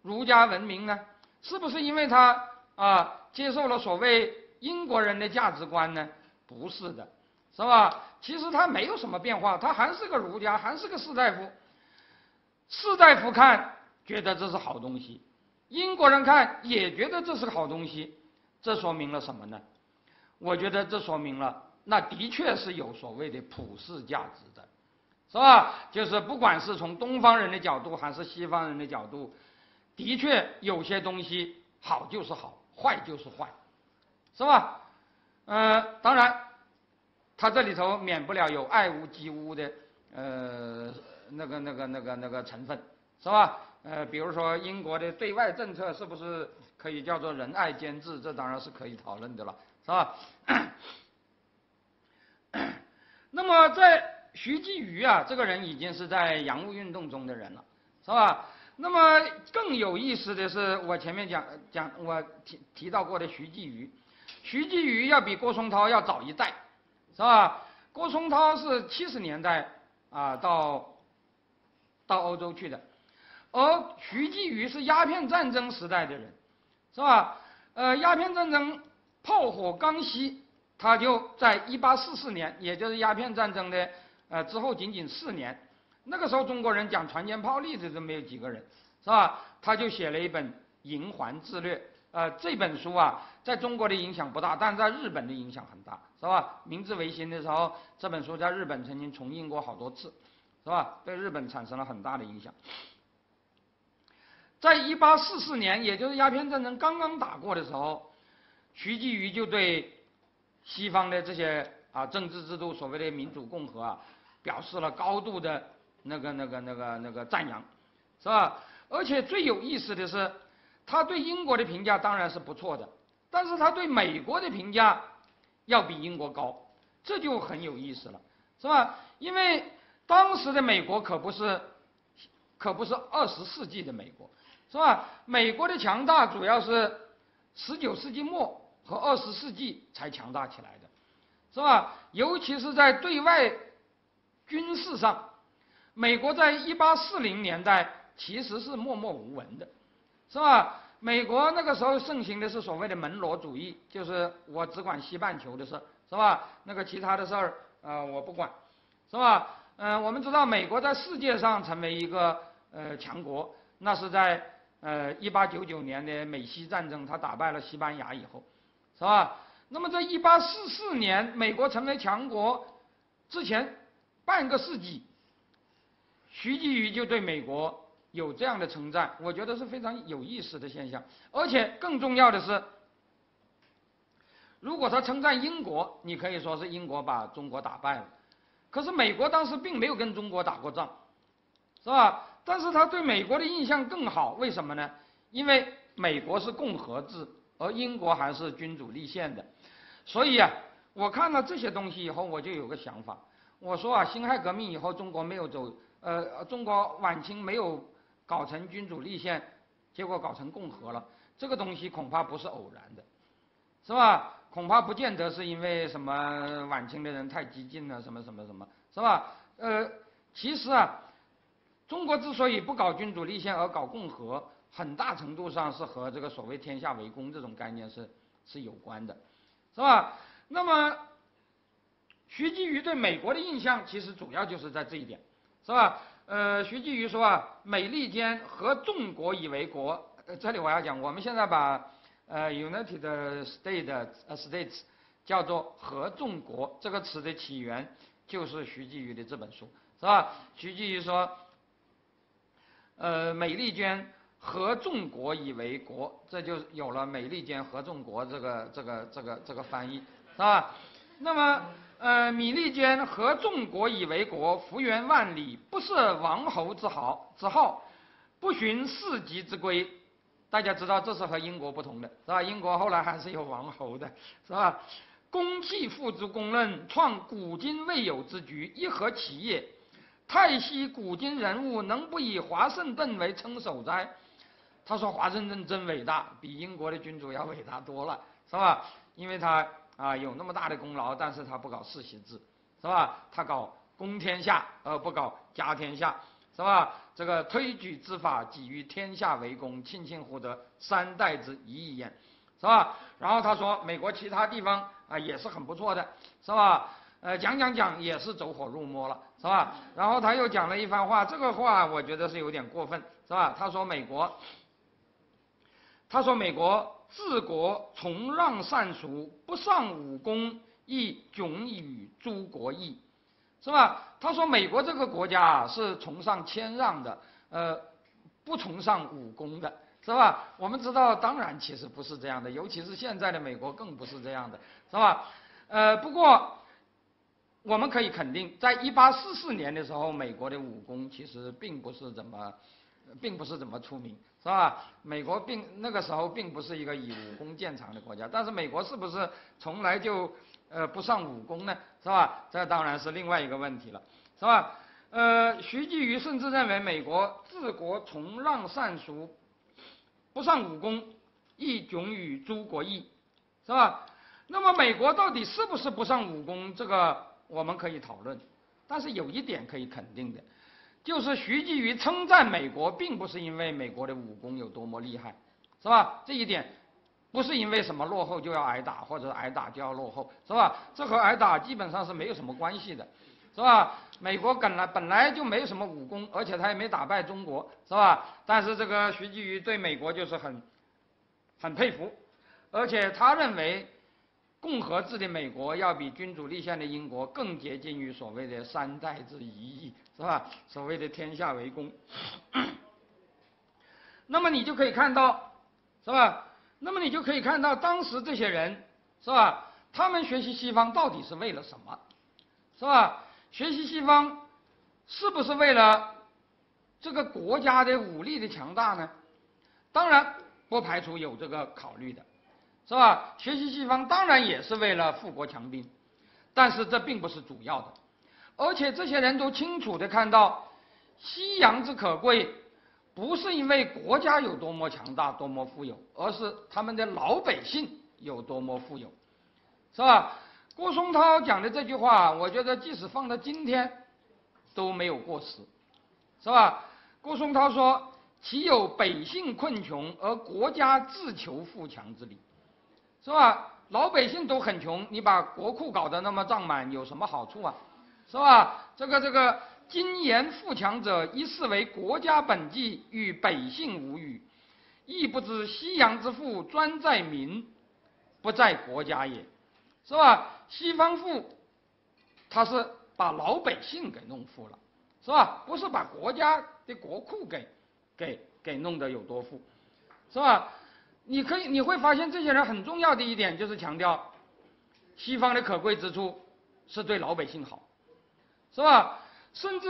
儒家文明呢？是不是因为他啊接受了所谓英国人的价值观呢？不是的，是吧？其实他没有什么变化，他还是个儒家，还是个士大夫。士大夫看觉得这是好东西。英国人看也觉得这是个好东西，这说明了什么呢？我觉得这说明了，那的确是有所谓的普世价值的，是吧？就是不管是从东方人的角度还是西方人的角度，的确有些东西好就是好，坏就是坏，是吧？呃，当然，他这里头免不了有爱屋及乌的呃那个那个那个那个成分，是吧？呃，比如说英国的对外政策是不是可以叫做仁爱兼治？这当然是可以讨论的了，是吧？那么在徐继瑜啊，这个人已经是在洋务运动中的人了，是吧？那么更有意思的是，我前面讲讲我提提到过的徐继瑜，徐继瑜要比郭松涛要早一代，是吧？郭松涛是七十年代啊到到欧洲去的，而徐继瑜是鸦片战争时代的人，是吧？呃，鸦片战争炮火刚熄，他就在一八四四年，也就是鸦片战争的呃之后仅仅四年，那个时候中国人讲船坚炮利的都没有几个人，是吧？他就写了一本《银环志略》，呃，这本书啊，在中国的影响不大，但是在日本的影响很大，是吧？明治维新的时候，这本书在日本曾经重印过好多次，是吧？对日本产生了很大的影响。在一八四四年，也就是鸦片战争刚刚打过的时候，徐继瑜就对西方的这些啊政治制度，所谓的民主共和啊，表示了高度的那个、那个、那个、那个赞扬，是吧？而且最有意思的是，他对英国的评价当然是不错的，但是他对美国的评价要比英国高，这就很有意思了，是吧？因为当时的美国可不是，可不是二十世纪的美国。是吧？美国的强大主要是十九世纪末和二十世纪才强大起来的，是吧？尤其是在对外军事上，美国在一八四零年代其实是默默无闻的，是吧？美国那个时候盛行的是所谓的门罗主义，就是我只管西半球的事，是吧？那个其他的事儿，呃，我不管，是吧？嗯，我们知道美国在世界上成为一个呃强国，那是在。呃，一八九九年的美西战争，他打败了西班牙以后，是吧？那么在一八四四年美国成为强国之前半个世纪，徐继瑜就对美国有这样的称赞，我觉得是非常有意思的现象。而且更重要的是，如果他称赞英国，你可以说是英国把中国打败了，可是美国当时并没有跟中国打过仗，是吧？但是他对美国的印象更好，为什么呢？因为美国是共和制，而英国还是君主立宪的，所以啊，我看到这些东西以后，我就有个想法，我说啊，辛亥革命以后，中国没有走，呃，中国晚清没有搞成君主立宪，结果搞成共和了，这个东西恐怕不是偶然的，是吧？恐怕不见得是因为什么晚清的人太激进了，什么什么什么，是吧？呃，其实啊。中国之所以不搞君主立宪而搞共和，很大程度上是和这个所谓“天下为公”这种概念是是有关的，是吧？那么，徐继瑜对美国的印象其实主要就是在这一点，是吧？呃，徐继瑜说啊，“美利坚合众国以为国”，呃这里我要讲，我们现在把呃 “United States” States 叫做“合众国”这个词的起源就是徐继瑜的这本书，是吧？徐继瑜说。呃，美利坚合众国以为国，这就有了美利坚合众国这个这个这个这个翻译，是吧？那么，呃，米利坚合众国以为国，幅员万里，不设王侯之豪之号，不循世袭之规。大家知道这是和英国不同的，是吧？英国后来还是有王侯的，是吧？公器付诸公论，创古今未有之局，一何其业？太息古今人物，能不以华盛顿为称首哉？他说华盛顿真伟大，比英国的君主要伟大多了，是吧？因为他啊有那么大的功劳，但是他不搞世袭制，是吧？他搞公天下而不搞家天下，是吧？这个推举之法，给予天下为公，庆幸获得三代之一矣焉，是吧？然后他说美国其他地方啊也是很不错的，是吧？呃，讲讲讲也是走火入魔了，是吧？然后他又讲了一番话，这个话我觉得是有点过分，是吧？他说美国，他说美国治国崇让善俗，不尚武功，亦迥与诸国异，是吧？他说美国这个国家啊是崇尚谦让的，呃，不崇尚武功的，是吧？我们知道，当然其实不是这样的，尤其是现在的美国更不是这样的，是吧？呃，不过。我们可以肯定，在一八四四年的时候，美国的武功其实并不是怎么，并不是怎么出名，是吧？美国并那个时候并不是一个以武功见长的国家，但是美国是不是从来就呃不上武功呢？是吧？这当然是另外一个问题了，是吧？呃，徐继瑜甚至认为美国治国崇让善俗，不上武功，亦迥与诸国异，是吧？那么美国到底是不是不上武功？这个我们可以讨论。但是有一点可以肯定的，就是徐继瑜称赞美国，并不是因为美国的武功有多么厉害，是吧？这一点不是因为什么落后就要挨打，或者挨打就要落后，是吧？这和挨打基本上是没有什么关系的，是吧？美国本来本来就没有什么武功，而且他也没打败中国，是吧？但是这个徐继瑜对美国就是很很佩服，而且他认为。共和制的美国要比君主立宪的英国更接近于所谓的三代之一义，是吧？所谓的天下为公。那么你就可以看到，是吧？那么你就可以看到当时这些人，是吧？他们学习西方到底是为了什么？是吧？学习西方是不是为了这个国家的武力的强大呢？当然不排除有这个考虑的。是吧？学习西方当然也是为了富国强兵，但是这并不是主要的。而且这些人都清楚的看到，西洋之可贵，不是因为国家有多么强大、多么富有，而是他们的老百姓有多么富有，是吧？郭松涛讲的这句话，我觉得即使放到今天都没有过时，是吧？郭松涛说：“岂有百姓困穷而国家自求富强之理？”是吧？老百姓都很穷，你把国库搞得那么胀满，有什么好处啊？是吧？这个这个，今言富强者，一视为国家本纪，与百姓无与，亦不知西洋之富专在民，不在国家也，是吧？西方富，他是把老百姓给弄富了，是吧？不是把国家的国库给给给弄得有多富，是吧？你可以你会发现，这些人很重要的一点就是强调，西方的可贵之处是对老百姓好，是吧？甚至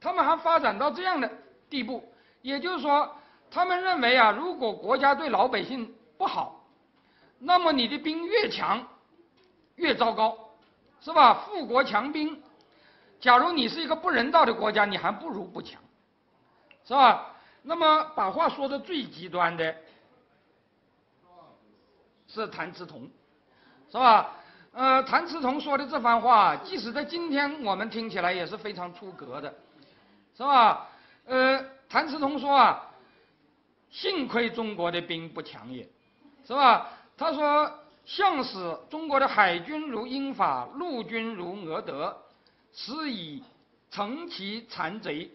他们还发展到这样的地步，也就是说，他们认为啊，如果国家对老百姓不好，那么你的兵越强，越糟糕，是吧？富国强兵，假如你是一个不人道的国家，你还不如不强，是吧？那么把话说的最极端的。是谭嗣同，是吧？呃，谭嗣同说的这番话，即使在今天我们听起来也是非常出格的，是吧？呃，谭嗣同说啊，幸亏中国的兵不强也，是吧？他说，向使中国的海军如英法，陆军如俄德，实以乘其残贼，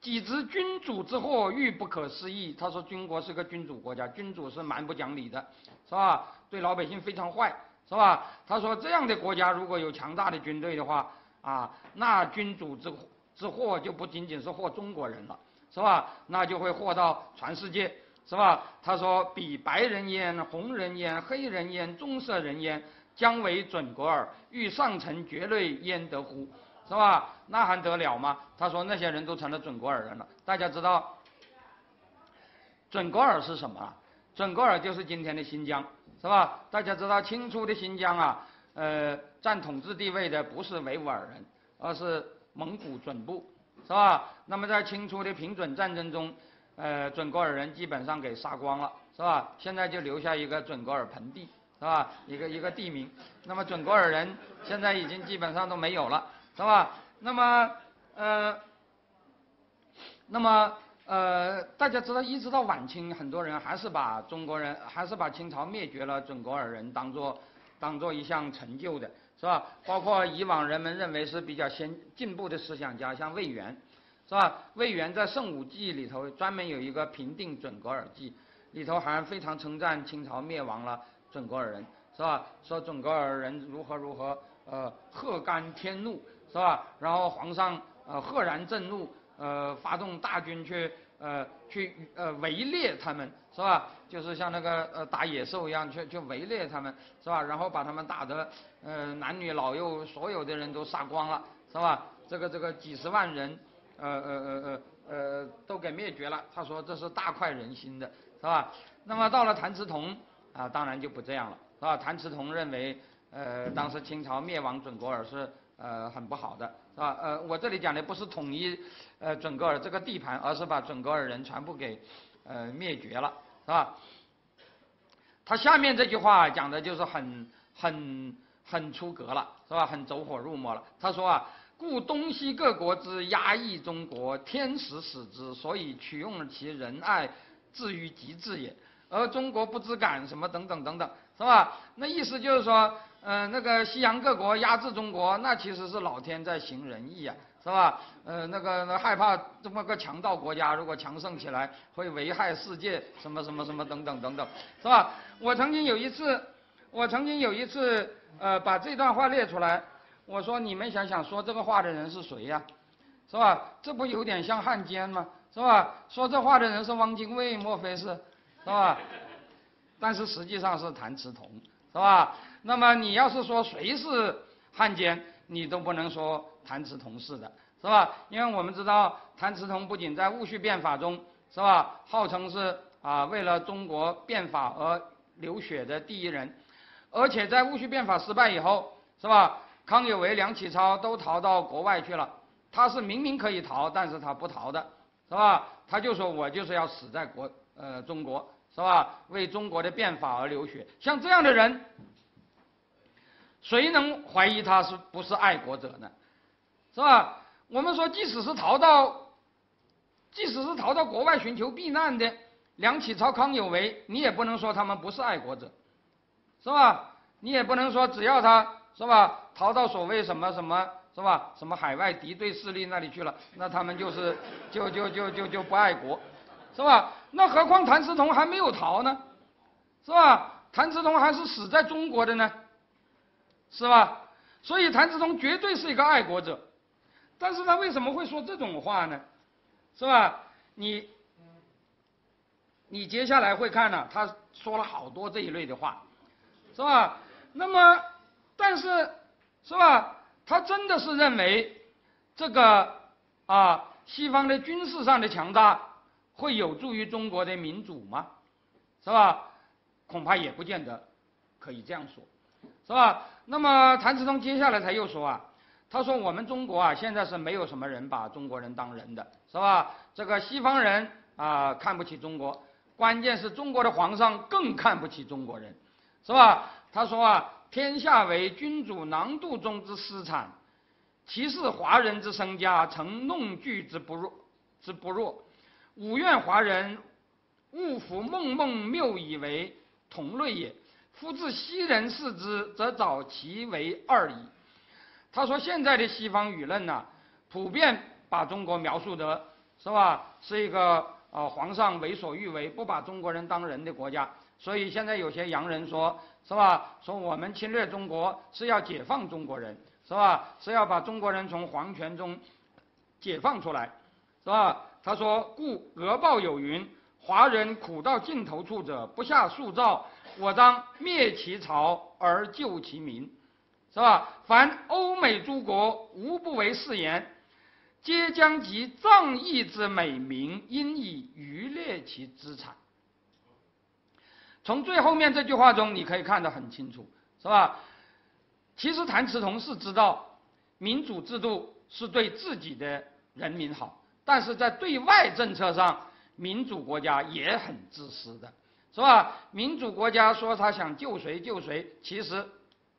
己知君主之祸，愈不可思议。他说，军国是个君主国家，君主是蛮不讲理的。是吧？对老百姓非常坏，是吧？他说这样的国家如果有强大的军队的话，啊，那君主之之祸就不仅仅是祸中国人了，是吧？那就会祸到全世界，是吧？他说比白人焉，红人焉，黑人焉，棕色人焉，将为准国耳。欲上层绝类，焉得乎？是吧？那还得了吗？他说那些人都成了准国尔人了。大家知道准国尔是什么？准噶尔就是今天的新疆，是吧？大家知道清初的新疆啊，呃，占统治地位的不是维吾尔人，而是蒙古准部，是吧？那么在清初的平准战争中，呃，准噶尔人基本上给杀光了，是吧？现在就留下一个准噶尔盆地，是吧？一个一个地名。那么准噶尔人现在已经基本上都没有了，是吧？那么，呃，那么。呃，大家知道，一直到晚清，很多人还是把中国人，还是把清朝灭绝了准噶尔人当做，当做一项成就的，是吧？包括以往人们认为是比较先进步的思想家，像魏源，是吧？魏源在《圣武记》里头专门有一个评定准噶尔记，里头还非常称赞清朝灭亡了准噶尔人，是吧？说准噶尔人如何如何，呃，赫干天怒，是吧？然后皇上呃赫然震怒。呃，发动大军去，呃，去呃围猎他们，是吧？就是像那个呃打野兽一样，去去围猎他们，是吧？然后把他们打得，呃，男女老幼所有的人都杀光了，是吧？这个这个几十万人，呃呃呃呃呃都给灭绝了。他说这是大快人心的，是吧？那么到了谭嗣同啊，当然就不这样了，是吧？谭嗣同认为，呃，当时清朝灭亡准噶尔是呃很不好的。是吧？呃，我这里讲的不是统一，呃，准噶尔这个地盘，而是把准噶尔人全部给，呃，灭绝了，是吧？他下面这句话讲的就是很很很出格了，是吧？很走火入魔了。他说啊，故东西各国之压抑中国，天时使之，所以取用其仁爱，至于极致也。而中国不知感什么等等等等，是吧？那意思就是说，嗯，那个西洋各国压制中国，那其实是老天在行仁义啊。是吧？呃，那个害怕这么个强盗国家，如果强盛起来，会危害世界，什么什么什么等等等等，是吧？我曾经有一次，我曾经有一次，呃，把这段话列出来，我说你们想想，说这个话的人是谁呀？是吧？这不有点像汉奸吗？是吧？说这话的人是汪精卫，莫非是？是吧？但是实际上是谭嗣同，是吧？那么你要是说谁是汉奸，你都不能说。谭嗣同是的，是吧？因为我们知道谭嗣同不仅在戊戌变法中，是吧，号称是啊为了中国变法而流血的第一人，而且在戊戌变法失败以后，是吧？康有为、梁启超都逃到国外去了，他是明明可以逃，但是他不逃的，是吧？他就说我就是要死在国呃中国，是吧？为中国的变法而流血，像这样的人，谁能怀疑他是不是爱国者呢？是吧？我们说，即使是逃到，即使是逃到国外寻求避难的梁启超、康有为，你也不能说他们不是爱国者，是吧？你也不能说只要他是吧，逃到所谓什么什么，是吧？什么海外敌对势力那里去了，那他们就是就就就就就不爱国，是吧？那何况谭嗣同还没有逃呢，是吧？谭嗣同还是死在中国的呢，是吧？所以谭嗣同绝对是一个爱国者。但是他为什么会说这种话呢？是吧？你，你接下来会看呢，他说了好多这一类的话，是吧？那么，但是，是吧？他真的是认为这个啊，西方的军事上的强大会有助于中国的民主吗？是吧？恐怕也不见得可以这样说，是吧？那么谭嗣同接下来他又说啊。他说：“我们中国啊，现在是没有什么人把中国人当人的，是吧？这个西方人啊看不起中国，关键是中国的皇上更看不起中国人，是吧？”他说啊：“天下为君主囊肚中之私产，其是华人之身家，曾弄具之不弱之不弱。吾愿华人勿服梦梦谬以为同类也。夫自西人视之，则早其为二矣。”他说：“现在的西方舆论呢，普遍把中国描述的是吧，是一个呃皇上为所欲为、不把中国人当人的国家。所以现在有些洋人说，是吧？说我们侵略中国是要解放中国人，是吧？是要把中国人从皇权中解放出来，是吧？”他说：“故俄报有云：华人苦到尽头处者，不下数兆，我当灭其朝而救其民。”是吧？凡欧美诸国无不为是言，皆将其仗义之美名，因以渔猎其资产。从最后面这句话中，你可以看得很清楚，是吧？其实谭嗣同是知道民主制度是对自己的人民好，但是在对外政策上，民主国家也很自私的，是吧？民主国家说他想救谁救谁，其实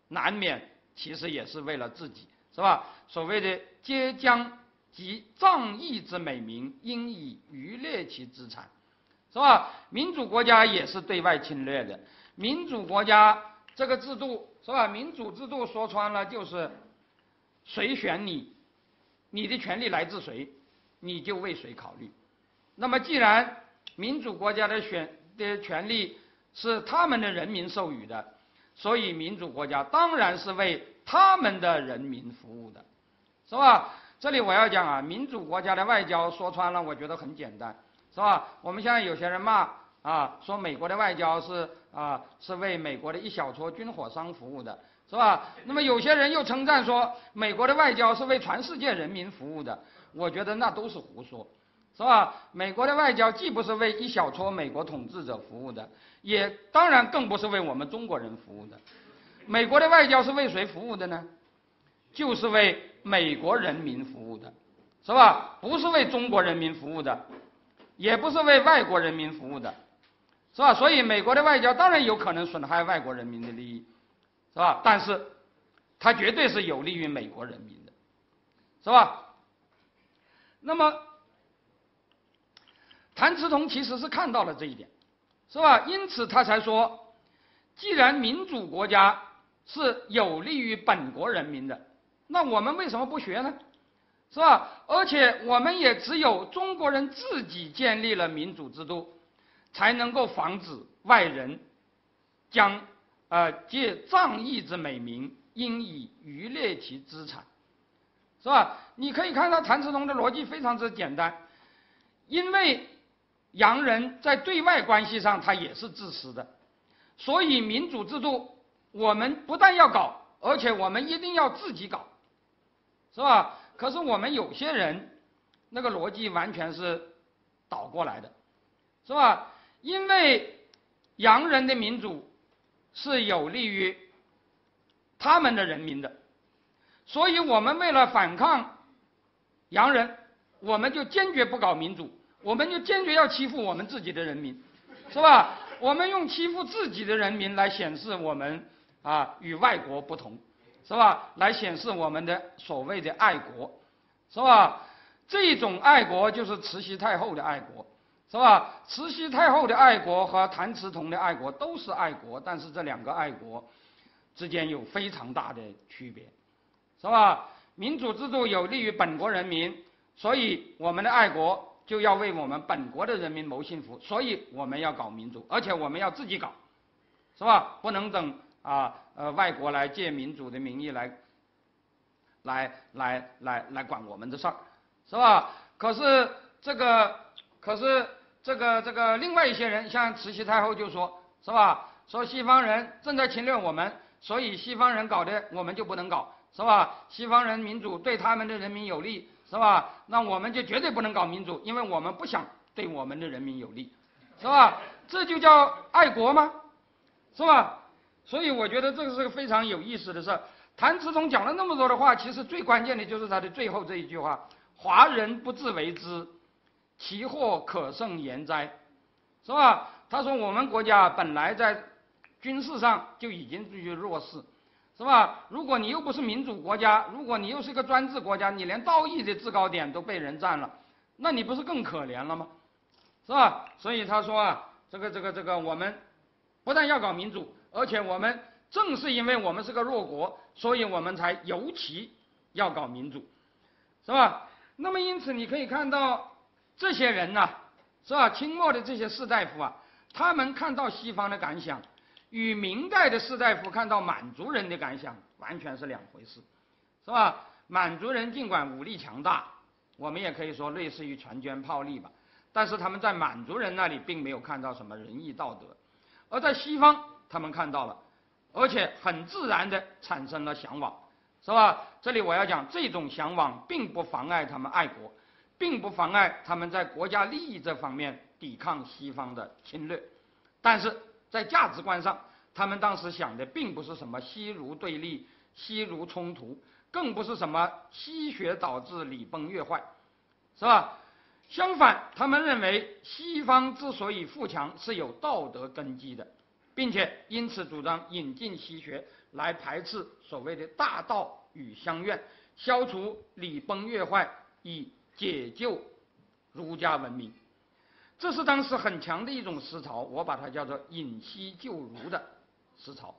难免。其实也是为了自己，是吧？所谓的“皆将及仗义之美名，应以渔猎其资产”，是吧？民主国家也是对外侵略的。民主国家这个制度，是吧？民主制度说穿了就是谁选你，你的权利来自谁，你就为谁考虑。那么，既然民主国家的选的权利是他们的人民授予的。所以，民主国家当然是为他们的人民服务的，是吧？这里我要讲啊，民主国家的外交说穿了，我觉得很简单，是吧？我们现在有些人骂啊，说美国的外交是啊，是为美国的一小撮军火商服务的，是吧？那么有些人又称赞说，美国的外交是为全世界人民服务的，我觉得那都是胡说。是吧？美国的外交既不是为一小撮美国统治者服务的，也当然更不是为我们中国人服务的。美国的外交是为谁服务的呢？就是为美国人民服务的，是吧？不是为中国人民服务的，也不是为外国人民服务的，是吧？所以美国的外交当然有可能损害外国人民的利益，是吧？但是，它绝对是有利于美国人民的，是吧？那么，谭嗣同其实是看到了这一点，是吧？因此他才说，既然民主国家是有利于本国人民的，那我们为什么不学呢？是吧？而且我们也只有中国人自己建立了民主制度，才能够防止外人将呃借仗义之美名，因以渔猎其资产，是吧？你可以看到谭嗣同的逻辑非常之简单，因为洋人在对外关系上他也是自私的，所以民主制度我们不但要搞，而且我们一定要自己搞，是吧？可是我们有些人，那个逻辑完全是倒过来的，是吧？因为洋人的民主是有利于他们的人民的，所以我们为了反抗洋人，我们就坚决不搞民主，我们就坚决要欺负我们自己的人民，是吧？我们用欺负自己的人民来显示我们啊与外国不同。是吧？来显示我们的所谓的爱国，是吧？这种爱国就是慈禧太后的爱国，是吧？慈禧太后的爱国和谭嗣同的爱国都是爱国，但是这两个爱国之间有非常大的区别，是吧？民主制度有利于本国人民，所以我们的爱国就要为我们本国的人民谋幸福，所以我们要搞民主，而且我们要自己搞，是吧？不能等。啊，呃，外国来借民主的名义来，来来来来管我们的事儿，是吧？可是这个，可是这个这个另外一些人，像慈禧太后就说，是吧？说西方人正在侵略我们，所以西方人搞的我们就不能搞，是吧？西方人民主对他们的人民有利，是吧？那我们就绝对不能搞民主，因为我们不想对我们的人民有利，是吧？这就叫爱国吗？是吧？所以我觉得这个是个非常有意思的事。谭嗣同讲了那么多的话，其实最关键的就是他的最后这一句话：“华人不自为之，其祸可胜言哉？”是吧？他说我们国家本来在军事上就已经处于弱势，是吧？如果你又不是民主国家，如果你又是一个专制国家，你连道义的制高点都被人占了，那你不是更可怜了吗？是吧？所以他说啊，这个这个这个，我们不但要搞民主。而且我们正是因为我们是个弱国，所以我们才尤其要搞民主，是吧？那么因此你可以看到这些人呢，是吧？清末的这些士大夫啊，他们看到西方的感想，与明代的士大夫看到满族人的感想完全是两回事，是吧？满族人尽管武力强大，我们也可以说类似于全捐炮利吧，但是他们在满族人那里并没有看到什么仁义道德，而在西方。他们看到了，而且很自然的产生了向往，是吧？这里我要讲，这种向往并不妨碍他们爱国，并不妨碍他们在国家利益这方面抵抗西方的侵略，但是在价值观上，他们当时想的并不是什么西儒对立、西儒冲突，更不是什么西学导致礼崩乐坏，是吧？相反，他们认为西方之所以富强是有道德根基的。并且因此主张引进西学来排斥所谓的大道与乡愿，消除礼崩乐坏，以解救儒家文明。这是当时很强的一种思潮，我把它叫做引西救儒的思潮，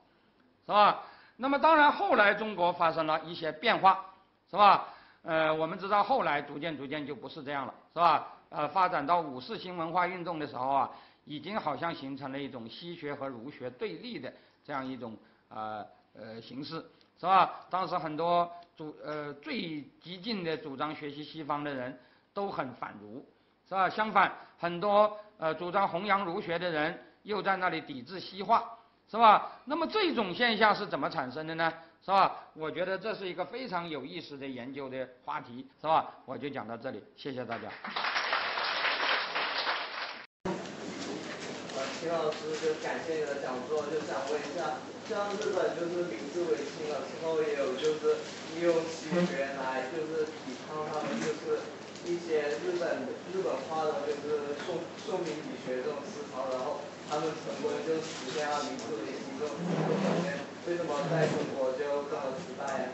是吧？那么当然后来中国发生了一些变化，是吧？呃，我们知道后来逐渐逐渐就不是这样了，是吧？呃，发展到五四新文化运动的时候啊。已经好像形成了一种西学和儒学对立的这样一种呃呃形式，是吧？当时很多主呃最激进的主张学习西方的人都很反儒，是吧？相反，很多呃主张弘扬儒学的人又在那里抵制西化，是吧？那么这种现象是怎么产生的呢？是吧？我觉得这是一个非常有意思的研究的话题，是吧？我就讲到这里，谢谢大家。秦老师就感谢你的讲座，就想问一下，像日本就是明治维新了之后，也有就是利用西学来就是抵抗他们就是一些日本日本化的就是宋宋明理学这种思潮，然后他们成功就实现了明治维新这种这种为什么在中国就这么失败？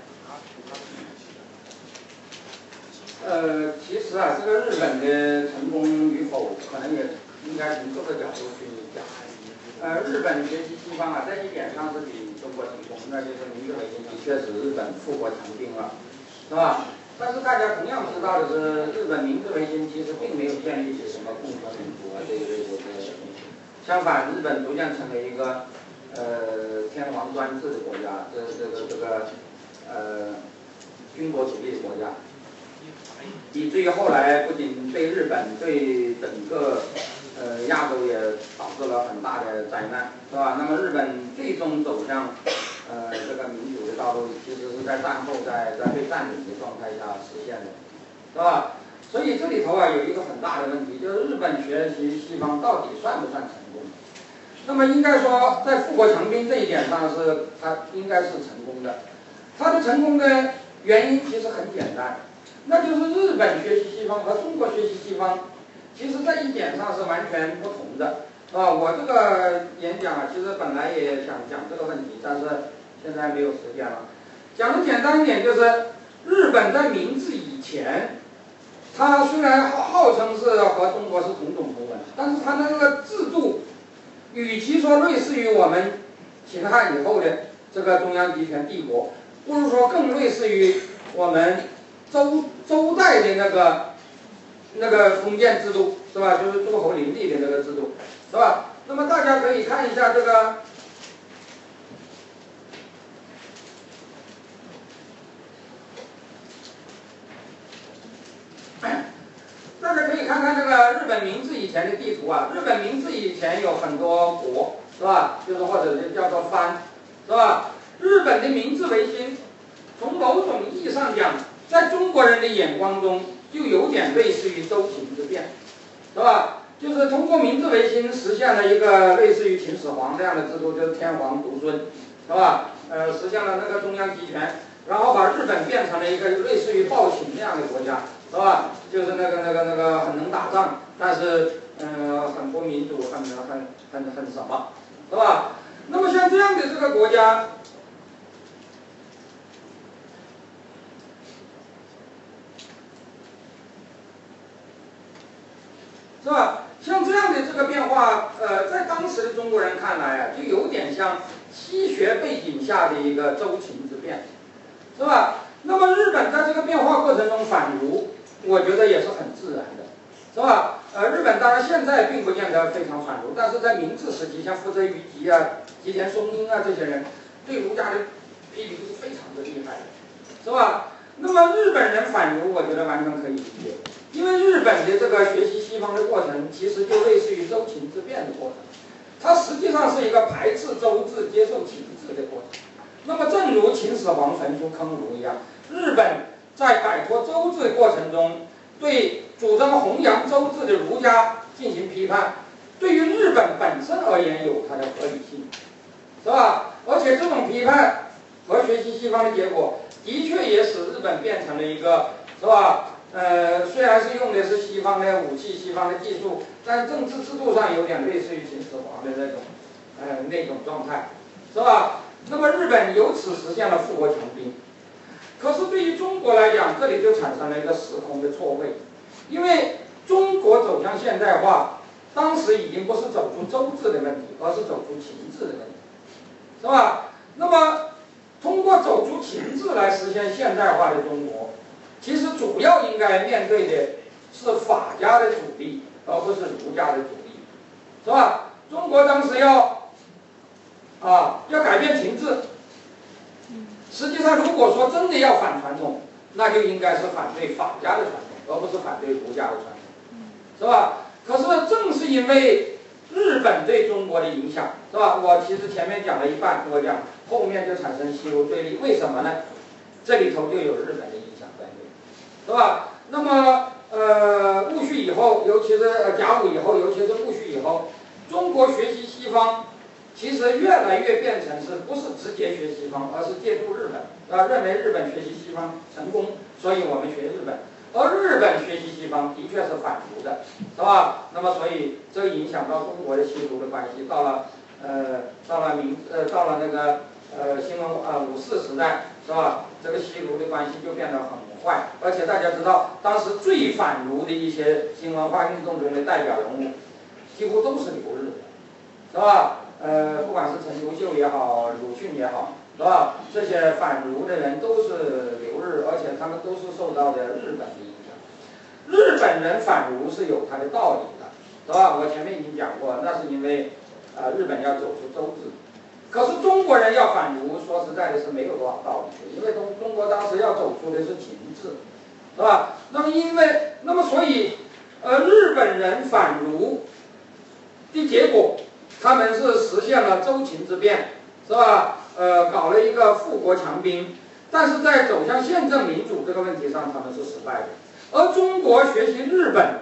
呃，其实啊，这个日本的成功与否，可能也应该从各个角度去讲。呃，日本学习西方啊，在一点上是比中国成功，那就是明治维新确实日本富国强兵了，是吧？但是大家同样知道的是，日本明治维新其实并没有建立起什么共和民族啊这一类的这些东西，相反，日本逐渐成为一个呃天皇专制的国家，这这个这个呃军国主义的国家。以至于后来不仅对日本，对整个呃亚洲也导致了很大的灾难，是吧？那么日本最终走向呃这个民主的道路，其实是在战后在在被占领的状态下实现的，是吧？所以这里头啊有一个很大的问题，就是日本学习西方到底算不算成功？那么应该说，在富国强兵这一点上是它应该是成功的，它的成功的原因其实很简单。那就是日本学习西方和中国学习西方，其实在一点上是完全不同的，啊，我这个演讲啊，其实本来也想讲这个问题，但是现在没有时间了。讲的简单一点，就是日本在明治以前，它虽然号称是和中国是同种同文，但是它的那个制度，与其说类似于我们秦汉以后的这个中央集权帝国，不如说更类似于我们。周周代的那个那个封建制度是吧？就是诸侯林立的那个制度是吧？那么大家可以看一下这个，大家可以看看这个日本明治以前的地图啊。日本明治以前有很多国是吧？就是或者就叫做藩是吧？日本的明治维新，从某种意义上讲。在中国人的眼光中，就有点类似于周秦之变，是吧？就是通过明治维新实现了一个类似于秦始皇这样的制度，就是天皇独尊，是吧？呃，实现了那个中央集权，然后把日本变成了一个类似于暴秦那样的国家，是吧？就是那个那个那个很能打仗，但是嗯，很不民主，很很很很什么，是吧？那么像这样的这个国家。是吧？像这样的这个变化，呃，在当时的中国人看来啊，就有点像西学背景下的一个周秦之变，是吧？那么日本在这个变化过程中反儒，我觉得也是很自然的，是吧？呃，日本当然现在并不见得非常反儒，但是在明治时期，像福泽谕吉啊、吉田松阴啊这些人，对儒家的批评是非常的厉害的，是吧？那么日本人反儒，我觉得完全可以理解。因为日本的这个学习西方的过程，其实就类似于周秦之变的过程，它实际上是一个排斥周制、接受秦制的过程。那么，正如秦始皇焚书坑儒一样，日本在摆脱周制过程中，对主张弘扬周制的儒家进行批判，对于日本本身而言有它的合理性，是吧？而且这种批判和学习西方的结果，的确也使日本变成了一个，是吧？呃，虽然是用的是西方的武器、西方的技术，但政治制度上有点类似于秦始皇的那种，呃，那种状态，是吧？那么日本由此实现了富国强兵。可是对于中国来讲，这里就产生了一个时空的错位，因为中国走向现代化，当时已经不是走出周制的问题，而是走出秦制的问题，是吧？那么通过走出秦制来实现现代化的中国。其实主要应该面对的是法家的主力，而不是儒家的主力，是吧？中国当时要啊要改变情制，实际上如果说真的要反传统，那就应该是反对法家的传统，而不是反对儒家的传统，是吧？可是正是因为日本对中国的影响，是吧？我其实前面讲了一半，我讲后面就产生西欧对立，为什么呢？这里头就有日本的影响在。是吧？那么，呃，戊戌以后，尤其是甲午以后，尤其是戊戌以后，中国学习西方，其实越来越变成是不是直接学西方，而是借助日本，啊，认为日本学习西方成功，所以我们学日本，而日本学习西方的确是反儒的，是吧？那么，所以这影响到中国的西儒的关系，到了，呃，到了明，呃，到了那个，呃新文啊五四时代是吧？这个西儒的关系就变得很坏，而且大家知道，当时最反儒的一些新文化运动中的代表人物，几乎都是留日的，是吧？呃，不管是陈独秀也好，鲁迅也好，是吧？这些反儒的人都是留日，而且他们都是受到的日本的影响。日本人反儒是有他的道理的，是吧？我前面已经讲过，那是因为，啊，日本要走出周制。可是中国人要反儒，说实在的是没有多少道理的，因为中中国当时要走出的是秦制，是吧？那么因为，那么所以，呃，日本人反儒的结果。他们是实现了周秦之变，是吧？呃，搞了一个富国强兵，但是在走向宪政民主这个问题上，他们是失败的。而中国学习日本，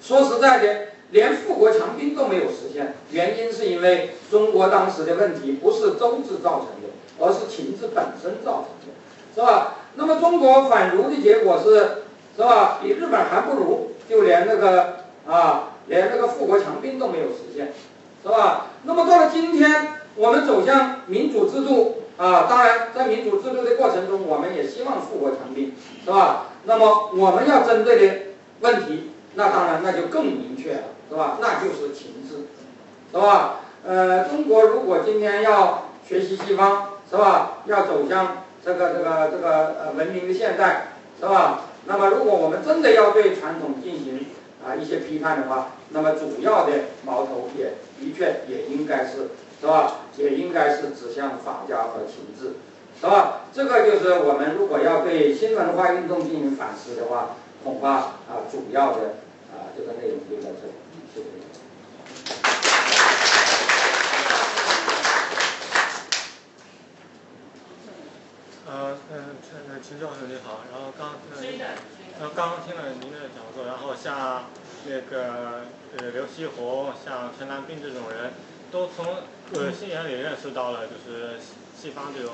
说实在的，连富国强兵都没有实现，原因是因为中国当时的问题不是周制造成的，而是秦制本身造成的，是吧？那么中国反儒的结果是，是吧？比日本还不如，就连那个啊。连这个富国强兵都没有实现，是吧？那么到了今天，我们走向民主制度啊，当然在民主制度的过程中，我们也希望富国强兵，是吧？那么我们要针对的问题，那当然那就更明确了，是吧？那就是情制，是吧？呃，中国如果今天要学习西方，是吧？要走向这个这个这个呃文明的现代，是吧？那么如果我们真的要对传统进行啊一些批判的话，那么主要的矛头也的确也应该是，是吧？也应该是指向法家和秦制，是吧？这个就是我们如果要对新文化运动进行反思的话，恐怕啊主要的啊这个内容就在这里，谢谢。呃嗯，陈秦教授你好，然后刚呃刚刚听了您的讲座，然后像。那个呃，刘锡鸿像陈南斌这种人，都从呃心眼里认识到了，就是西方这种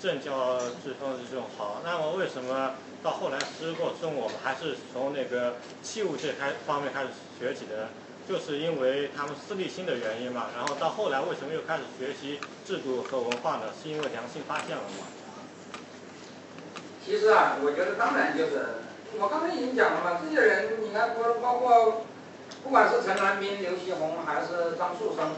政教之风的这种好。那么为什么到后来实施过中，我们还是从那个器物这开方面开始学起的？就是因为他们私利心的原因嘛。然后到后来为什么又开始学习制度和文化呢？是因为良心发现了吗？其实啊，我觉得当然就是。我刚才已经讲了嘛，这些人，你看，包包括，不管是陈南斌、刘锡鸿还是张树声，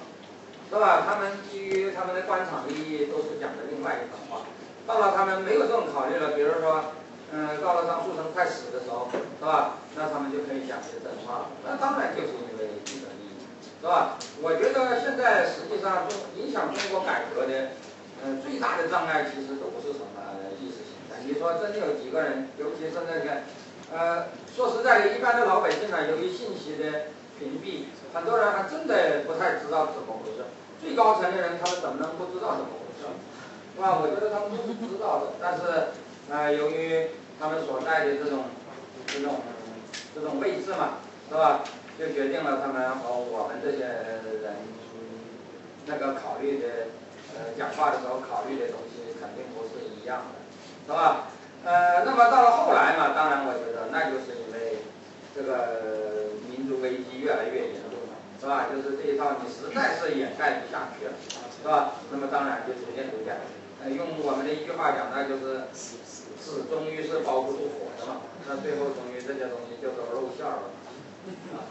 是吧？他们基于他们的官场利益，都是讲的另外一番话。到了他们没有这种考虑了，比如说，嗯，到了张树声快死的时候，是吧？那他们就可以讲些真话了。那当然就是因为既得利益，是吧？我觉得现在实际上中影响中国改革的，嗯，最大的障碍其实都不是什么意识形态。你说真的有几个人，尤其是那个。呃，说实在的，一般的老百姓呢，由于信息的屏蔽，很多人还真的不太知道怎么回事。最高层的人，他们怎么能不知道怎么回事？是吧？我觉得他们都是知道的，但是，呃，由于他们所在的这种、这种、这种位置嘛，是吧？就决定了他们和我们这些人那个考虑的，呃，讲话的时候考虑的东西肯定不是一样的，是吧？呃，那么到了后来嘛，当然我觉得那就是因为这个民族危机越来越严重了，是吧？就是这一套你实在是掩盖不下去了，是吧？那么当然就逐渐逐渐，呃，用我们的一句话讲，那就是是终于是包不住火的嘛，那最后终于这些东西就都露馅了。啊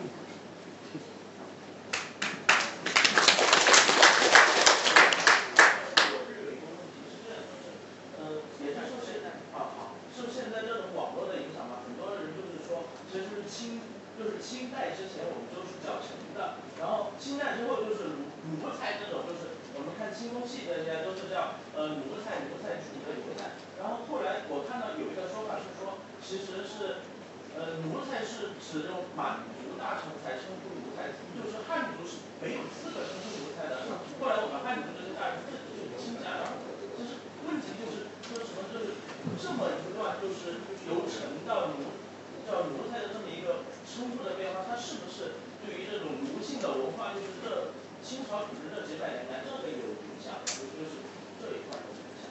清就是清代之前我们都是叫陈的，然后清代之后就是鲁鲁菜这种，就是我们看清宫戏这些都是叫呃鲁菜鲁菜煮的鲁菜，然后后来我看到有一个说法是说，其实是呃鲁菜是指这种满族大臣才称呼鲁菜，就是汉族是没有资格称呼鲁菜的。后来我们汉族这些大臣自己就亲加了，其实问题就是说什么就是这么一段就是由陈到鲁。叫奴才的这么一个称呼的变化，它是不是对于这种奴性的文化，就是这清朝统治这几百年来这个有影响？就是这一块有影响。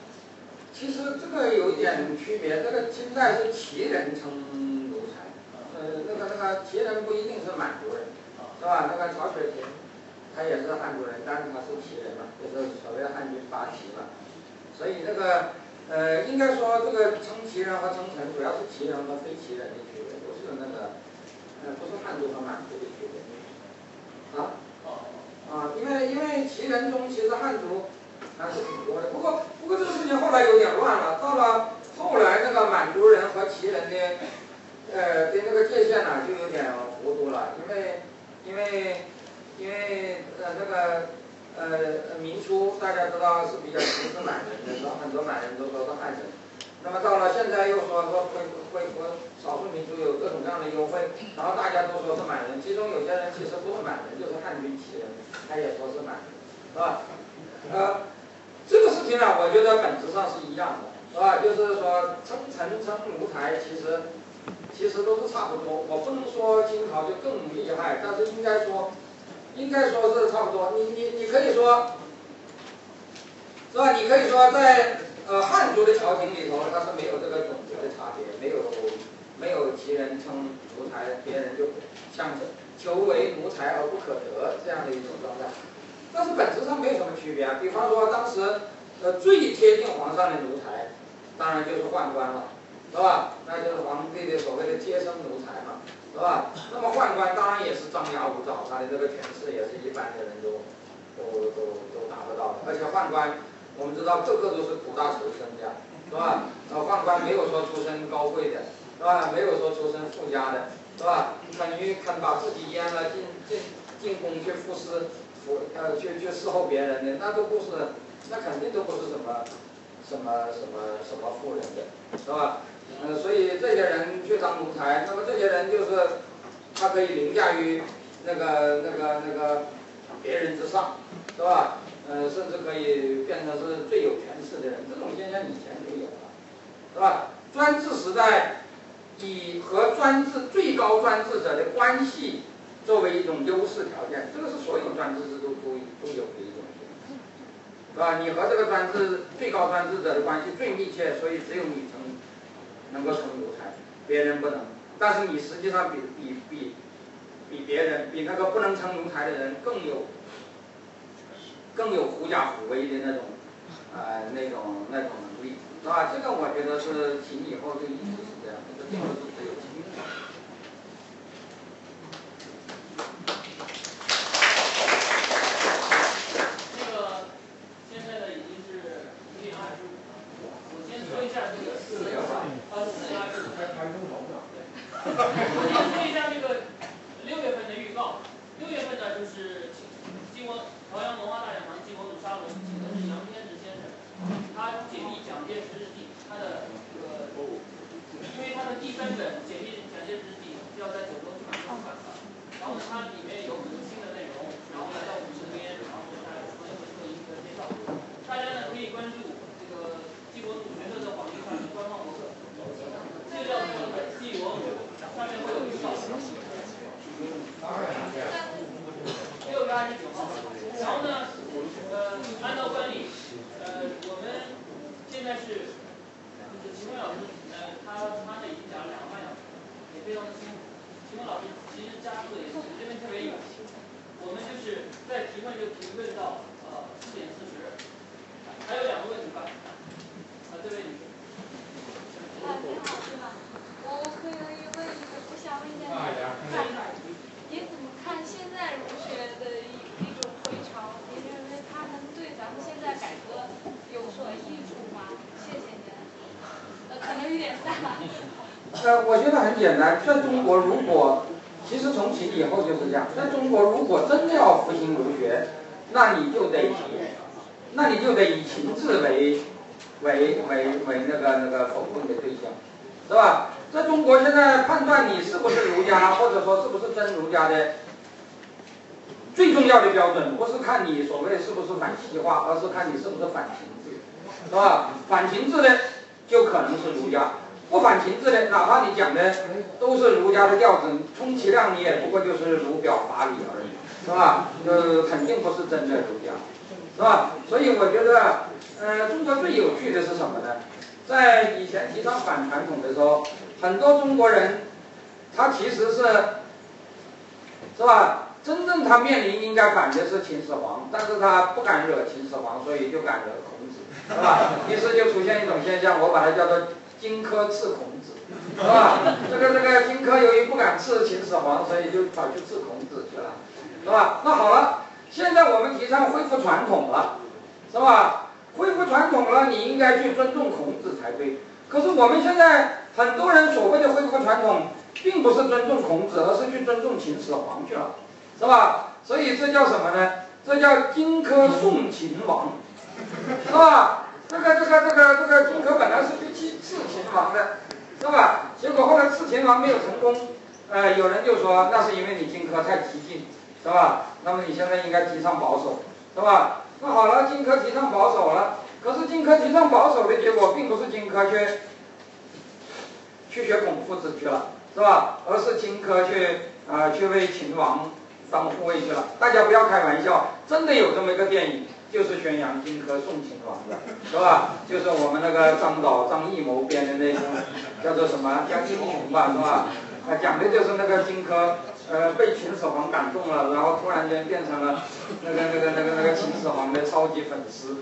其实这个有一点区别，这个清代是旗人称奴才，呃，那个那个旗人不一定是满族人，是吧？那个曹雪芹，他也是汉族人，但是他是旗人嘛，就是所谓的汉军八旗嘛。所以这个呃，应该说这个称旗人和称臣主要是旗人和非旗人的那个呃不是汉族和满族的区别。啊啊，因为因为旗人中其实汉族还是挺多的，不过不过这个事情后来有点乱了，到了后来那个满族人和旗人的呃的那个界限呢就有点糊涂了，因为因为因为呃那个。呃，明初大家知道是比较歧视满人的，说很多满人都说是汉人。那么到了现在又说说会会和少数民族有各种各样的优惠，然后大家都说是满人，其中有些人其实不是满人，就是汉军旗人，他也说是满人，是吧？呃，这个事情呢，我觉得本质上是一样的，是吧？就是说称臣称奴才，其实其实都是差不多。我不能说清朝就更厉害，但是应该说。应该说是差不多，你你你可以说，是吧？你可以说在呃汉族的朝廷里头，它是没有这个种族的差别，没有没有其人称奴才，别人就像求为奴才而不可得这样的一种状态。但是本质上没有什么区别啊。比方说当时呃最贴近皇上的奴才，当然就是宦官了，是吧？那就是皇帝的所谓的贴身奴才嘛。是吧？那么宦官当然也是张牙舞爪，他的这个权势也是一般的人都都都都达不到的。而且宦官，我们知道个个都是苦大仇深的，是吧？呃，宦官没有说出身高贵的，是吧？没有说出身富家的，是吧？肯于肯把自己阉了进进进宫去服侍服呃去去侍候别人的，那都不是，那肯定都不是什么什么什么什么富人的，是吧？呃，所以这些人去当奴才，那么这些人就是他可以凌驾于那个那个那个别人之上，是吧？呃，甚至可以变成是最有权势的人，这种现象以前就有了，是吧？专制时代以和专制最高专制者的关系作为一种优势条件，这个是所有专制制度都都有的一种，是吧？你和这个专制最高专制者的关系最密切，所以只有你成。能够成奴才，别人不能。但是你实际上比比比比别人，比那个不能成奴才的人更有更有狐假虎威的那种，呃，那种那种能力，是吧？这个我觉得是秦以后就一直是这样，这并不是简单，在中国，如果其实从秦以后就是这样，在中国如果真的要复兴儒学，那你就得以，那你就得以秦制为为为为那个那个否定的对象，是吧？在中国现在判断你是不是儒家，或者说是不是真儒家的最重要的标准，不是看你所谓是不是反西化，而是看你是不是反秦制，是吧？反秦制的就可能是儒家。不反情志的，哪怕你讲的都是儒家的教子，充其量你也不过就是儒表法理而已，是吧？呃，肯定不是真的儒家，是吧？所以我觉得，呃，中国最有趣的是什么呢？在以前提倡反传统的时候，很多中国人，他其实是，是吧？真正他面临应该反的是秦始皇，但是他不敢惹秦始皇，所以就敢惹孔子，是吧？于是就出现一种现象，我把它叫做荆轲刺孔子，是吧？这个这个荆轲由于不敢刺秦始皇，所以就跑去刺孔子去了，是吧？那好了，现在我们提倡恢复传统了，是吧？恢复传统了，你应该去尊重孔子才对。可是我们现在很多人所谓的恢复传统，并不是尊重孔子，而是去尊重秦始皇去了。是吧？所以这叫什么呢？这叫荆轲送秦王，是吧？这个这个这个这个荆轲本来是去刺刺秦王的，是吧？结果后来刺秦王没有成功，呃，有人就说那是因为你荆轲太激进，是吧？那么你现在应该提倡保守，是吧？那好了，荆轲提倡保守了，可是荆轲提倡保守的结果，并不是荆轲去去学孔夫子去了，是吧？而是荆轲去啊去为秦王。当护卫去了，大家不要开玩笑，真的有这么一个电影，就是宣扬荆轲送秦王的，是吧？就是我们那个张导张艺谋编的那部，叫做什么《将英雄》吧，是吧？啊，讲的就是那个荆轲，呃，被秦始皇感动了，然后突然间变成了那个那个那个那个秦始皇的超级粉丝，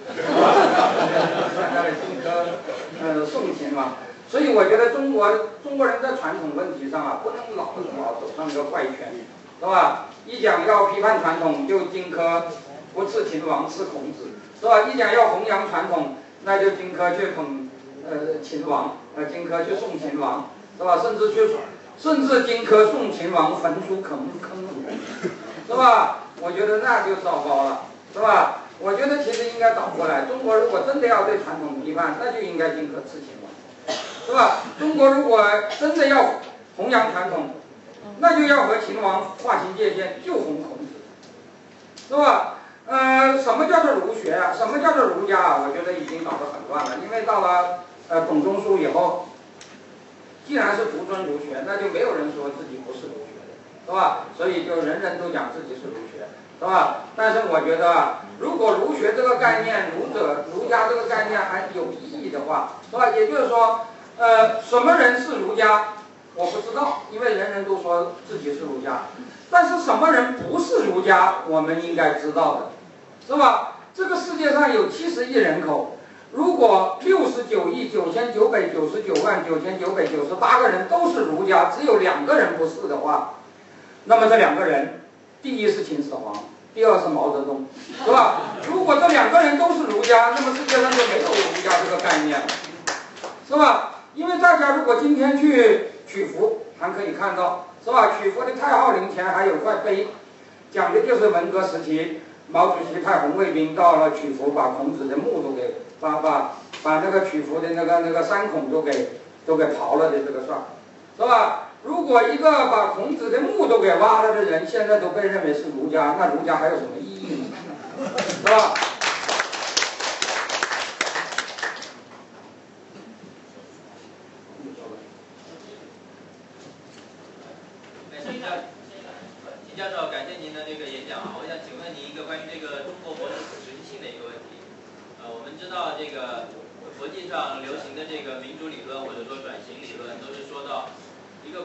参加了荆轲，呃，送秦王。所以我觉得中国中国人在传统问题上啊，不能老老走上一个怪圈，是吧？一讲要批判传统，就荆轲不刺秦王，刺孔子，是吧？你讲要弘扬传统，那就荆轲去捧呃秦王，呃荆轲去送秦王，是吧？甚至去，甚至荆轲送秦王焚书坑坑儒，是吧？我觉得那就糟糕了，是吧？我觉得其实应该倒过来，中国如果真的要对传统批判，那就应该荆轲刺秦王，是吧？中国如果真的要弘扬传统。那就要和秦王划清界限，就弘孔子，是吧？呃，什么叫做儒学啊？什么叫做儒家啊？我觉得已经搞得很乱了。因为到了呃董仲舒以后，既然是独尊儒学，那就没有人说自己不是儒学的，是吧？所以就人人都讲自己是儒学，是吧？但是我觉得，如果儒学这个概念、儒者、儒家这个概念还有意义的话，是吧？也就是说，呃，什么人是儒家？我不知道，因为人人都说自己是儒家，但是什么人不是儒家，我们应该知道的，是吧？这个世界上有七十亿人口，如果六十九亿九千九百九十九万九千九百九十八个人都是儒家，只有两个人不是的话，那么这两个人，第一是秦始皇，第二是毛泽东，是吧？如果这两个人都是儒家，那么世界上就没有儒家这个概念了，是吧？因为大家如果今天去。曲阜还可以看到，是吧？曲阜的太昊陵前还有块碑，讲的就是文革时期毛主席派红卫兵到了曲阜，把孔子的墓都给把把把那个曲阜的那个那个山孔都给都给刨了的这个事儿，是吧？如果一个把孔子的墓都给挖了的人，现在都被认为是儒家，那儒家还有什么意义呢？是吧？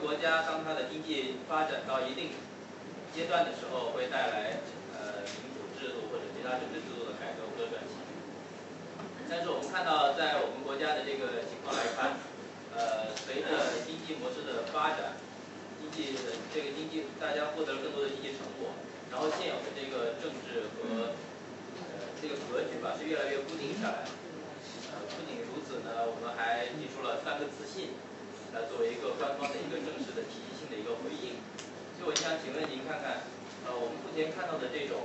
国家当它的经济发展到一定阶段的时候，会带来呃民主制度或者其他政治制度的改革或者转型。但是我们看到，在我们国家的这个情况来看，呃，随着经济模式的发展，经济的这个经济大家获得了更多的经济成果，然后现有的这个政治和呃这个格局吧是越来越固定下来。呃，不仅如此呢，我们还提出了三个自信。来作为一个官方的一个正式的体系性的一个回应，所以我想请问您看看，呃，我们目前看到的这种，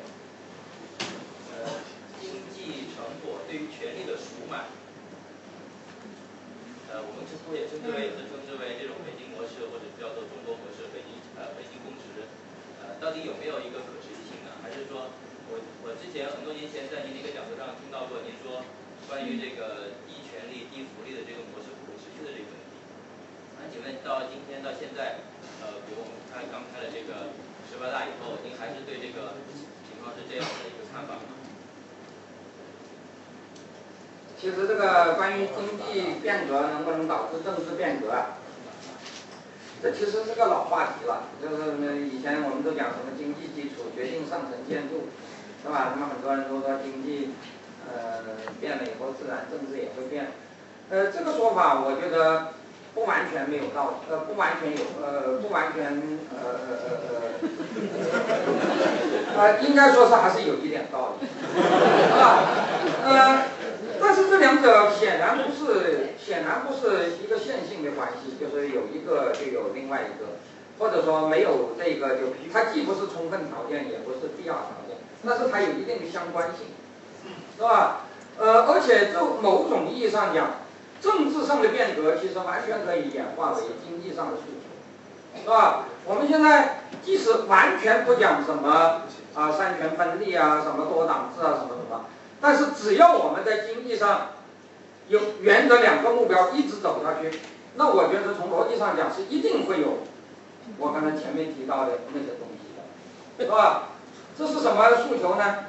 呃，经济成果对于权力的赎买，呃，我们之乎也称之为有的称之为这种北京模式，或者叫做中国模式，北京呃北京共识，呃，到底有没有一个可持续性呢？还是说，我我之前很多年前在您的一个讲座上听到过您说关于这个低权力低福利的这个模式不可持续的这个。那请问到今天到现在，呃，比如我们开刚开了这个十八大以后，您还是对这个情况是这样的一个看法吗？其实这个关于经济变革能不能导致政治变革，这其实是个老话题了，就是以前我们都讲什么经济基础决定上层建筑，是吧？那么很多人都说经济呃变了以后，自然政治也会变。呃，这个说法我觉得不完全没有道理，呃，不完全有，呃，不完全，呃呃呃呃，呃，应该说是还是有一点道理，啊，呃，但是这两者显然不是，显然不是一个线性的关系，就是有一个就有另外一个，或者说没有这个就它既不是充分条件，也不是必要条件，但是它有一定的相关性，是吧？呃，而且就某种意义上讲。政治上的变革其实完全可以演化为经济上的诉求，是吧？我们现在即使完全不讲什么啊三权分立啊，什么多党制啊，什么什么，但是只要我们在经济上有沿着两个目标一直走下去，那我觉得从逻辑上讲是一定会有我刚才前面提到的那些东西的，是吧？这是什么诉求呢？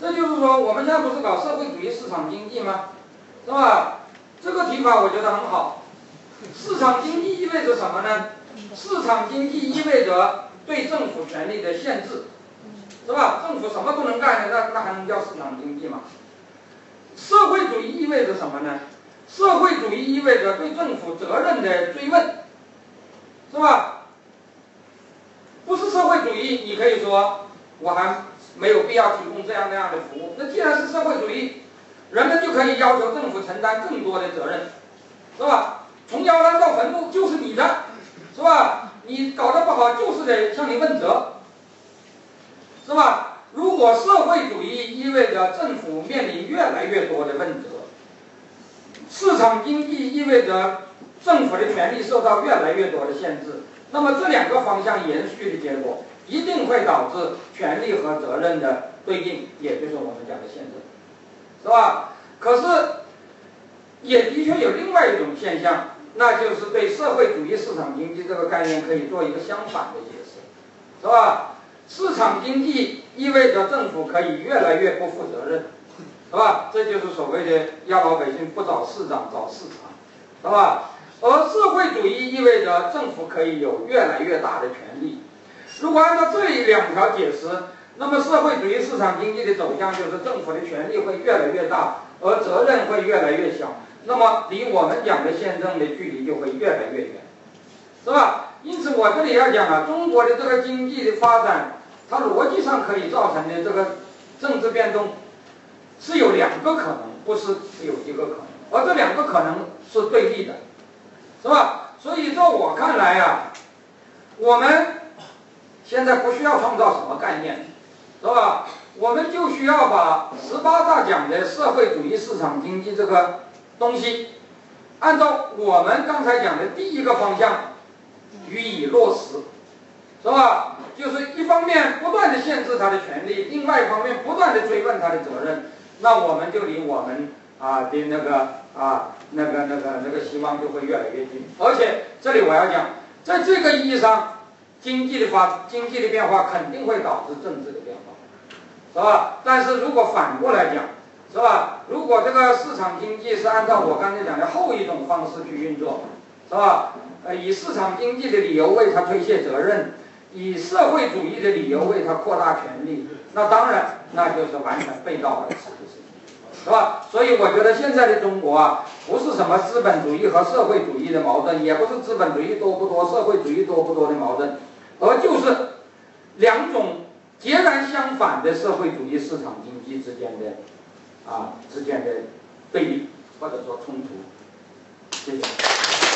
这就是说我们现在不是搞社会主义市场经济吗？是吧？这个提法我觉得很好。市场经济意味着什么呢？市场经济意味着对政府权力的限制，是吧？政府什么都能干，那那还能叫市场经济吗？社会主义意味着什么呢？社会主义意味着对政府责任的追问，是吧？不是社会主义，你可以说我还没有必要提供这样那样的服务。那既然是社会主义，人们就可以要求政府承担更多的责任，是吧？从摇篮到坟墓就是你的，是吧？你搞得不好就是得向你问责，是吧？如果社会主义意味着政府面临越来越多的问责，市场经济意味着政府的权力受到越来越多的限制，那么这两个方向延续的结果，一定会导致权力和责任的对应，也就是我们讲的宪政。是吧？可是也的确有另外一种现象，那就是对社会主义市场经济这个概念可以做一个相反的解释，是吧？市场经济意味着政府可以越来越不负责任，是吧？这就是所谓的要老百姓不找市长找市场，是吧？而社会主义意味着政府可以有越来越大的权利。如果按照这两条解释。那么社会主义市场经济的走向就是政府的权力会越来越大，而责任会越来越小。那么离我们讲的宪政的距离就会越来越远，是吧？因此我这里要讲啊，中国的这个经济的发展，它逻辑上可以造成的这个政治变动，是有两个可能，不是只有一个可能，而这两个可能是对立的，是吧？所以在我看来啊，我们现在不需要创造什么概念。是吧？我们就需要把十八大讲的社会主义市场经济这个东西，按照我们刚才讲的第一个方向予以落实，是吧？就是一方面不断的限制他的权利，另外一方面不断的追问他的责任，那我们就离我们啊的那个啊那个那个那个希望就会越来越近。而且这里我要讲，在这个意义上，经济的发经济的变化肯定会导致政治的。是吧？但是如果反过来讲，是吧？如果这个市场经济是按照我刚才讲的后一种方式去运作，是吧？呃，以市场经济的理由为他推卸责任，以社会主义的理由为他扩大权力，那当然那就是完全背道而驰的事情，是吧？所以我觉得现在的中国啊，不是什么资本主义和社会主义的矛盾，也不是资本主义多不多、社会主义多不多的矛盾，而就是两种。截然相反的社会主义市场经济之间的啊之间的对立或者说冲突，谢谢。